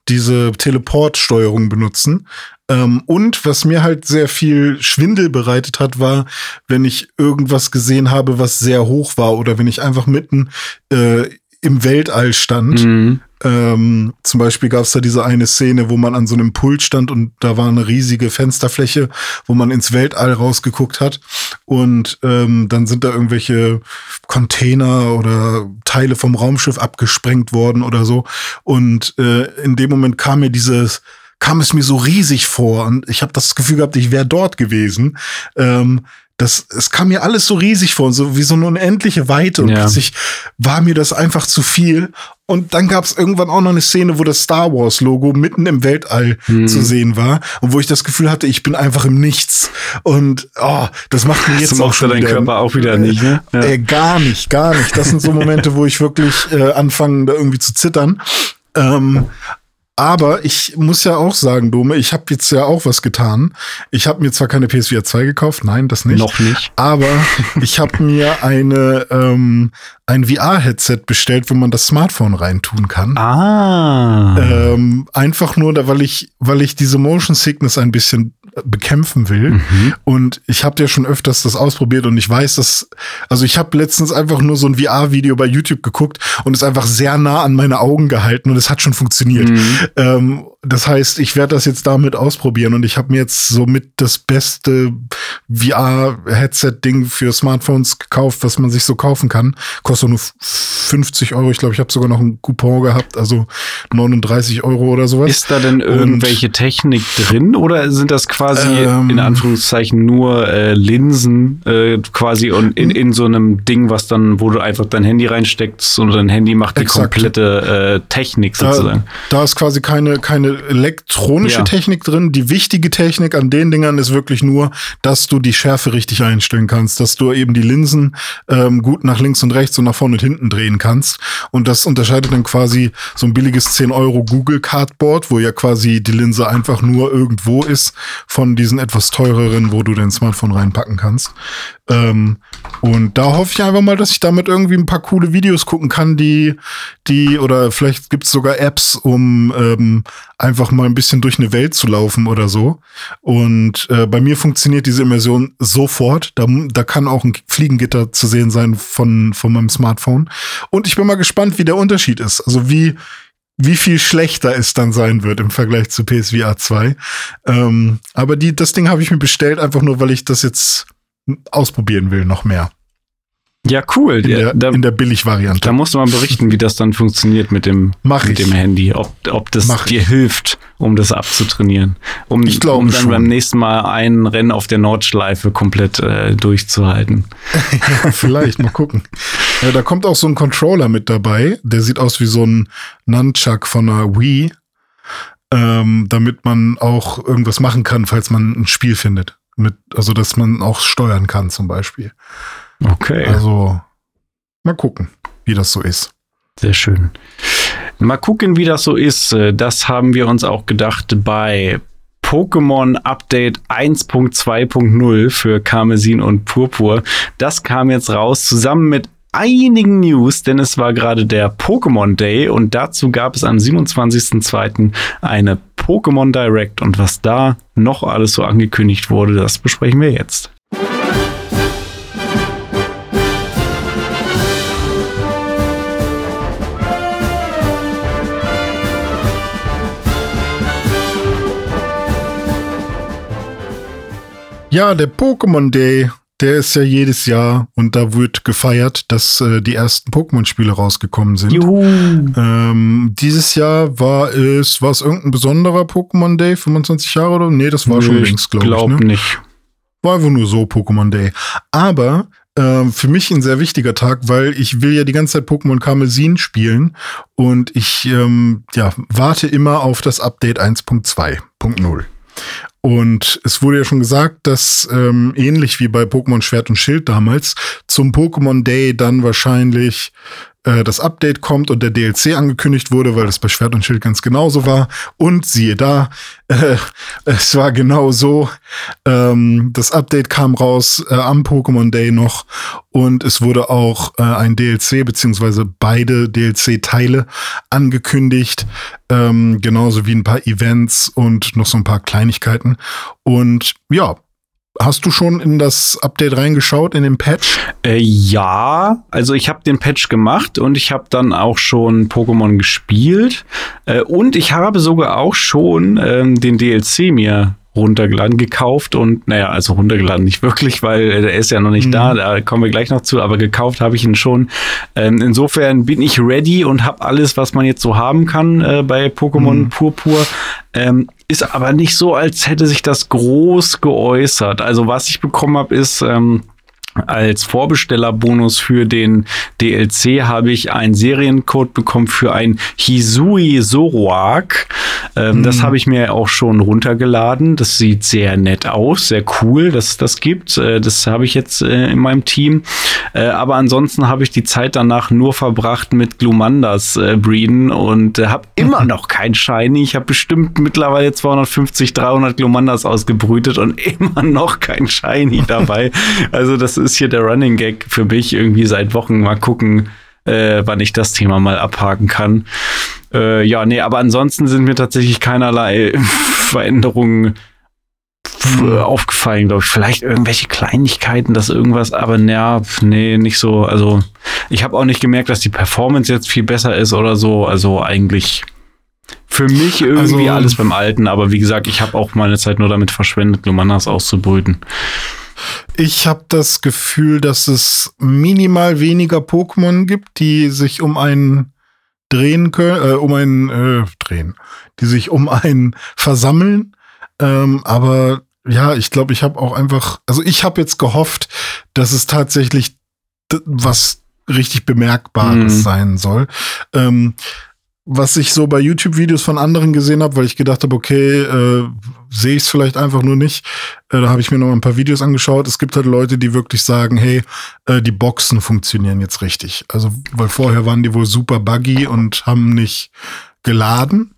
S2: diese Teleportsteuerung benutzen. Ähm, und was mir halt sehr viel Schwindel bereitet hat, war, wenn ich irgendwas gesehen habe, was sehr hoch war oder wenn ich einfach mitten äh, im Weltall stand.
S1: Mhm.
S2: Ähm, zum Beispiel gab es da diese eine Szene, wo man an so einem Pult stand und da war eine riesige Fensterfläche, wo man ins Weltall rausgeguckt hat. Und ähm, dann sind da irgendwelche Container oder Teile vom Raumschiff abgesprengt worden oder so. Und äh, in dem Moment kam mir dieses kam es mir so riesig vor und ich habe das Gefühl gehabt, ich wäre dort gewesen. Ähm, das, es kam mir alles so riesig vor, so wie so eine unendliche Weite. Und
S1: Ja.
S2: plötzlich war mir das einfach zu viel. Und dann gab es irgendwann auch noch eine Szene, wo das Star Wars Logo mitten im Weltall
S1: Hm.
S2: zu sehen war und wo ich das Gefühl hatte, ich bin einfach im Nichts. Und oh, das macht mir
S1: Das
S2: jetzt auch
S1: mochte
S2: schon
S1: dein
S2: wieder,
S1: Körper auch wieder nicht, ne? Ja.
S2: Äh, gar nicht, gar nicht. Das sind so Momente, wo ich wirklich äh, anfange, da irgendwie zu zittern. Ähm, aber ich muss ja auch sagen, Dome, ich habe jetzt ja auch was getan. Ich habe mir zwar keine PSVR 2 gekauft, nein, das nicht.
S1: Noch nicht.
S2: Aber ich habe mir eine ähm, ein VR-Headset bestellt, wo man das Smartphone reintun kann.
S1: Ah.
S2: Ähm, einfach nur, da, weil ich, weil ich diese Motion Sickness ein bisschen bekämpfen will.
S1: Mhm.
S2: Und ich habe ja schon öfters das ausprobiert und ich weiß, dass, also ich habe letztens einfach nur so ein VR-Video bei YouTube geguckt und es einfach sehr nah an meine Augen gehalten und es hat schon funktioniert.
S1: Mhm.
S2: Ähm, das heißt, ich werde das jetzt damit ausprobieren und ich habe mir jetzt somit das beste VR-Headset-Ding für Smartphones gekauft, was man sich so kaufen kann. Kostet nur 50 Euro. Ich glaube, ich habe sogar noch einen Coupon gehabt, also 39 Euro oder sowas.
S1: Ist da denn irgendwelche Technik drin oder sind das quasi
S2: Ähm.
S1: in Anführungszeichen nur äh, Linsen äh, quasi und in, in so einem Ding, was dann, wo du einfach dein Handy reinsteckst und dein Handy macht die
S2: Exakt.
S1: komplette äh, Technik sozusagen?
S2: Da, da ist quasi keine, keine elektronische
S1: Ja.
S2: Technik drin. Die wichtige Technik an den Dingern ist wirklich nur, dass du die Schärfe richtig einstellen kannst, dass du eben die Linsen ähm, gut nach links und rechts und nach vorne und hinten drehen kannst. Und das unterscheidet dann quasi so ein billiges 10 Euro Google Cardboard, wo ja quasi die Linse einfach nur irgendwo ist, von diesen etwas teureren, wo du dein Smartphone reinpacken kannst. Ähm, und da hoffe ich einfach mal, dass ich damit irgendwie ein paar coole Videos gucken kann, die, die, oder vielleicht gibt's sogar Apps, um ähm, einfach mal ein bisschen durch eine Welt zu laufen oder so. Und äh, bei mir funktioniert diese Immersion sofort. Da, da kann auch ein Fliegengitter zu sehen sein von, von meinem Smartphone. Und ich bin mal gespannt, wie der Unterschied ist. Also wie, wie viel schlechter es dann sein wird im Vergleich zu PSVR 2. Ähm, aber die, das Ding habe ich mir bestellt, einfach nur, weil ich das jetzt ausprobieren will, noch mehr.
S1: Ja, cool.
S2: In
S1: Ja,
S2: der,
S1: da,
S2: in der Billigvariante.
S1: da musst du mal berichten, wie das dann funktioniert mit dem, mit
S2: ich.
S1: dem Handy. Ob, ob das
S2: Mach
S1: dir hilft, um das abzutrainieren. Um,
S2: Ich glaube
S1: um dann
S2: schon.
S1: beim nächsten Mal ein Rennen auf der Nordschleife komplett äh, durchzuhalten.
S2: Vielleicht, mal gucken. Ja, da kommt auch so ein Controller mit dabei. Der sieht aus wie so ein Nunchuck von einer Wii. Ähm, damit man auch irgendwas machen kann, falls man ein Spiel findet. Mit, also, dass man auch steuern kann, zum Beispiel.
S1: Okay.
S2: Also, mal gucken, wie das so ist.
S1: Sehr schön. Mal gucken, wie das so ist. Äh, Das haben wir uns auch gedacht bei Pokémon Update 1.2.0 für Karmesin und Purpur. Das kam jetzt raus zusammen mit einigen News, denn es war gerade der Pokémon Day und dazu gab es am 27.02. eine Pokémon Direct und was da noch alles so angekündigt wurde, das besprechen wir jetzt.
S2: Ja, der Pokémon Day, der ist ja jedes Jahr und da wird gefeiert, dass äh, die ersten Pokémon-Spiele rausgekommen sind.
S1: Juhu!
S2: Ähm, dieses Jahr war es, war es irgendein besonderer Pokémon Day, 25 Jahre oder? Nee, das war schon längst, glaube ich.
S1: glaub
S2: Ne?
S1: nicht.
S2: War einfach nur so Pokémon Day. Aber ähm, für mich ein sehr wichtiger Tag, weil ich will ja die ganze Zeit Pokémon Karmesin spielen und ich ähm, ja, warte immer auf das Update 1.2.0. Und es wurde ja schon gesagt, dass ähm, ähnlich wie bei Pokémon Schwert und Schild damals zum Pokémon Day dann wahrscheinlich äh, das Update kommt und der DLC angekündigt wurde, weil das bei Schwert und Schild ganz genauso war. Und siehe da, äh, es war genau so. Ähm, das Update kam raus äh, am Pokémon Day noch und es wurde auch äh, ein DLC beziehungsweise beide DLC-Teile angekündigt, ähm, genauso wie ein paar Events und noch so ein paar Kleinigkeiten. Und ja, Hast du schon in das Update reingeschaut, in den Patch?
S1: Äh, ja, also ich habe den Patch gemacht und ich habe dann auch schon Pokémon gespielt. Äh, und ich habe sogar auch schon ähm, den DLC mir runtergeladen, gekauft und naja, also runtergeladen nicht wirklich, weil äh, der ist ja noch nicht mhm. da, da kommen wir gleich noch zu, aber gekauft habe ich ihn schon. Ähm, insofern bin ich ready und habe alles, was man jetzt so haben kann äh, bei Pokémon mhm. Purpur. Ähm, ist aber nicht so, als hätte sich das groß geäußert. Also was ich bekommen habe, ist ähm, als Vorbestellerbonus für den DLC habe ich einen Seriencode bekommen für ein Hisui Zoroark. Ähm, mhm. Das habe ich mir auch schon runtergeladen. Das sieht sehr nett aus, sehr cool, dass es das gibt. Äh, das habe ich jetzt äh, in meinem Team. Äh, aber ansonsten habe ich die Zeit danach nur verbracht mit Glumandas äh, breeden und äh, habe immer mhm. noch kein Shiny. Ich habe bestimmt mittlerweile 250, 300 Glumandas ausgebrütet und immer noch kein Shiny dabei. Also das ist hier der Running Gag für mich irgendwie seit Wochen. Mal gucken, äh, wann ich das Thema mal abhaken kann. Äh, ja, nee, aber ansonsten sind mir tatsächlich keinerlei Veränderungen hm. aufgefallen, glaube ich. Vielleicht irgendwelche Kleinigkeiten, dass irgendwas, aber naja, nee, nicht so. Also ich habe auch nicht gemerkt, dass die Performance jetzt viel besser ist oder so. Also eigentlich für mich irgendwie also, alles beim Alten, aber wie gesagt, ich habe auch meine Zeit nur damit verschwendet, Lumanas auszubrüten.
S2: Ich habe das Gefühl, dass es minimal weniger Pokémon gibt, die sich um einen drehen können, äh, um einen äh, drehen, die sich um einen versammeln. Ähm, aber ja, ich glaube, ich habe auch einfach, also ich habe jetzt gehofft, dass es tatsächlich was richtig Bemerkbares mhm. sein soll. Ähm, was ich so bei YouTube-Videos von anderen gesehen habe, weil ich gedacht habe, okay, äh, sehe ich es vielleicht einfach nur nicht. Äh, da habe ich mir noch ein paar Videos angeschaut. Es gibt halt Leute, die wirklich sagen, hey, äh, die Boxen funktionieren jetzt richtig. Also, weil vorher waren die wohl super buggy und haben nicht geladen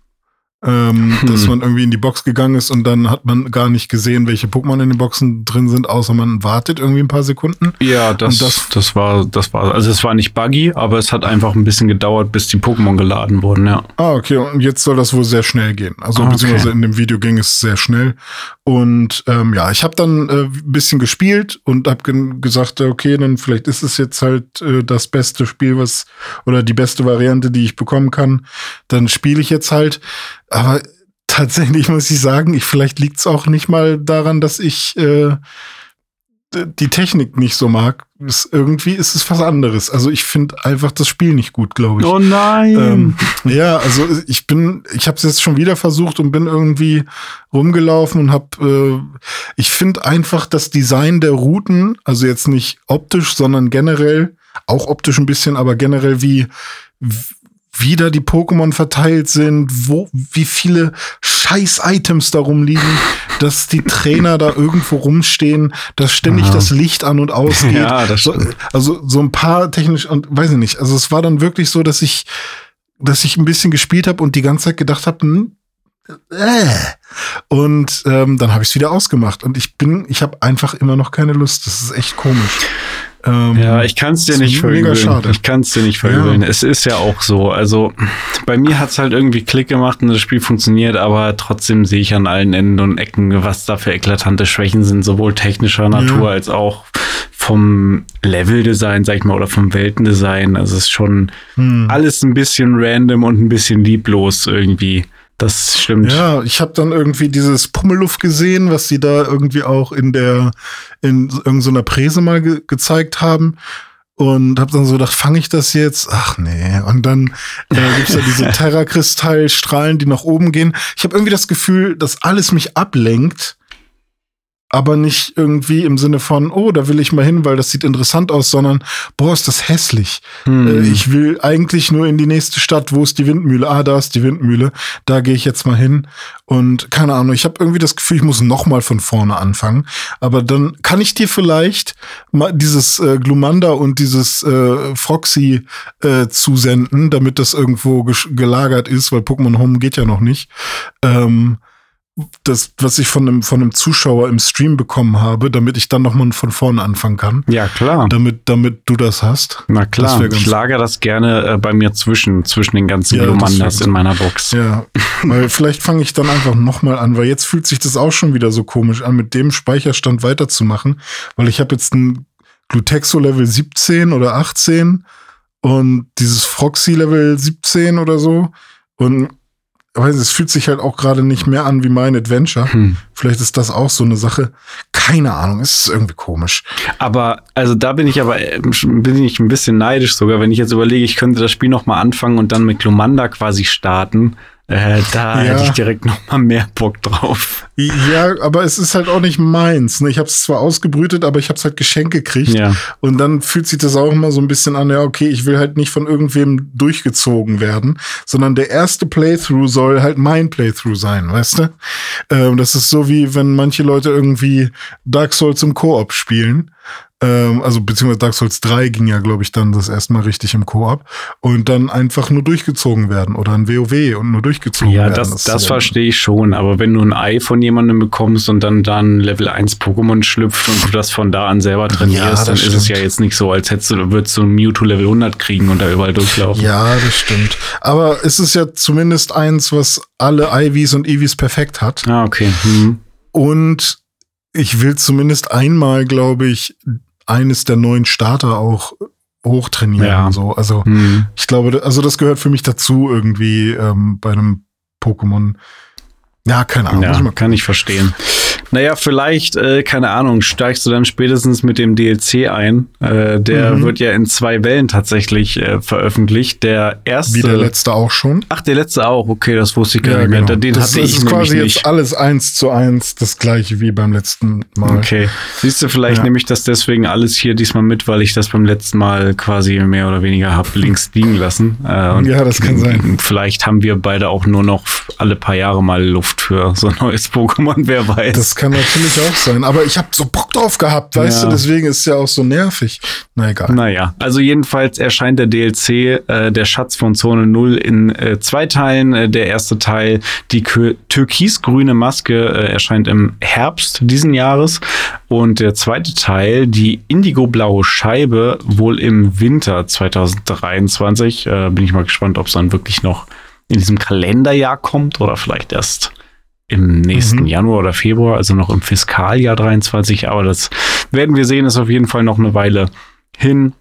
S2: ähm, hm. dass man irgendwie in die Box gegangen ist und dann hat man gar nicht gesehen, welche Pokémon in den Boxen drin sind, außer man wartet irgendwie ein paar Sekunden.
S1: Ja, das, das, das war, das war, also es war nicht buggy, aber es hat einfach ein bisschen gedauert, bis die Pokémon geladen wurden, ja.
S2: Ah, okay, und jetzt soll das wohl sehr schnell gehen. Also okay. beziehungsweise in dem Video ging es sehr schnell. Und ähm, ja, ich habe dann äh, ein bisschen gespielt und habe ge gesagt, okay, dann vielleicht ist es jetzt halt äh, das beste Spiel, was oder die beste Variante, die ich bekommen kann. Dann spiele ich jetzt halt. Aber tatsächlich muss ich sagen, ich, vielleicht liegt es auch nicht mal daran, dass ich äh, die Technik nicht so mag. Es, irgendwie ist es was anderes. Also ich finde einfach das Spiel nicht gut, glaube ich.
S1: Oh nein.
S2: Ähm, ja, also ich bin, ich habe es jetzt schon wieder versucht und bin irgendwie rumgelaufen und habe, äh, ich finde einfach das Design der Routen, also jetzt nicht optisch, sondern generell, auch optisch ein bisschen, aber generell wie wie da die Pokémon verteilt sind, wo, wie viele Scheiß-Items da rumliegen, dass die Trainer da irgendwo rumstehen, dass ständig Aha. das Licht an und ausgeht. Ja, das so, also so ein paar technisch und weiß ich nicht. Also es war dann wirklich so, dass ich, dass ich ein bisschen gespielt habe und die ganze Zeit gedacht habe, hm, äh. Und ähm, dann habe ich es wieder ausgemacht und ich bin, ich habe einfach immer noch keine Lust. Das ist echt komisch.
S1: Ähm, ja, ich kann es dir nicht verübeln. Ich kann es dir nicht verübeln. Ja. Es ist ja auch so. Also bei mir hat es halt irgendwie Klick gemacht und das Spiel funktioniert, aber trotzdem sehe ich an allen Enden und Ecken, was da für eklatante Schwächen sind, sowohl technischer Natur ja. als auch vom Leveldesign, sag ich mal, oder vom Weltendesign. Also es ist schon hm. alles ein bisschen random und ein bisschen lieblos irgendwie. Das stimmt.
S2: Ja, ich habe dann irgendwie dieses Pummeluft gesehen, was sie da irgendwie auch in der in irgendeiner Präse mal ge gezeigt haben und habe dann so gedacht, fange ich das jetzt? Ach nee. Und dann äh, gibt's da diese Terrakristallstrahlen, die nach oben gehen. Ich habe irgendwie das Gefühl, dass alles mich ablenkt aber nicht irgendwie im Sinne von, oh, da will ich mal hin, weil das sieht interessant aus, sondern, boah, ist das hässlich.
S1: Hm.
S2: Äh, ich will eigentlich nur in die nächste Stadt, wo ist die Windmühle? Ah, da ist die Windmühle, da gehe ich jetzt mal hin. Und keine Ahnung, ich habe irgendwie das Gefühl, ich muss noch mal von vorne anfangen. Aber dann kann ich dir vielleicht mal dieses äh, Glumanda und dieses äh, Froxy äh, zusenden, damit das irgendwo gelagert ist, weil Pokémon Home geht ja noch nicht. Ähm, das, was ich von einem, von einem Zuschauer im Stream bekommen habe, damit ich dann nochmal von vorne anfangen kann.
S1: Ja, klar.
S2: Damit, damit du das hast.
S1: Na klar, ich lager das gerne äh, bei mir zwischen, zwischen den ganzen ja, Glumandas in meiner Box.
S2: Ja, weil vielleicht fange ich dann einfach nochmal an, weil jetzt fühlt sich das auch schon wieder so komisch an, mit dem Speicherstand weiterzumachen, weil ich habe jetzt ein Glutexo Level 17 oder 18 und dieses Froxy Level 17 oder so und weiß, es fühlt sich halt auch gerade nicht mehr an wie mein Adventure. Hm. Vielleicht ist das auch so eine Sache. Keine Ahnung, es ist irgendwie komisch.
S1: Aber, also da bin ich aber, bin ich ein bisschen neidisch sogar, wenn ich jetzt überlege, ich könnte das Spiel noch mal anfangen und dann mit Glomanda quasi starten äh, da ja. hätte ich direkt noch mal mehr Bock drauf.
S2: Ja, aber es ist halt auch nicht meins. Ne? Ich habe es zwar ausgebrütet, aber ich habe es halt geschenkt gekriegt.
S1: Ja.
S2: Und dann fühlt sich das auch immer so ein bisschen an, ja, okay, ich will halt nicht von irgendwem durchgezogen werden, sondern der erste Playthrough soll halt mein Playthrough sein, weißt du? Ähm, das ist so wie, wenn manche Leute irgendwie Dark Souls im Koop spielen ähm, also beziehungsweise Dark Souls 3 ging ja, glaube ich, dann das erste Mal richtig im Koop und dann einfach nur durchgezogen werden oder ein WoW und nur durchgezogen
S1: ja,
S2: werden.
S1: Ja, das, das verstehe ich schon, aber wenn du ein Ei von jemandem bekommst und dann dann Level 1 Pokémon schlüpft und du das von da an selber trainierst, ja, dann stimmt. ist es ja jetzt nicht so, als hättest du, würdest du ein Mewtwo Level 100 kriegen und da überall durchlaufen.
S2: Ja, das stimmt. Aber es ist ja zumindest eins, was alle Ivies und Eevees perfekt hat.
S1: Ah, okay. Mhm.
S2: Und ich will zumindest einmal, glaube ich, eines der neuen Starter auch hochtrainieren ja. und so. Also hm. ich glaube, also das gehört für mich dazu irgendwie ähm, bei einem Pokémon. Ja, keine Ahnung.
S1: Ja, kann ich verstehen. Naja, vielleicht, äh, keine Ahnung, steigst du dann spätestens mit dem DLC ein. Äh, der mhm. wird ja in zwei Wellen tatsächlich äh, veröffentlicht. Der erste.
S2: Wie der letzte auch schon?
S1: Ach, der letzte auch. Okay, das wusste ich gar ja, nicht mehr.
S2: Genau. Den das, hatte das ich ist quasi nicht. jetzt alles eins zu eins das gleiche wie beim letzten Mal.
S1: Okay. Siehst du, vielleicht ja. nehme ich das deswegen alles hier diesmal mit, weil ich das beim letzten Mal quasi mehr oder weniger habe links liegen lassen.
S2: Äh, ja, das kann sein.
S1: Vielleicht haben wir beide auch nur noch alle paar Jahre mal Luft für so ein neues Pokémon, wer weiß.
S2: Das kann natürlich auch sein. Aber ich habe so Bock drauf gehabt, weißt ja. du, deswegen ist es ja auch so nervig. Na egal.
S1: Naja, also jedenfalls erscheint der DLC, äh, der Schatz von Zone 0 in äh, zwei Teilen. Äh, der erste Teil, die türkisgrüne Maske, äh, erscheint im Herbst diesen Jahres. Und der zweite Teil, die indigoblaue Scheibe, wohl im Winter 2023. Äh, bin ich mal gespannt, ob es dann wirklich noch in diesem Kalenderjahr kommt oder vielleicht erst im nächsten mhm. Januar oder Februar, also noch im Fiskaljahr 23. Aber das werden wir sehen, ist auf jeden Fall noch eine Weile hin.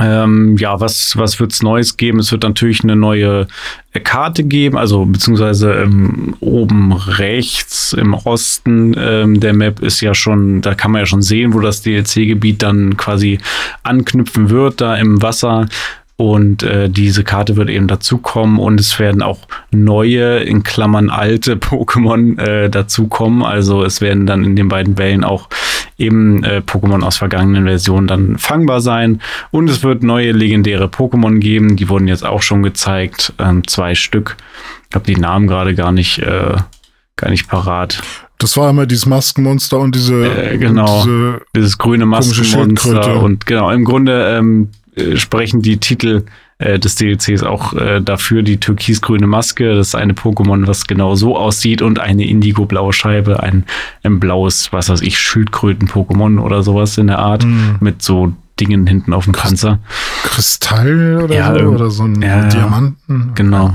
S1: Ähm, ja, was, was wird's Neues geben? Es wird natürlich eine neue äh, Karte geben, also beziehungsweise ähm, oben rechts im Osten ähm, der Map ist ja schon, da kann man ja schon sehen, wo das DLC-Gebiet dann quasi anknüpfen wird, da im Wasser. Und äh, diese Karte wird eben dazukommen und es werden auch neue, in Klammern alte Pokémon äh, dazukommen. Also es werden dann in den beiden Wellen auch eben äh, Pokémon aus vergangenen Versionen dann fangbar sein. Und es wird neue legendäre Pokémon geben. Die wurden jetzt auch schon gezeigt. Ähm, zwei Stück. Ich habe die Namen gerade gar nicht, äh, gar nicht parat.
S2: Das war immer dieses Maskenmonster und diese
S1: äh, genau und diese dieses grüne Maskenmonster und genau im Grunde ähm, äh, sprechen die Titel äh, des DLCs auch äh, dafür. Die türkisgrüne Maske, das ist eine Pokémon, was genau so aussieht und eine indigo-blaue Scheibe, ein, ein blaues, was weiß ich, Schildkröten-Pokémon oder sowas in der Art mm. mit so Dingen hinten auf dem Panzer.
S2: Kristall oder ja, so? Oder so ein ja, Diamanten?
S1: Genau.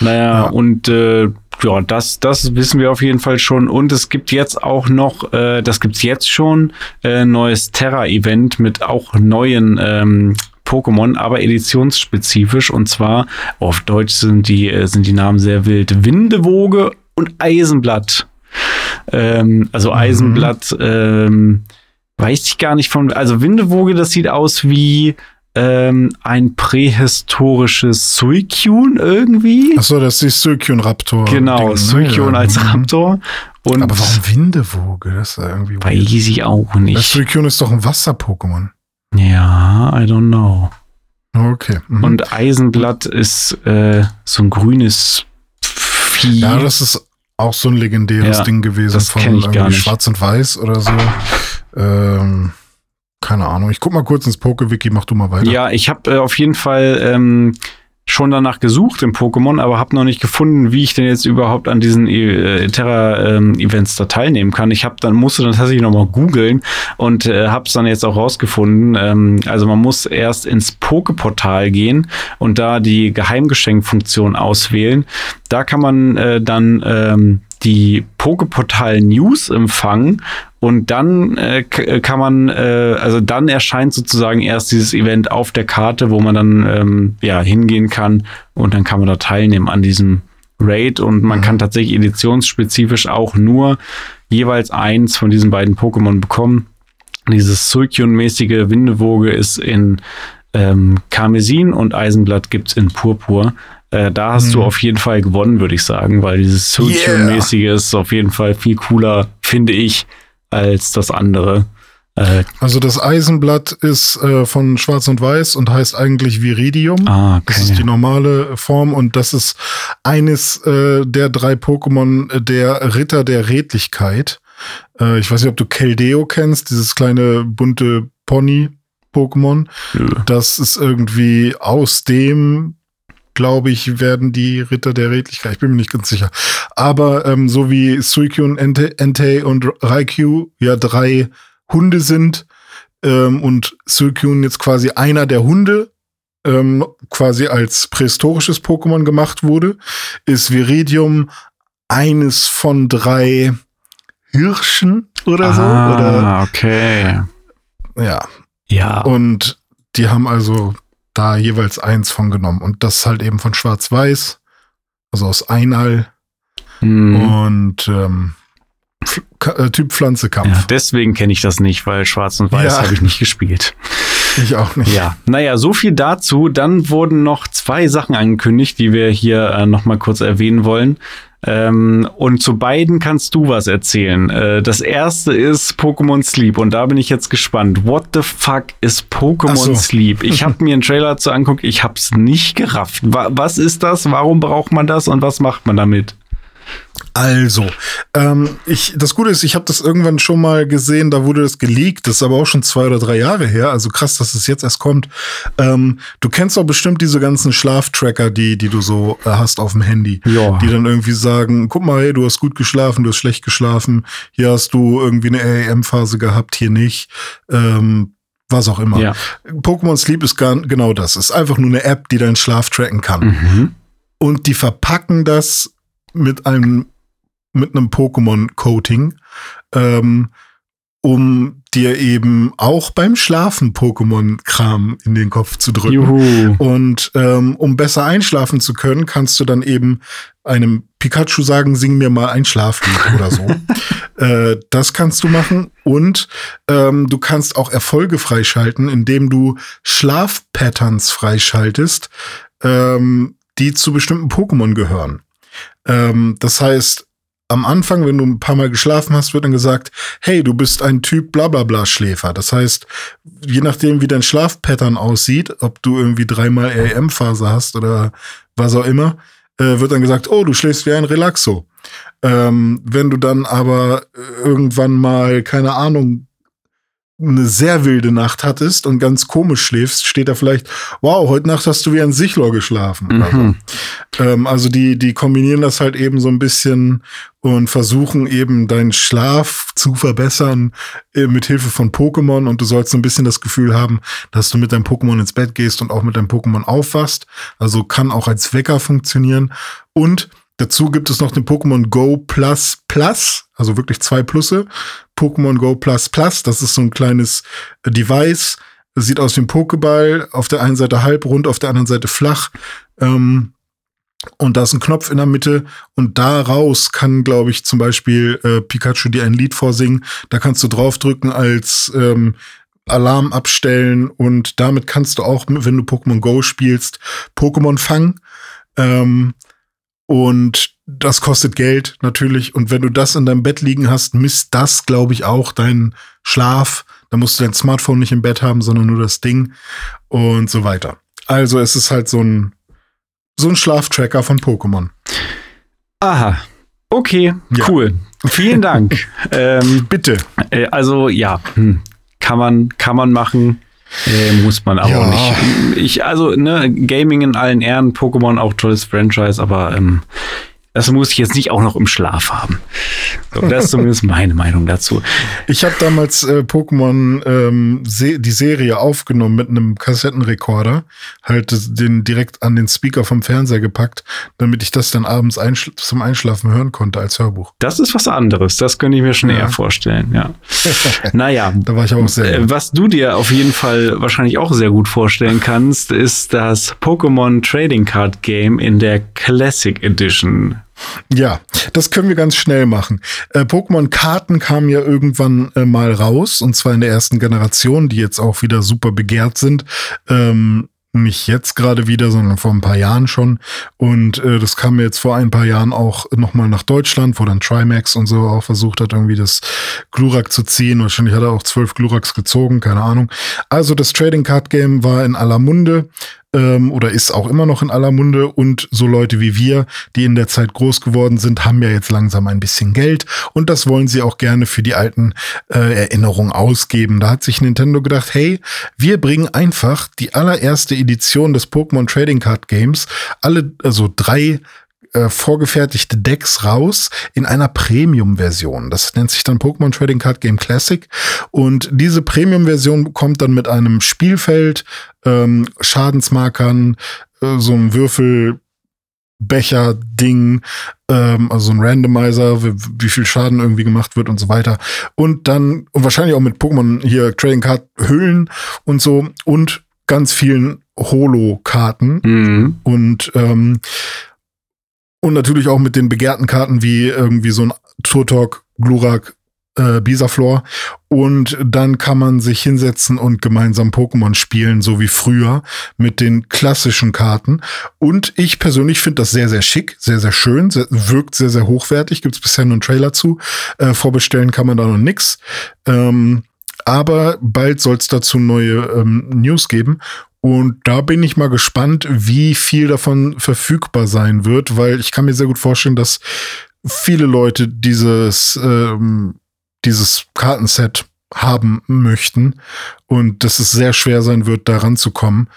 S1: Naja, ja. und äh, ja, das, das wissen wir auf jeden Fall schon. Und es gibt jetzt auch noch, äh, das gibt's jetzt schon, äh, neues Terra-Event mit auch neuen ähm, Pokémon, aber editionsspezifisch. Und zwar auf Deutsch sind die, äh, sind die Namen sehr wild. Windewoge und Eisenblatt. Ähm, also mhm. Eisenblatt, ähm, weiß ich gar nicht von. Also Windewoge, das sieht aus wie ähm, ein prähistorisches Suicune irgendwie.
S2: Achso, das ist die Suicune Raptor.
S1: Genau,
S2: Ding,
S1: Suicune
S2: ne?
S1: als. Raptor. Und
S2: Aber warum Windewoge? Das ist ja irgendwie weird.
S1: weiß ich auch
S2: Das
S1: nicht.
S2: Suicune ist doch ein Wasser-Pokémon.
S1: Ja, I don't know.
S2: Okay. Mhm.
S1: Und Eisenblatt ist äh, so ein grünes Vieh.
S2: ja, das ist auch so ein legendäres
S1: Ja,
S2: Ding gewesen
S1: das
S2: von irgendwie
S1: nicht.
S2: Schwarz und Weiß oder so. Ähm, keine Ahnung. Ich guck mal kurz ins Poke-Wiki, mach du mal weiter.
S1: Ja, ich habe äh, auf jeden Fall ähm, schon danach gesucht im Pokémon, aber habe noch nicht gefunden, wie ich denn jetzt überhaupt an diesen äh, Terra-Events da teilnehmen kann. Ich habe dann musste dann tatsächlich noch mal googeln und äh, habe es dann jetzt auch rausgefunden. Ähm, also man muss erst ins Pokeportal gehen und da die Geheimgeschenkfunktion auswählen. Da kann man äh, dann ähm, die Pokeportal News empfangen und dann äh, k- kann man, äh, also dann erscheint sozusagen erst dieses Event auf der Karte, wo man dann ähm, ja hingehen kann und dann kann man da teilnehmen an diesem Raid und man kann tatsächlich editionsspezifisch auch nur jeweils eins von diesen beiden Pokémon bekommen. Dieses Suicune-mäßige Windewoge ist in ähm, Karmesin und Eisenblatt gibt's in Purpur. Äh, da hast du auf jeden Fall gewonnen, würde ich sagen, weil dieses Suicune-mäßige ist auf jeden Fall viel cooler, finde ich, als das andere. Äh,
S2: Also das Eisenblatt ist äh, von Schwarz und Weiß und heißt eigentlich Viridium.
S1: ah,
S2: Das ist die
S1: okay.
S2: normale Form und das ist eines äh, der drei Pokémon äh, der Ritter der Redlichkeit. Äh, ich weiß nicht, ob du Keldeo kennst, dieses kleine bunte Pony-Pokémon.
S1: Nö.
S2: Das ist irgendwie aus dem, glaube ich, werden die Ritter der Redlichkeit. Ich bin mir nicht ganz sicher. Aber ähm, so wie Suicune, Entei, und Raikou ja drei Hunde sind ähm, und Suicune jetzt quasi einer der Hunde ähm, quasi als prähistorisches Pokémon gemacht wurde, ist Viridium eines von drei Hirschen oder so.
S1: ah, okay.
S2: Ja,
S1: Ja.
S2: und die haben also da jeweils eins von genommen. Und das halt eben von Schwarz-Weiß, also aus Einall
S1: Hm.
S2: und ähm, äh, Typ Pflanzekampf.
S1: Ja, deswegen kenne ich das nicht, weil Schwarz und Weiß
S2: Ja.
S1: habe ich nicht gespielt.
S2: Ich auch nicht.
S1: Ja, naja, so viel dazu. Dann wurden noch zwei Sachen angekündigt, die wir hier äh, noch mal kurz erwähnen wollen. Ähm, und zu beiden kannst du was erzählen. Äh, das erste ist Pokémon Sleep und da bin ich jetzt gespannt. What the fuck ist Pokémon
S2: so.
S1: Sleep? Ich habe mir einen Trailer dazu anguckt, ich habe es nicht gerafft. Wa was ist das? Warum braucht man das und was macht man damit?
S2: Also, ähm, ich, das Gute ist, ich habe das irgendwann schon mal gesehen, da wurde das geleakt, das ist aber auch schon zwei oder drei Jahre her, also krass, dass es jetzt erst kommt. Ähm, du kennst doch bestimmt diese ganzen Schlaftracker, die, die du so äh, hast auf dem Handy.
S1: Ja.
S2: Die dann irgendwie sagen, guck mal, hey, du hast gut geschlafen, du hast schlecht geschlafen, hier hast du irgendwie eine REM-Phase gehabt, hier nicht. Ähm, was auch immer.
S1: Ja.
S2: Pokémon Sleep ist gar, genau das. Ist einfach nur eine App, die deinen Schlaf tracken kann
S1: Mhm.
S2: und die verpacken das mit einem mit einem Pokémon-Coating, ähm, um dir eben auch beim Schlafen Pokémon-Kram in den Kopf zu drücken.
S1: Juhu.
S2: Und ähm, um besser einschlafen zu können, kannst du dann eben einem Pikachu sagen, sing mir mal ein Schlaflied oder so. äh, das kannst du machen. Und ähm, du kannst auch Erfolge freischalten, indem du Schlafpatterns freischaltest, ähm, die zu bestimmten Pokémon gehören. Ähm, das heißt, am Anfang, wenn du ein paar Mal geschlafen hast, wird dann gesagt, hey, du bist ein Typ blablabla Schläfer. Das heißt, je nachdem, wie dein Schlafpattern aussieht, ob du irgendwie dreimal REM-Phase hast oder was auch immer, äh, wird dann gesagt, oh, du schläfst wie ein Relaxo. Ähm, wenn du dann aber irgendwann mal, keine Ahnung, eine sehr wilde Nacht hattest und ganz komisch schläfst, steht da vielleicht, wow, heute Nacht hast du wie ein Sichlor geschlafen.
S1: Mhm.
S2: Ähm, also die, die kombinieren das halt eben so ein bisschen und versuchen eben deinen Schlaf zu verbessern äh, mit Hilfe von Pokémon und du sollst so ein bisschen das Gefühl haben, dass du mit deinem Pokémon ins Bett gehst und auch mit deinem Pokémon aufwachst. Also kann auch als Wecker funktionieren. Und dazu gibt es noch den Pokémon Go Plus Plus, also wirklich zwei Plusse. Pokémon Go Plus Plus, das ist so ein kleines äh, Device, sieht aus wie ein Pokéball, auf der einen Seite halb rund, auf der anderen Seite flach. Ähm, und da ist ein Knopf in der Mitte und daraus kann, glaube ich, zum Beispiel äh, Pikachu dir ein Lied vorsingen. Da kannst du draufdrücken als ähm, Alarm abstellen und damit kannst du auch, wenn du Pokémon Go spielst, Pokémon fangen. Ähm, und das kostet Geld natürlich. Und wenn du das in deinem Bett liegen hast, misst das, glaube ich, auch deinen Schlaf. Da musst du dein Smartphone nicht im Bett haben, sondern nur das Ding und so weiter. Also es ist halt so ein, so ein Schlaftracker von Pokémon.
S1: Aha. Okay,
S2: Ja.
S1: cool. Vielen Dank. ähm,
S2: Bitte.
S1: äh, also ja, hm, kann man, kann man machen. Äh, muss man aber
S2: Ja.
S1: auch nicht. Ich, also, ne, Gaming in allen Ehren, Pokémon auch tolles Franchise, aber ähm, das muss ich jetzt nicht auch noch im Schlaf haben. So, das ist zumindest meine Meinung dazu.
S2: Ich habe damals äh, Pokémon ähm, se die Serie aufgenommen mit einem Kassettenrekorder, halt den direkt an den Speaker vom Fernseher gepackt, damit ich das dann abends einschl zum Einschlafen hören konnte als Hörbuch.
S1: Das ist was anderes. Das könnte ich mir schon
S2: Ja.
S1: eher vorstellen, ja. naja.
S2: Da war ich auch sehr.
S1: Äh, Was du dir auf jeden Fall wahrscheinlich auch sehr gut vorstellen kannst, ist das Pokémon Trading Card Game in der Classic Edition.
S2: Ja, das können wir ganz schnell machen. Äh, Pokémon-Karten kamen ja irgendwann äh, mal raus, und zwar in der ersten Generation, die jetzt auch wieder super begehrt sind. Ähm, nicht jetzt gerade wieder, sondern vor ein paar Jahren schon. Und äh, das kam jetzt vor ein paar Jahren auch nochmal nach Deutschland, wo dann Trimax und so auch versucht hat, irgendwie das Glurak zu ziehen. Wahrscheinlich hat er auch zwölf Gluraks gezogen, keine Ahnung. Also das Trading Card Game war in aller Munde ähm, oder ist auch immer noch in aller Munde und so Leute wie wir, die in der Zeit groß geworden sind, haben ja jetzt langsam ein bisschen Geld und das wollen sie auch gerne für die alten äh, Erinnerungen ausgeben. Da hat sich Nintendo gedacht, hey, wir bringen einfach die allererste Edition des Pokémon Trading Card Games, alle, also drei äh, vorgefertigte Decks raus in einer Premium-Version. Das nennt sich dann Pokémon Trading Card Game Classic. Und diese Premium-Version kommt dann mit einem Spielfeld, ähm, Schadensmarkern, äh, so einem Würfelbecher-Ding, ähm, also so ein Randomizer, wie, wie viel Schaden irgendwie gemacht wird und so weiter. Und dann, und wahrscheinlich auch mit Pokémon hier Trading Card Hüllen und so und ganz vielen Holo-Karten.
S1: Mhm.
S2: Und, ähm, und natürlich auch mit den begehrten Karten wie irgendwie so ein Turtok, Glurak, äh, Bisaflor. Und dann kann man sich hinsetzen und gemeinsam Pokémon spielen, so wie früher, mit den klassischen Karten. Und ich persönlich finde das sehr, sehr schick, sehr, sehr schön, sehr, wirkt sehr, sehr hochwertig. Gibt es bisher nur einen Trailer zu. Äh, vorbestellen kann man da noch nix. Ähm, aber bald soll es dazu neue ähm, News geben. Und da bin ich mal gespannt, wie viel davon verfügbar sein wird, weil ich kann mir sehr gut vorstellen, dass viele Leute dieses, ähm, dieses Kartenset haben möchten und dass es sehr schwer sein wird, daran zu kommen.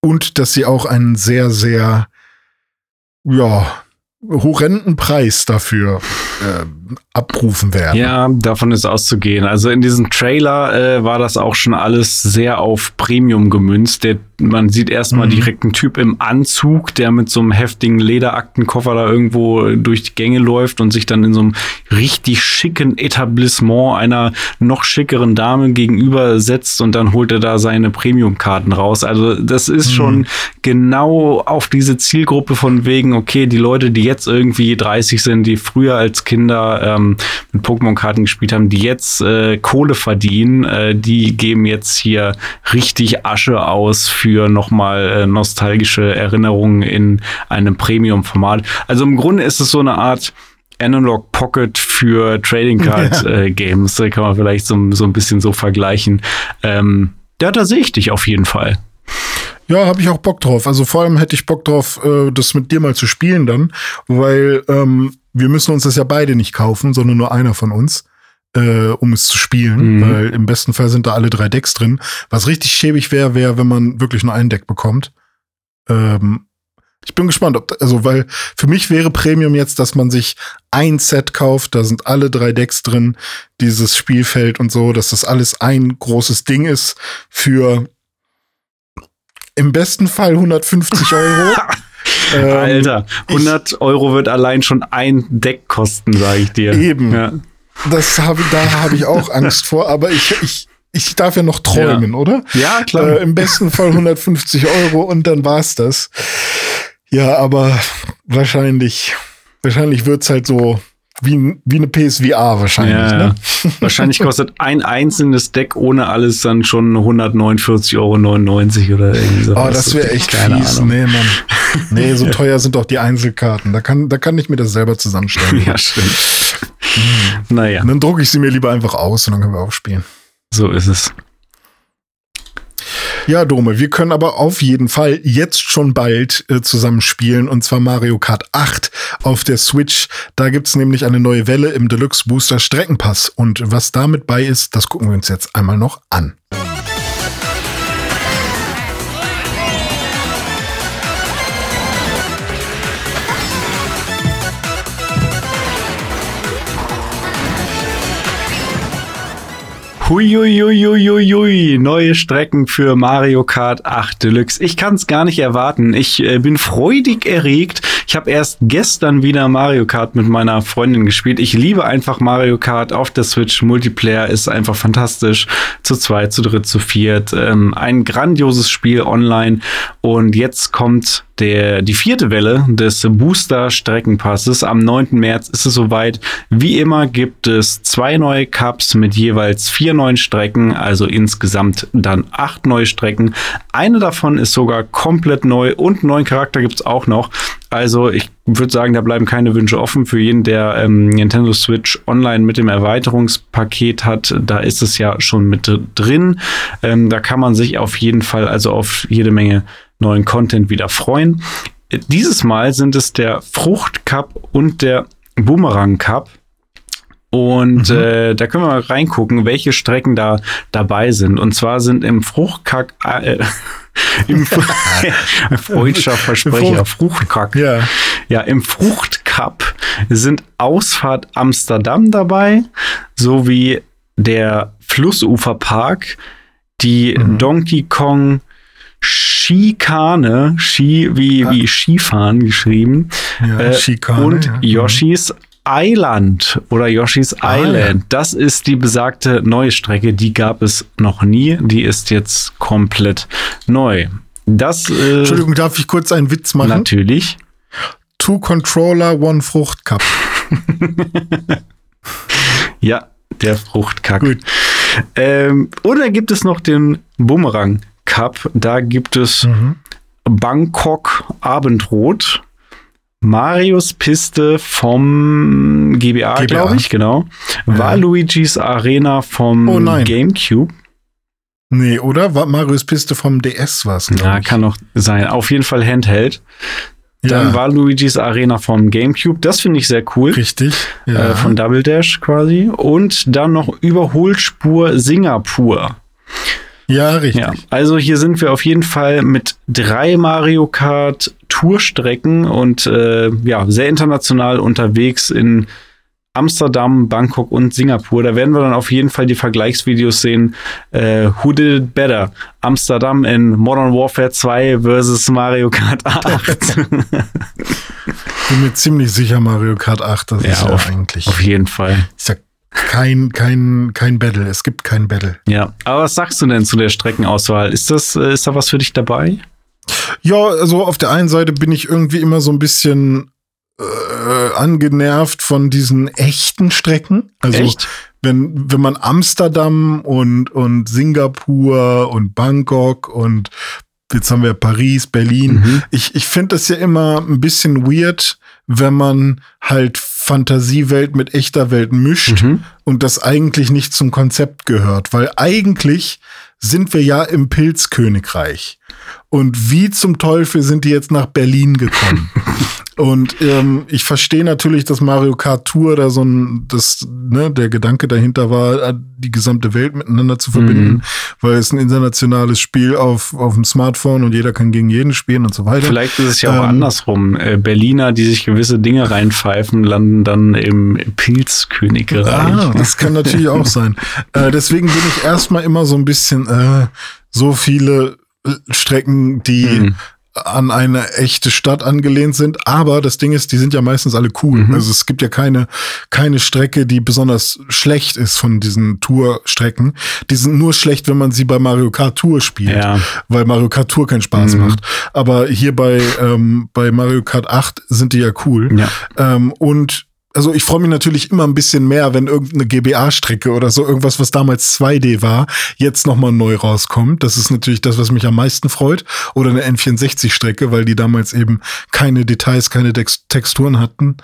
S2: Und dass sie auch einen sehr, sehr, ja, horrenden Preis dafür äh, abrufen werden.
S1: Ja, davon ist auszugehen. Also in diesem Trailer äh, war das auch schon alles sehr auf Premium gemünzt. Der, man sieht erstmal
S2: Mhm.
S1: direkt einen Typ im Anzug, der mit so einem heftigen Lederaktenkoffer da irgendwo durch die Gänge läuft und sich dann in so einem richtig schicken Etablissement einer noch schickeren Dame gegenüber setzt und dann holt er da seine Premium-Karten raus. Also das ist schon genau auf diese Zielgruppe von wegen, okay, die Leute, die jetzt irgendwie 30 sind, die früher als Kinder ähm, mit Pokémon-Karten gespielt haben, die jetzt äh, Kohle verdienen, äh, die geben jetzt hier richtig Asche aus für nochmal äh, nostalgische Erinnerungen in einem Premium-Format. Also im Grunde ist es so eine Art Analog Pocket für Trading Card äh, Games. Da kann man vielleicht so, so ein bisschen so vergleichen. Ähm, ja, da sehe ich dich auf jeden Fall.
S2: Ja, habe ich auch Bock drauf. Also vor allem hätte ich Bock drauf, äh, das mit dir mal zu spielen dann, weil ähm, wir müssen uns das ja beide nicht kaufen, sondern nur einer von uns, äh, um es zu spielen.
S1: Mhm.
S2: Weil im besten Fall sind da alle drei Decks drin. Was richtig schäbig wäre, wäre, wenn man wirklich nur ein Deck bekommt. Ähm, ich bin gespannt, ob, also, weil für mich wäre Premium jetzt, dass man sich ein Set kauft, da sind alle drei Decks drin, dieses Spielfeld und so, dass das alles ein großes Ding ist für im besten Fall 150 Euro. Ähm,
S1: Alter, 100 Euro wird allein schon ein Deck kosten, sage ich dir.
S2: Eben.
S1: Ja.
S2: Das habe da habe ich auch Angst vor, aber ich, ich, ich darf ja noch träumen, oder?
S1: Ja, klar.
S2: Äh, Im besten Fall 150 Euro und dann war's das. Ja, aber wahrscheinlich, wahrscheinlich wird's halt so wie, wie eine PSVR wahrscheinlich.
S1: Ja,
S2: ne?
S1: wahrscheinlich kostet ein einzelnes Deck ohne alles dann schon 149,99 Euro oder irgendwie so.
S2: Oh, das wäre echt
S1: Keine
S2: fies.
S1: Ahnung.
S2: Nee, Mann. Nee, so teuer sind doch die Einzelkarten. Da kann, da kann ich mir das selber zusammenstellen.
S1: Ja, stimmt. Naja,
S2: Und dann drucke ich sie mir lieber einfach aus und dann können wir auch spielen.
S1: so ist es.
S2: Ja, Dome, wir können aber auf jeden Fall jetzt schon bald äh, zusammen spielen und zwar Mario Kart 8 auf der Switch. Da gibt's nämlich eine neue Welle im Deluxe Booster Streckenpass und was damit bei ist, das gucken wir uns jetzt einmal noch an.
S1: Huiuiuiuiui, neue Strecken für Mario Kart 8 Deluxe. Ich kann es gar nicht erwarten. Ich äh, bin freudig erregt. Ich habe erst gestern wieder Mario Kart mit meiner Freundin gespielt. Ich liebe einfach Mario Kart auf der Switch. Multiplayer ist einfach fantastisch. Zu zweit, zu dritt, zu viert. Ähm, ein grandioses Spiel online. Und jetzt kommt der, die vierte Welle des Booster Streckenpasses. Am 9. März ist es soweit. Wie immer gibt es zwei neue Cups mit jeweils vier neuen Strecken, also insgesamt dann acht neue Strecken. Eine davon ist sogar komplett neu und neuen Charakter gibt's auch noch. Also ich würde sagen, da bleiben keine Wünsche offen für jeden, der ähm, Nintendo Switch Online mit dem Erweiterungspaket hat. Da ist es ja schon mit drin. Ähm, da kann man sich auf jeden Fall also auf jede Menge neuen Content wieder freuen. Dieses Mal sind es der Frucht Cup und der Boomerang Cup. Und äh, da können wir mal reingucken, welche Strecken da dabei sind. Und zwar sind im Fruchtkack, äh, im freudscher Versprecher, Fruchtkack.
S2: Ja.
S1: Ja, im Fruchtcup sind Ausfahrt Amsterdam dabei, sowie der Flussuferpark, die Donkey Kong Schikane, Ski wie, wie Skifahren geschrieben,
S2: Ja,
S1: äh,
S2: Schikane,
S1: und
S2: ja.
S1: Yoshis Island oder Yoshis
S2: Ah,
S1: Island. Das ist die besagte neue Strecke, die gab es noch nie, die ist jetzt komplett neu. Das äh,
S2: Entschuldigung, darf ich kurz einen Witz machen?
S1: natürlich.
S2: Two Controller, One Frucht Cup.
S1: Ja, der Fruchtkack.
S2: Gut.
S1: Ähm, oder gibt es noch den Bumerang Cup? Da gibt es
S2: Mhm.
S1: Bangkok Abendrot. Marius Piste vom GBA,
S2: GBA.
S1: glaube ich, genau. Waluigi's Arena vom
S2: Oh.
S1: GameCube.
S2: Nee, oder? War Marius Piste vom DS was?
S1: Ja, kann noch sein. Auf jeden Fall Handheld. Dann
S2: Ja.
S1: war Luigi's Arena vom GameCube. Das finde ich sehr cool.
S2: Richtig. Ja.
S1: Äh, von Double Dash quasi. Und dann noch Überholspur Singapur.
S2: Ja, richtig.
S1: Ja, also hier sind wir auf jeden Fall mit drei Mario Kart Tourstrecken und äh, ja, sehr international unterwegs in Amsterdam, Bangkok und Singapur. Da werden wir dann auf jeden Fall die Vergleichsvideos sehen. Äh, who did it better? Amsterdam in Modern Warfare 2 versus Mario Kart 8.
S2: Bin mir ziemlich sicher, Mario Kart 8, das ist ja
S1: auf,
S2: eigentlich.
S1: auf jeden Fall.
S2: Ist ja kein, kein, kein Battle. Es gibt kein Battle.
S1: Ja, aber was sagst du denn zu der Streckenauswahl? Ist das, äh, ist da was für dich dabei?
S2: Ja, also auf der einen Seite bin ich irgendwie immer so ein bisschen äh, angenervt von diesen echten Strecken. Also
S1: Echt?
S2: wenn wenn man Amsterdam und und Singapur und Bangkok und jetzt haben wir Paris, Berlin.
S1: Mhm.
S2: Ich ich finde das ja immer ein bisschen weird, wenn man halt Fantasiewelt mit echter Welt mischt
S1: Mhm.
S2: und das eigentlich nicht zum Konzept gehört, weil eigentlich sind wir ja im Pilzkönigreich. Und wie zum Teufel sind die jetzt nach Berlin gekommen? und ähm, ich verstehe natürlich, dass Mario Kart Tour da so ein, das, ne, der Gedanke dahinter war, äh, die gesamte Welt miteinander zu verbinden, weil es ein internationales Spiel auf, auf dem Smartphone und jeder kann gegen jeden spielen und so weiter.
S1: Vielleicht ist es ja auch
S2: Ähm,
S1: andersrum. Äh, Berliner, die sich gewisse Dinge reinpfeifen, landen dann im Pilzkönigreich.
S2: Ah, das kann natürlich auch sein. Äh, deswegen bin ich erstmal immer so ein bisschen äh, so viele Strecken, die
S1: Mhm.
S2: an eine echte Stadt angelehnt sind. Aber das Ding ist, die sind ja meistens alle cool.
S1: Mhm.
S2: Also es gibt ja keine, keine Strecke, die besonders schlecht ist von diesen Tour-Strecken. Die sind nur schlecht, wenn man sie bei Mario Kart Tour spielt.
S1: Ja.
S2: Weil Mario Kart Tour keinen Spaß
S1: Mhm.
S2: macht. Aber hier bei, ähm, bei Mario Kart 8 sind die ja cool.
S1: Ja.
S2: Ähm, und also ich freue mich natürlich immer ein bisschen mehr, wenn irgendeine GBA-Strecke oder so, irgendwas, was damals 2D war, jetzt nochmal neu rauskommt. Das ist natürlich das, was mich am meisten freut. Oder eine N64-Strecke, weil die damals eben keine Details, keine Texturen hatten.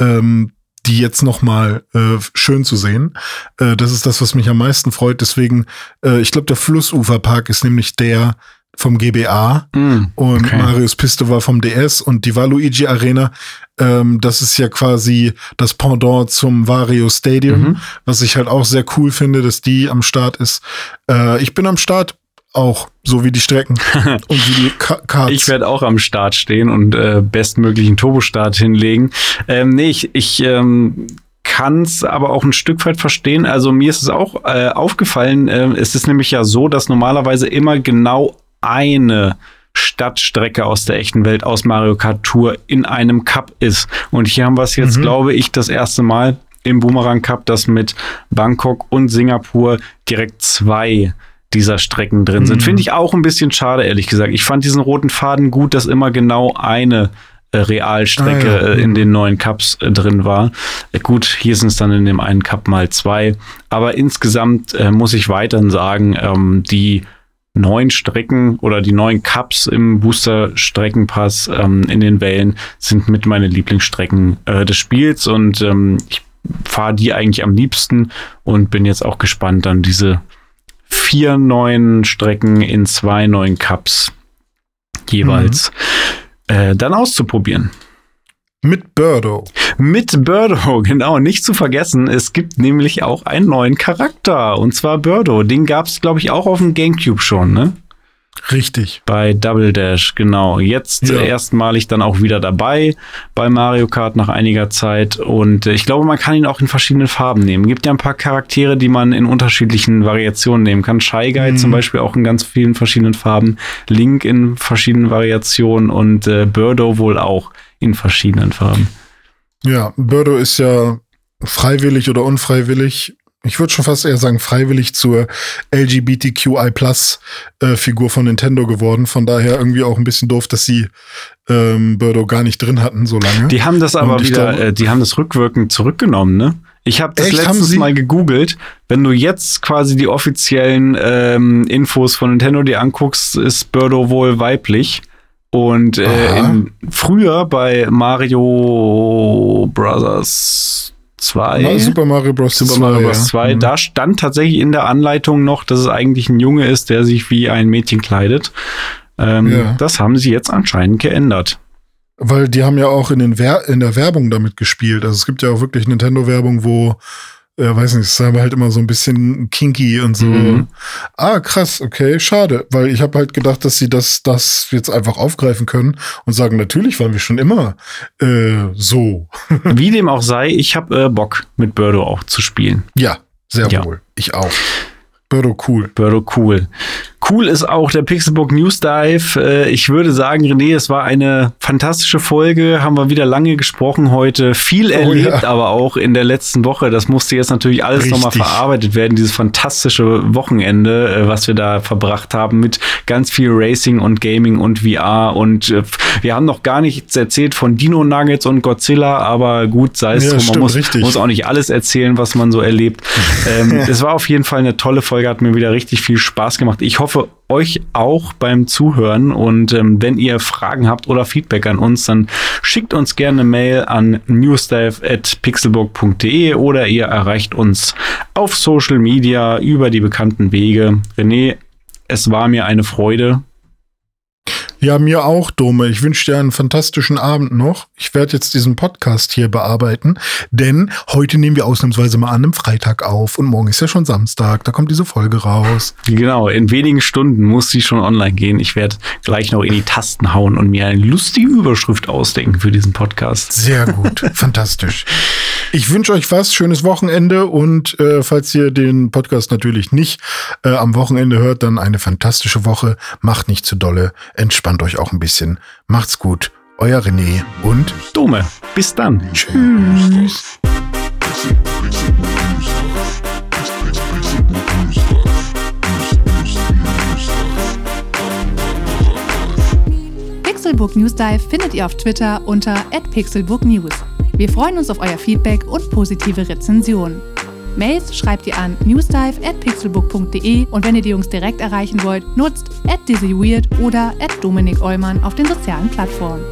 S2: Ähm, die jetzt noch mal äh, schön zu sehen. Äh, das ist das, was mich am meisten freut. Deswegen, äh, ich glaube, der Flussuferpark ist nämlich der, vom GBA mm, und okay. Marius Piste war vom DS und die Waluigi Arena, ähm, das ist ja quasi das Pendant zum Vario Stadium, mhm. was ich halt auch sehr cool finde, dass die am Start ist. Äh, ich bin am Start auch, so wie die Strecken und wie die
S1: Karts. Ich werde auch am Start stehen und äh, bestmöglichen Turbostart hinlegen. Ähm, nee, ich, ich ähm, kann es aber auch ein Stück weit verstehen. Also mir ist es auch äh, aufgefallen, äh, es ist nämlich ja so, dass normalerweise immer genau eine Stadtstrecke aus der echten Welt aus Mario Kart Tour in einem Cup ist. Und hier haben wir es jetzt, mhm. glaube ich, das erste Mal im Boomerang Cup, dass mit Bangkok und Singapur direkt zwei dieser Strecken drin sind. Mhm. Finde ich auch ein bisschen schade, ehrlich gesagt. Ich fand diesen roten Faden gut, dass immer genau eine äh, Realstrecke ah, ja. äh, in den neuen Cups äh, drin war. Gut, hier sind es dann in dem einen Cup mal zwei. Aber insgesamt muss ich weiterhin sagen, ähm, die neuen Strecken oder die neuen Cups im Booster-Streckenpass ähm, in den Wellen sind mit meine Lieblingsstrecken äh, des Spiels und ähm, ich fahre die eigentlich am liebsten und bin jetzt auch gespannt, dann diese vier neuen Strecken in zwei neuen Cups jeweils mhm. äh, dann auszuprobieren.
S2: Mit Birdo.
S1: Mit Birdo, genau. Nicht zu vergessen, es gibt nämlich auch einen neuen Charakter. Und zwar Birdo. Den gab es, glaube ich, auch auf dem Gamecube schon, ne?
S2: Richtig.
S1: Bei Double Dash, genau. Jetzt ja. erstmalig dann auch wieder dabei bei Mario Kart nach einiger Zeit. Und ich glaube, man kann ihn auch in verschiedenen Farben nehmen. Gibt ja ein paar Charaktere, die man in unterschiedlichen Variationen nehmen kann. Shy Guy mhm. zum Beispiel auch in ganz vielen verschiedenen Farben. Link in verschiedenen Variationen und äh, Birdo wohl auch in verschiedenen Farben.
S2: Ja, Birdo ist ja freiwillig oder unfreiwillig, ich würde schon fast eher sagen, freiwillig zur LGBTQI-Plus-Figur äh, von Nintendo geworden. Von daher irgendwie auch ein bisschen doof, dass sie ähm, Birdo gar nicht drin hatten so lange.
S1: Die haben das aber wieder, glaub, äh, die haben das rückwirkend zurückgenommen, ne? Ich habe das Echt, letztes Mal gegoogelt. Wenn du jetzt quasi die offiziellen ähm, Infos von Nintendo dir anguckst, ist Birdo wohl weiblich. Und äh, in, früher bei Mario Brothers 2,
S2: Super Mario Bros.
S1: Super 2, Mario Bros. 2 ja. da stand tatsächlich in der Anleitung noch, dass es eigentlich ein Junge ist, der sich wie ein Mädchen kleidet. Ähm, ja. Das haben sie jetzt anscheinend geändert.
S2: Weil die haben ja auch in, den Wer in der Werbung damit gespielt. Also es gibt ja auch wirklich Nintendo-Werbung, wo ja, weiß nicht, es ist aber halt immer so ein bisschen kinky und so. Mhm. Ah, krass, okay, schade, weil ich habe halt gedacht, dass sie das, das jetzt einfach aufgreifen können und sagen, natürlich waren wir schon immer äh, so.
S1: Wie dem auch sei, ich habe äh, Bock, mit Birdo auch zu spielen.
S2: Ja, sehr ja. wohl. Ich auch. Birdo cool.
S1: Birdo cool. Cool ist auch der Pixelbook News Dive. Äh, ich würde sagen, René, es war eine fantastische Folge. Haben wir wieder lange gesprochen heute. Viel erlebt, oh, ja. aber auch in der letzten Woche. Das musste jetzt natürlich alles nochmal verarbeitet werden. Dieses fantastische Wochenende, äh, was wir da verbracht haben mit ganz viel Racing und Gaming und VR. Und äh, wir haben noch gar nichts erzählt von Dino Nuggets und Godzilla, aber gut, sei es ja, drum. Man muss, muss, auch nicht alles erzählen, was man so erlebt. ähm, es war auf jeden Fall eine tolle Folge, hat mir wieder richtig viel Spaß gemacht. Ich hoffe, hoffe, euch auch beim Zuhören. Und ähm, wenn ihr Fragen habt oder Feedback an uns, dann schickt uns gerne eine Mail an newsdive.pixelburg.de oder ihr erreicht uns auf Social Media über die bekannten Wege. René, es war mir eine Freude.
S2: Ja, mir auch, Dome. Ich wünsche dir einen fantastischen Abend noch. Ich werde jetzt diesen Podcast hier bearbeiten, denn heute nehmen wir ausnahmsweise mal an einem Freitag auf und morgen ist ja schon Samstag. Da kommt diese Folge raus.
S1: Genau, in wenigen Stunden muss sie schon online gehen. Ich werde gleich noch in die Tasten hauen und mir eine lustige Überschrift ausdenken für diesen Podcast.
S2: Sehr gut, fantastisch. Ich wünsche euch was, schönes Wochenende und äh, falls ihr den Podcast natürlich nicht äh, am Wochenende hört, dann eine fantastische Woche. Macht nicht zu dolle, entspannt euch auch ein bisschen. Macht's gut, euer René und
S1: Dome. Bis dann. Tschüss.
S3: Pixelbook News Dive findet ihr auf Twitter unter @pixelbooknews. Wir freuen uns auf euer Feedback und positive Rezensionen. Mails schreibt ihr an newsdive at pixelbook.de und wenn ihr die Jungs direkt erreichen wollt, nutzt at dizzyweird oder at Dominik auf den sozialen Plattformen.